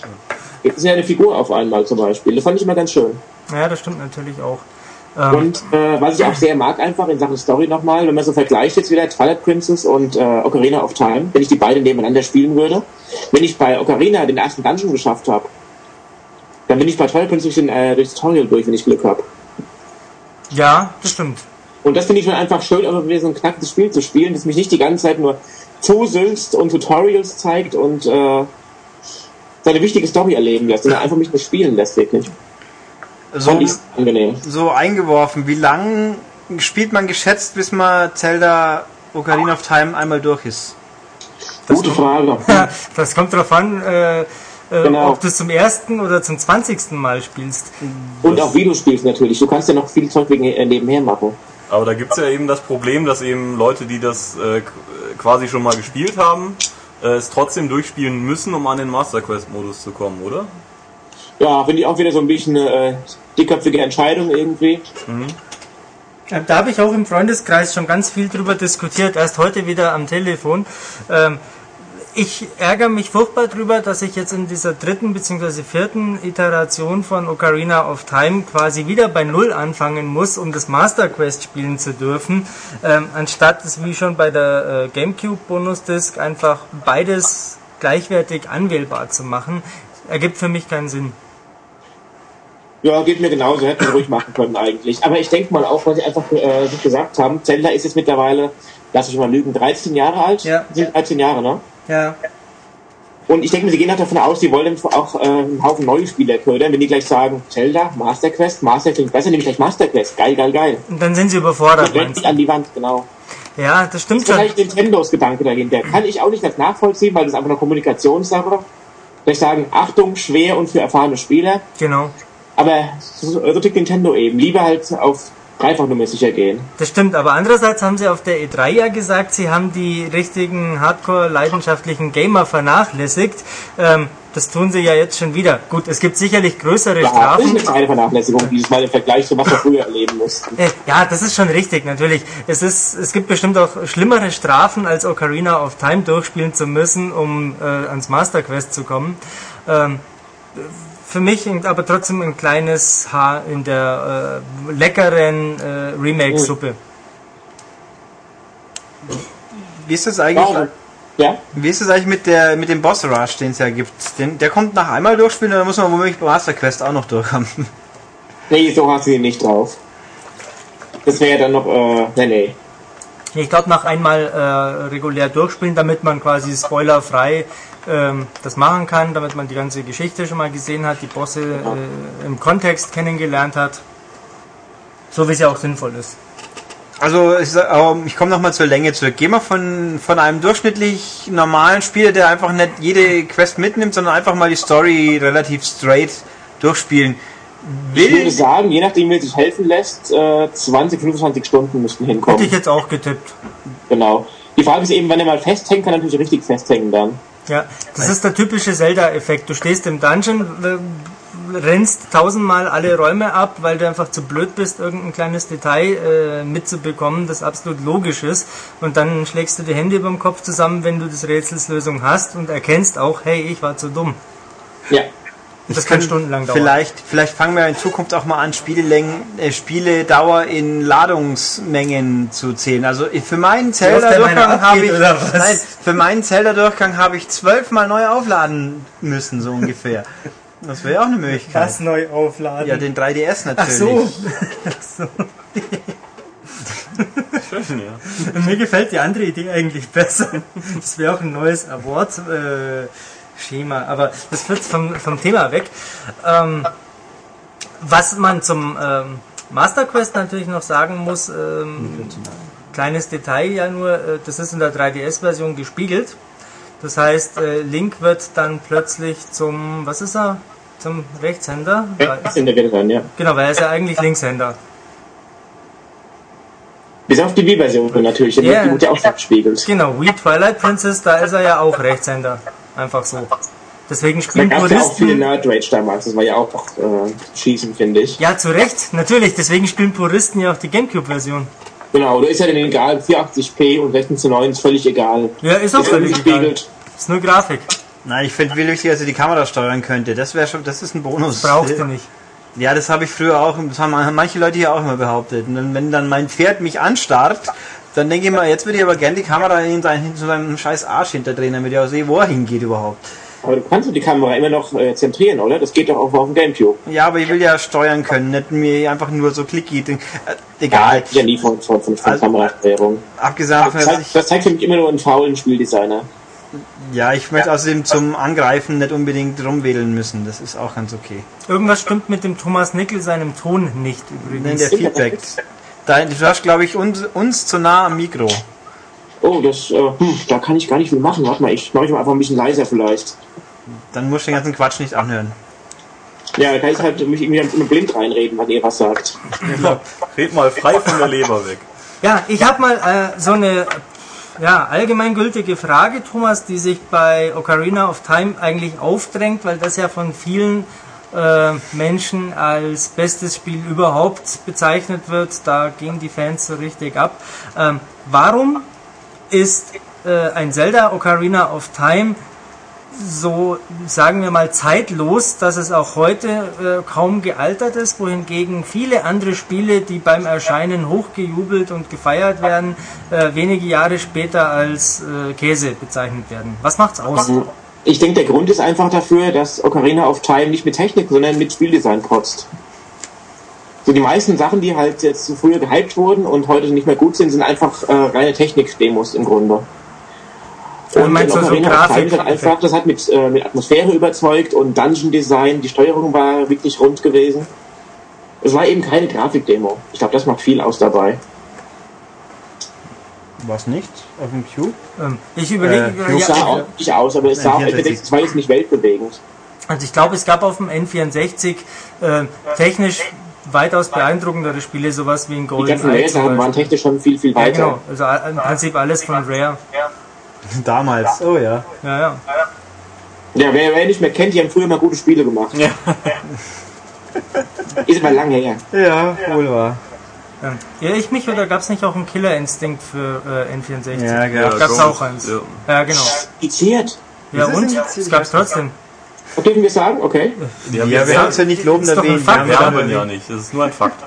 jetzt ist ja eine Figur auf einmal zum Beispiel. Das fand ich immer ganz schön. Ja, das stimmt natürlich auch. Ähm, Und äh, was ich auch sehr mag einfach in Sachen Story nochmal, wenn man so vergleicht jetzt wieder Twilight Princess und äh, Ocarina of Time, wenn ich die beiden nebeneinander spielen würde, wenn ich bei Ocarina den ersten Dungeon geschafft habe, dann bin ich bei Twilight Princess durch, den, äh, durch das Tutorial durch, wenn ich Glück habe. ja, das stimmt. Und das finde ich schon einfach schön, aber wieder so ein knackiges Spiel zu spielen, das mich nicht die ganze Zeit nur zusülzt und Tutorials zeigt und äh, seine wichtige Story erleben lässt, sondern einfach mich nur spielen lässt, wirklich. So, so eingeworfen, wie lang spielt man geschätzt, bis man Zelda Ocarina of Time einmal durch ist? Gute Frage. Das kommt darauf an, äh, äh, Genau. ob du es zum ersten oder zum zwanzigsten Mal spielst. Und auch wie du spielst natürlich. Du kannst ja noch viel Zeug wegen, äh, nebenher machen. Aber da gibt's ja eben das Problem, dass eben Leute, die das äh, quasi schon mal gespielt haben, äh, es trotzdem durchspielen müssen, um an den Master Quest Modus zu kommen, oder? Ja, finde ich auch wieder so ein bisschen äh, dickköpfige Entscheidung irgendwie. Äh, Da habe ich auch im Freundeskreis schon ganz viel drüber diskutiert, erst heute wieder am Telefon. Ähm, ich ärgere mich furchtbar drüber, dass ich jetzt in dieser dritten bzw. vierten Iteration von Ocarina of Time quasi wieder bei Null anfangen muss, um das Master Quest spielen zu dürfen, ähm, anstatt es wie schon bei der äh, GameCube Bonusdisk einfach beides gleichwertig anwählbar zu machen. Ergibt für mich keinen Sinn. Ja, geht mir genauso, hätten wir ruhig machen können eigentlich. Aber ich denke mal auch, was sie einfach äh, gesagt haben, Zelda ist jetzt mittlerweile, lass ich mal lügen, 13 Jahre alt? Ja. Sind 13 Jahre, ne? Ja. Und ich denke mir, sie gehen auch davon aus, sie wollen auch äh, einen Haufen neue Spieler ködern, wenn die gleich sagen, Zelda, Master Quest, Master klingt besser, nehme ich gleich Master Quest. Geil, geil, geil. Und dann sind sie überfordert. Meinst sich an die Wand, genau. Ja, das stimmt Das ist schon. vielleicht Nintendos Gedanke dahinter. Kann ich auch nicht ganz nachvollziehen, weil das einfach eine Kommunikationssache. Vielleicht sagen, Achtung, schwer und für erfahrene Spieler. Genau. Aber so, tickt Nintendo eben. Lieber halt auf Dreifachnummer sicher gehen. Das stimmt, aber andererseits haben sie auf der E3 ja gesagt, sie haben die richtigen Hardcore-leidenschaftlichen Gamer vernachlässigt. Ähm, das tun sie ja jetzt schon wieder. Gut, es gibt sicherlich größere Ja, das Strafen. ist eine kleine Vernachlässigung dieses Mal im Vergleich zu was wir früher erleben mussten. Äh, Ja, das ist schon richtig, natürlich. Es, ist, es gibt bestimmt auch schlimmere Strafen, als Ocarina of Time durchspielen zu müssen, um äh, ans Master Quest zu kommen. Ähm, für mich aber trotzdem ein kleines Haar in der äh, leckeren äh, Remake-Suppe. Wie ist das eigentlich? Warum? Ja? Wie ist es eigentlich mit der mit dem Boss Rush, den es ja gibt? Den, der kommt nach einmal durchspielen oder muss man womöglich bei Master Quest auch noch durchhaben? Nee, so hast du ihn nicht drauf. Das wäre dann noch, äh, nee, nee. Ich glaube, nach einmal äh, regulär durchspielen, damit man quasi spoilerfrei ähm, das machen kann, damit man die ganze Geschichte schon mal gesehen hat, die Bosse äh, im Kontext kennengelernt hat. So wie es ja auch sinnvoll ist. Also ich, ähm, ich komme nochmal zur Länge zurück. Geh mal von, von einem durchschnittlich normalen Spieler, der einfach nicht jede Quest mitnimmt, sondern einfach mal die Story relativ straight durchspielen. Ich würde Will, sagen, je nachdem, wie er sich helfen lässt, äh, 20, 25 Stunden müssten Hätte hinkommen. ich jetzt auch getippt. Genau. Die Frage ist eben, wenn er mal festhängt, kann er natürlich richtig festhängen dann. Ja, das ist der typische Zelda-Effekt. Du stehst im Dungeon, rennst tausendmal alle Räume ab, weil du einfach zu blöd bist, irgendein kleines Detail äh, mitzubekommen, das absolut logisch ist. Und dann schlägst du die Hände über dem Kopf zusammen, wenn du das Rätselslösung hast und erkennst auch, hey, ich war zu dumm. Ja. Das kann stundenlang dauern. Vielleicht, vielleicht fangen wir in Zukunft auch mal an, Spielelängen, äh, Spieledauer in Ladungsmengen zu zählen. Also ich- für meinen Zelda-Durchgang habe ich, nein, für meinen Zelda-Durchgang habe ich zwölfmal neu aufladen müssen, so ungefähr. Das wäre auch eine Möglichkeit. Was neu aufladen. Ja, den 3DS Ach natürlich. so. Schön, ja. Mir gefällt die andere Idee eigentlich besser. Das wäre auch ein neues Award-Schema, aber das führt vom, vom Thema weg. Ähm, was man zum ähm, Master Quest natürlich noch sagen muss, ähm, kleines Detail ja nur, äh, das ist in der 3DS-Version gespiegelt. Das heißt, äh, Link wird dann plötzlich zum, was ist er? Zum Rechtshänder? Rechts in der Welt dann, ja. Genau, weil er ist ja eigentlich Linkshänder. Bis auf die Wii-Version natürlich, dann Ja. wird die Mutter auch abspiegelt. Genau, Wii Twilight Princess, da ist er ja auch Rechtshänder. Einfach so. Deswegen Da spielen gab es ja auch viele Puristen. Nerd Rage damals, das war ja auch äh, Schießen, finde ich. Ja, zu Recht, natürlich. Deswegen spielen Puristen ja auch die Gamecube-Version. Genau, da ist ja dann egal, 84p und 16 zu 9 ist völlig egal. Ja, ist auch Ist völlig egal. Ist nur Grafik. Nein, ich finde wichtig, dass ihr die Kamera steuern könnte. Das wäre schon, das ist ein Bonus. Braucht ihr nicht. Ja, das habe ich früher auch, das haben manche Leute hier auch immer behauptet. Und dann, wenn dann mein Pferd mich anstarrt, dann denke ich mal, jetzt würde ich aber gerne die Kamera in seinen, hinter seinem scheiß Arsch hinterdrehen, damit ich auch sehe, wo er hingeht überhaupt. Aber du kannst doch die Kamera immer noch äh, zentrieren, oder? Das geht doch auch auf dem Gamecube. Ja, aber ich will ja steuern können, nicht mir einfach nur so klicky. Äh, egal. Ja, nie von, von, von, von Also- Kamerasteuerung. Davon, Das zeigt, ich, das zeigt für mich immer nur einen faulen Spieldesigner. ja, ich möchte außerdem zum Angreifen nicht unbedingt rumwedeln müssen. Das ist auch ganz okay. Irgendwas stimmt mit dem Thomas Nickel seinem Ton nicht Nein, übrigens. der Feedback. Da, du hast, glaube ich, uns, uns zu nah am Mikro. Oh, das, äh, hm, da kann ich gar nicht viel machen. Warte mal, ich mache ich mal einfach ein bisschen leiser vielleicht. Dann musst du den ganzen Quatsch nicht anhören. Ja, da kann ich halt mich irgendwie immer blind reinreden, wenn ihr was sagt. Red mal frei von der Leber weg. Ja, ich habe mal äh, so eine ja, allgemeingültige Frage, Thomas, die sich bei Ocarina of Time eigentlich aufdrängt, weil das ja von vielen Menschen als bestes Spiel überhaupt bezeichnet wird. Da gehen die Fans so richtig ab. Ähm, warum ist äh, ein Zelda Ocarina of Time so, sagen wir mal, zeitlos, dass es auch heute äh, kaum gealtert ist, wohingegen viele andere Spiele, die beim Erscheinen hochgejubelt und gefeiert werden, äh, wenige Jahre später als äh, Käse bezeichnet werden. Was macht's aus? Ich denke, der Grund ist einfach dafür, dass Ocarina of Time nicht mit Technik, sondern mit Spieldesign kotzt. So die meisten Sachen, die halt jetzt früher gehypt wurden und heute nicht mehr gut sind, sind einfach äh, reine Technik-Demos im Grunde. Du meinst in so Grafik- einfach, das hat mit, äh, mit Atmosphäre überzeugt und Dungeon Design, die Steuerung war wirklich rund gewesen. Es war eben keine Grafikdemo. Ich glaube, das macht viel aus dabei. Was nicht? Auf dem Cube? Ähm, ich überlege, Äh, Es sah ja, auch nicht aus, aber es sah, 64. es war jetzt nicht weltbewegend. also ich glaube, es gab auf dem N64 äh, technisch weitaus beeindruckendere Spiele, sowas wie ein Die Golden ganzen Eye zum Laser waren technisch schon viel, viel Ja, weiter. genau. Also äh, im Prinzip alles von Rare. Damals. Oh ja. Ja, ja. Ja, wer, wer nicht mehr kennt, die haben früher mal gute Spiele gemacht. Ja. Ist aber lange her. Ja, wohl wahr. Ähm, Irre ich mich oder gab es nicht auch einen Killer Instinct für äh, N64? Ja, gab's. Gab's Ja, auch eins. ja. Ja, genau. Indiziert. Ja, Ist es und? indiziert? Es gab's trotzdem. Was dürfen wir sagen? Okay. Wir haben Ja, ja, wir haben es ja nicht lobend erwähnt. Wir haben ja ja nicht. Das ist nur ein Fakt.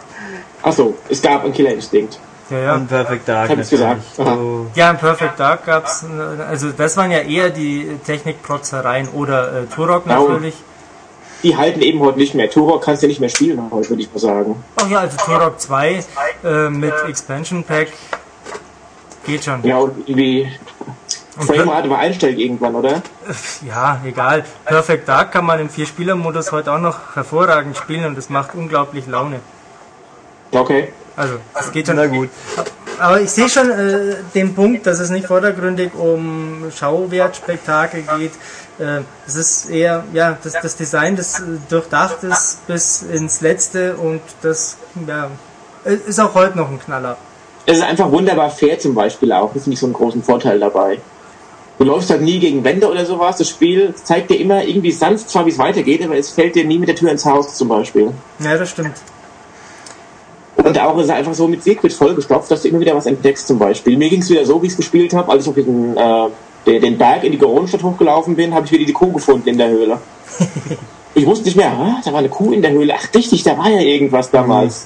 Achso, es gab einen Killer Instinct. Ja, ja. Und Perfect Dark Hab natürlich. gesagt. So. Ja, in Perfect Dark gab's, äh, also das waren ja eher die Technikprotzereien oder äh, Turok Ja, und- natürlich. Die halten eben heute nicht mehr. Turok kannst du nicht mehr spielen heute, würde ich mal sagen. Ach ja, also Turok 2 äh, mit Expansion Pack geht schon. Ja, und Und Framerate war einstellig irgendwann, oder? Ja, egal. Perfect Dark kann man im Vier-Spieler-Modus heute auch noch hervorragend spielen und das macht unglaublich Laune. Okay. Also, es geht schon. Na gut. Aber ich sehe schon äh, den Punkt, dass es nicht vordergründig um Schauwertspektakel geht. Äh, es ist eher ja das, das Design, das äh, durchdacht ist bis ins Letzte und das ja, ist auch heute noch ein Knaller. Es ist einfach wunderbar fair zum Beispiel auch. Das finde ich so einen großen Vorteil dabei. Du läufst halt nie gegen Wände oder sowas. Das Spiel zeigt dir immer irgendwie sanft zwar, wie es weitergeht, aber es fällt dir nie mit der Tür ins Haus zum Beispiel. Ja, das stimmt. Und auch ist er einfach so mit Secret vollgestopft, dass du immer wieder was entdeckst zum Beispiel. Mir ging es wieder so, wie ich es gespielt habe, als ich auf diesen, äh, den, den Berg in die Goronstadt hochgelaufen bin, habe ich wieder die Kuh gefunden in der Höhle. ich wusste nicht mehr, ah, da war eine Kuh in der Höhle. Ach richtig, da war ja irgendwas damals.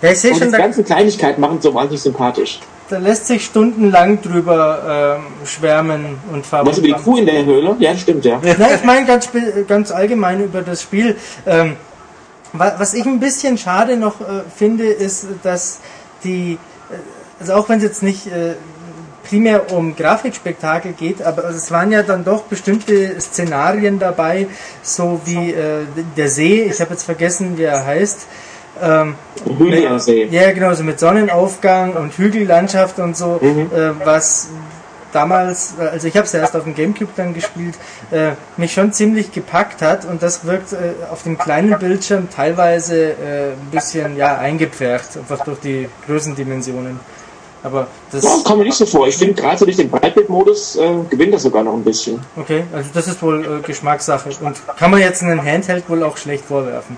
Ja, ich sehe Und schon, die ganzen Kleinigkeiten machen es so wahnsinnig sympathisch. da lässt sich stundenlang drüber ähm, schwärmen und Was über die. Kuh in der Höhle? Ja, das stimmt, ja. Na, ich meine ganz, ganz allgemein über das Spiel. Ähm, was ich ein bisschen schade noch äh, finde, ist, dass die, äh, also auch wenn es jetzt nicht äh, primär um Grafikspektakel geht, aber es waren ja dann doch bestimmte Szenarien dabei, so wie äh, der See, ich habe jetzt vergessen, wie er heißt. Ähm, See. ja, genau, so mit Sonnenaufgang und Hügellandschaft und so, äh, was damals, äh, also ich habe es ja erst auf dem Gamecube dann gespielt, äh, mich schon ziemlich gepackt hat und das wirkt äh, auf dem kleinen Bildschirm teilweise äh, ein bisschen ja eingepfercht, einfach durch die Größendimensionen. Aber das, Ja, kommt mir nicht so vor. Ich finde, gerade so durch den Breitbildmodus äh, gewinnt das sogar noch ein bisschen. okay, also das ist wohl äh, Geschmackssache und kann man jetzt einen Handheld wohl auch schlecht vorwerfen.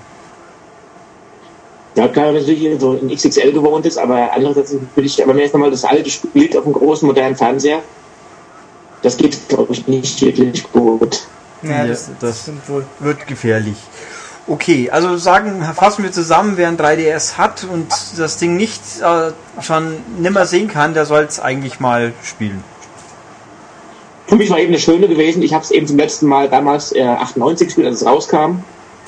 Ja, klar, natürlich so in XXL gewohnt ist, aber andererseits würde ich, aber mir jetzt nochmal das alte spielt auf einem großen modernen Fernseher. Das geht, glaube ich, nicht wirklich gut. Ja, Ja, das, das wohl. Wird gefährlich. Okay, also sagen, fassen wir zusammen, wer ein 3DS hat und das Ding nicht äh, schon nimmer sehen kann, der soll es eigentlich mal spielen. Für mich war eben eine schöne gewesen. Ich habe es eben zum letzten Mal damals äh, 98 gespielt, als es rauskam.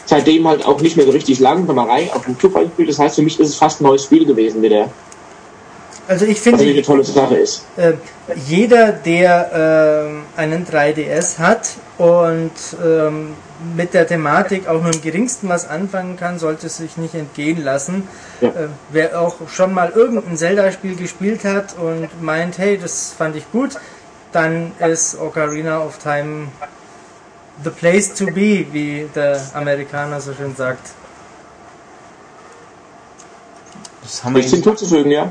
Seitdem halt auch nicht mehr so richtig lang, nochmal rein auf dem Club gespielt. Das heißt, für mich ist es fast ein neues Spiel gewesen wieder. Also ich finde, eine tolle Sache ist. äh, jeder, der ähm, einen 3DS hat und ähm, mit der Thematik auch nur im geringsten was anfangen kann, sollte es sich nicht entgehen lassen. Ja. Äh, wer auch schon mal irgendein Zelda-Spiel gespielt hat und meint, hey, das fand ich gut, dann ist Ocarina of Time the place to be, wie der Amerikaner so schön sagt. Das haben wir Nichts hinzuzufügen, ja.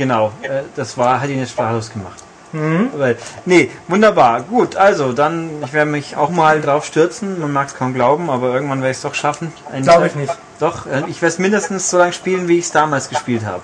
Genau, äh, das war, hat ihn jetzt sprachlos gemacht. Weil, nee, wunderbar. Gut, also dann, ich werde mich auch mal drauf stürzen. Man mag es kaum glauben, aber irgendwann werde ich es doch schaffen. Glaube ich nicht. Doch, äh, ich werde es mindestens so lange spielen, wie ich es damals gespielt habe.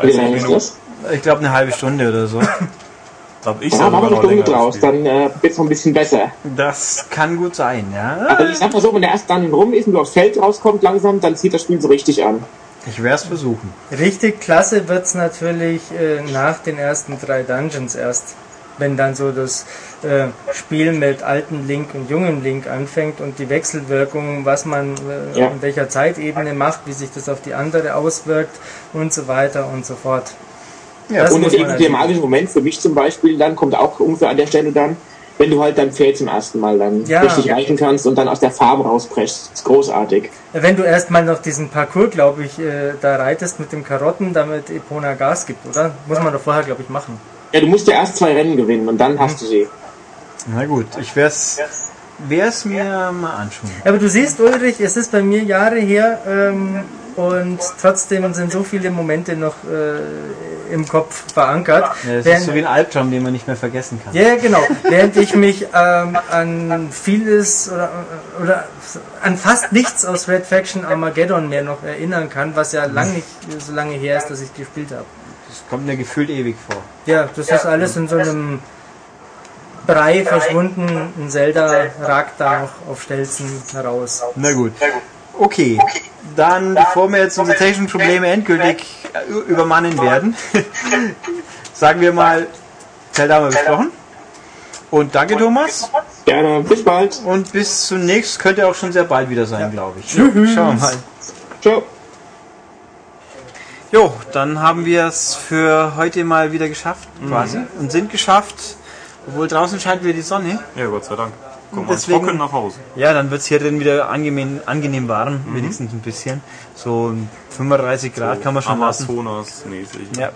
Wie 30 lange ist das? Ich glaube eine halbe Stunde oder so. Hab ich Ja, machen wir eine noch Stunde draus, dann äh, wird's noch ein bisschen besser. Das kann gut sein, ja. Also ich sag mal so, wenn der erste dann rum ist und du aufs Feld rauskommst langsam, dann zieht das Spiel so richtig an. Ich werde es versuchen. Richtig klasse wird's natürlich äh, nach den ersten drei Dungeons erst. Wenn dann so das äh, Spiel mit alten Link und jungen Link anfängt und die Wechselwirkungen, was man äh, Ja. in welcher Zeitebene macht, wie sich das auf die andere auswirkt und so weiter und so fort. Ja, Das Und der, magische Moment für mich zum Beispiel, dann kommt auch ungefähr an der Stelle dann, wenn du halt dein Pferd zum ersten Mal dann Ja. richtig reiten kannst und dann aus der Farm rausbrechst. Das ist großartig. Wenn du erstmal noch diesen Parcours, glaube ich, äh, da reitest mit dem Karotten, damit Epona Gas gibt, oder? Muss man doch vorher, glaube ich, machen. Ja, du musst ja erst zwei Rennen gewinnen und dann hast du sie. Na gut, ich werde es mir mal anschauen. Aber du siehst, Ulrich, es ist bei mir Jahre her ähm, und trotzdem sind so viele Momente noch äh, im Kopf verankert. Ja, das Während- ist so wie ein Albtraum, den man nicht mehr vergessen kann. ja, genau. Während ich mich ähm, an vieles oder, oder an fast nichts aus Red Faction Armageddon mehr noch erinnern kann, was ja lang nicht so lange her ist, dass ich gespielt habe. Das kommt mir gefühlt ewig vor. Ja, das ist alles in so einem Brei verschwunden. Ein Zelda ragt da noch auf Stelzen heraus. Na gut. Okay, dann bevor wir jetzt unsere technischen Probleme endgültig äh, übermannen werden, sagen wir mal, Zelda haben wir besprochen. Und danke Thomas. Gerne, bis bald. Und bis zunächst könnte auch schon sehr bald wieder sein, glaube ich. Schauen wir mal. Ciao. Jo, dann haben wir es für heute mal wieder geschafft, quasi. Und sind geschafft, obwohl draußen scheint wieder die Sonne. Ja, Gott sei Dank. Komm Deswegen- trocken nach Hause. Ja, dann wird es hier drin wieder angenehm, angenehm warm, wenigstens ein bisschen. So 35 Grad kann man schon lassen. Amazonas-mäßig. Ja.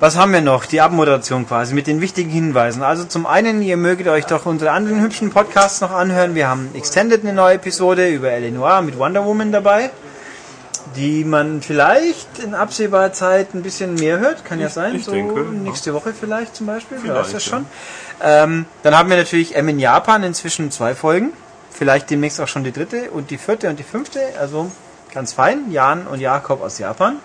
Was haben wir noch? Die Abmoderation quasi mit den wichtigen Hinweisen. Also zum einen, ihr möget euch doch unsere anderen hübschen Podcasts noch anhören. Wir haben Extended eine neue Episode über Eleanor mit Wonder Woman dabei. die man vielleicht in absehbarer Zeit ein bisschen mehr hört. Kann ja Ich- sein. ich so denke, nächste Woche vielleicht zum Beispiel. Vielleicht, weiß das ja. Ähm, dann haben wir natürlich M in Japan inzwischen zwei Folgen. Vielleicht demnächst auch schon die dritte und die vierte und die fünfte. Also ganz fein. Jan und Jakob aus Japan.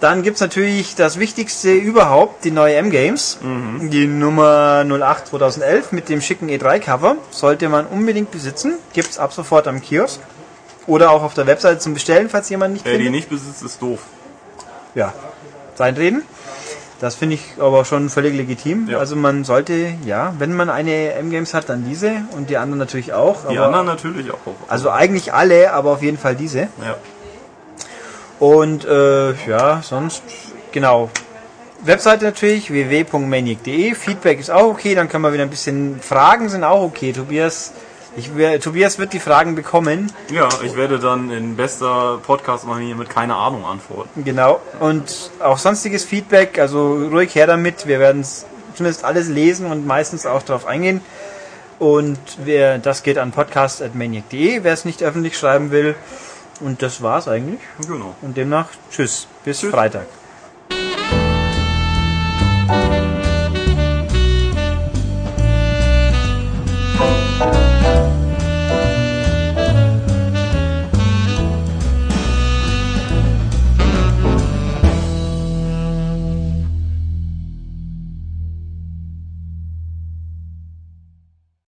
Dann gibt's natürlich das Wichtigste überhaupt, die neue M-Games. Die Nummer 08 2011 mit dem schicken E3-Cover. Sollte man unbedingt besitzen. Gibt's ab sofort am Kiosk. Oder auch auf der Webseite zum Bestellen, falls jemand nicht Wer die nicht besitzt, ist doof. Ja, sein Reden. Das finde ich aber schon völlig legitim. Ja. Also man sollte, ja, wenn man eine M-Games hat, dann diese und die anderen natürlich auch. Die anderen natürlich auch. Also eigentlich alle, aber auf jeden Fall diese. ja. Und äh, ja, sonst, genau. Webseite natürlich, www.maniac.de. Feedback ist auch okay, dann können wir wieder ein bisschen. Fragen sind auch okay. Tobias, ich, Tobias wird die Fragen bekommen. Ja, ich werde dann in bester Podcast-Manier mit keine Ahnung antworten. Genau. Und auch sonstiges Feedback, also ruhig her damit. Wir werden es zumindest alles lesen und meistens auch darauf eingehen. Und wer, das geht an podcast.maniac.de, wer es nicht öffentlich schreiben will. Und das war's eigentlich. Genau. Und demnach, tschüss. Bis tschüss. Freitag.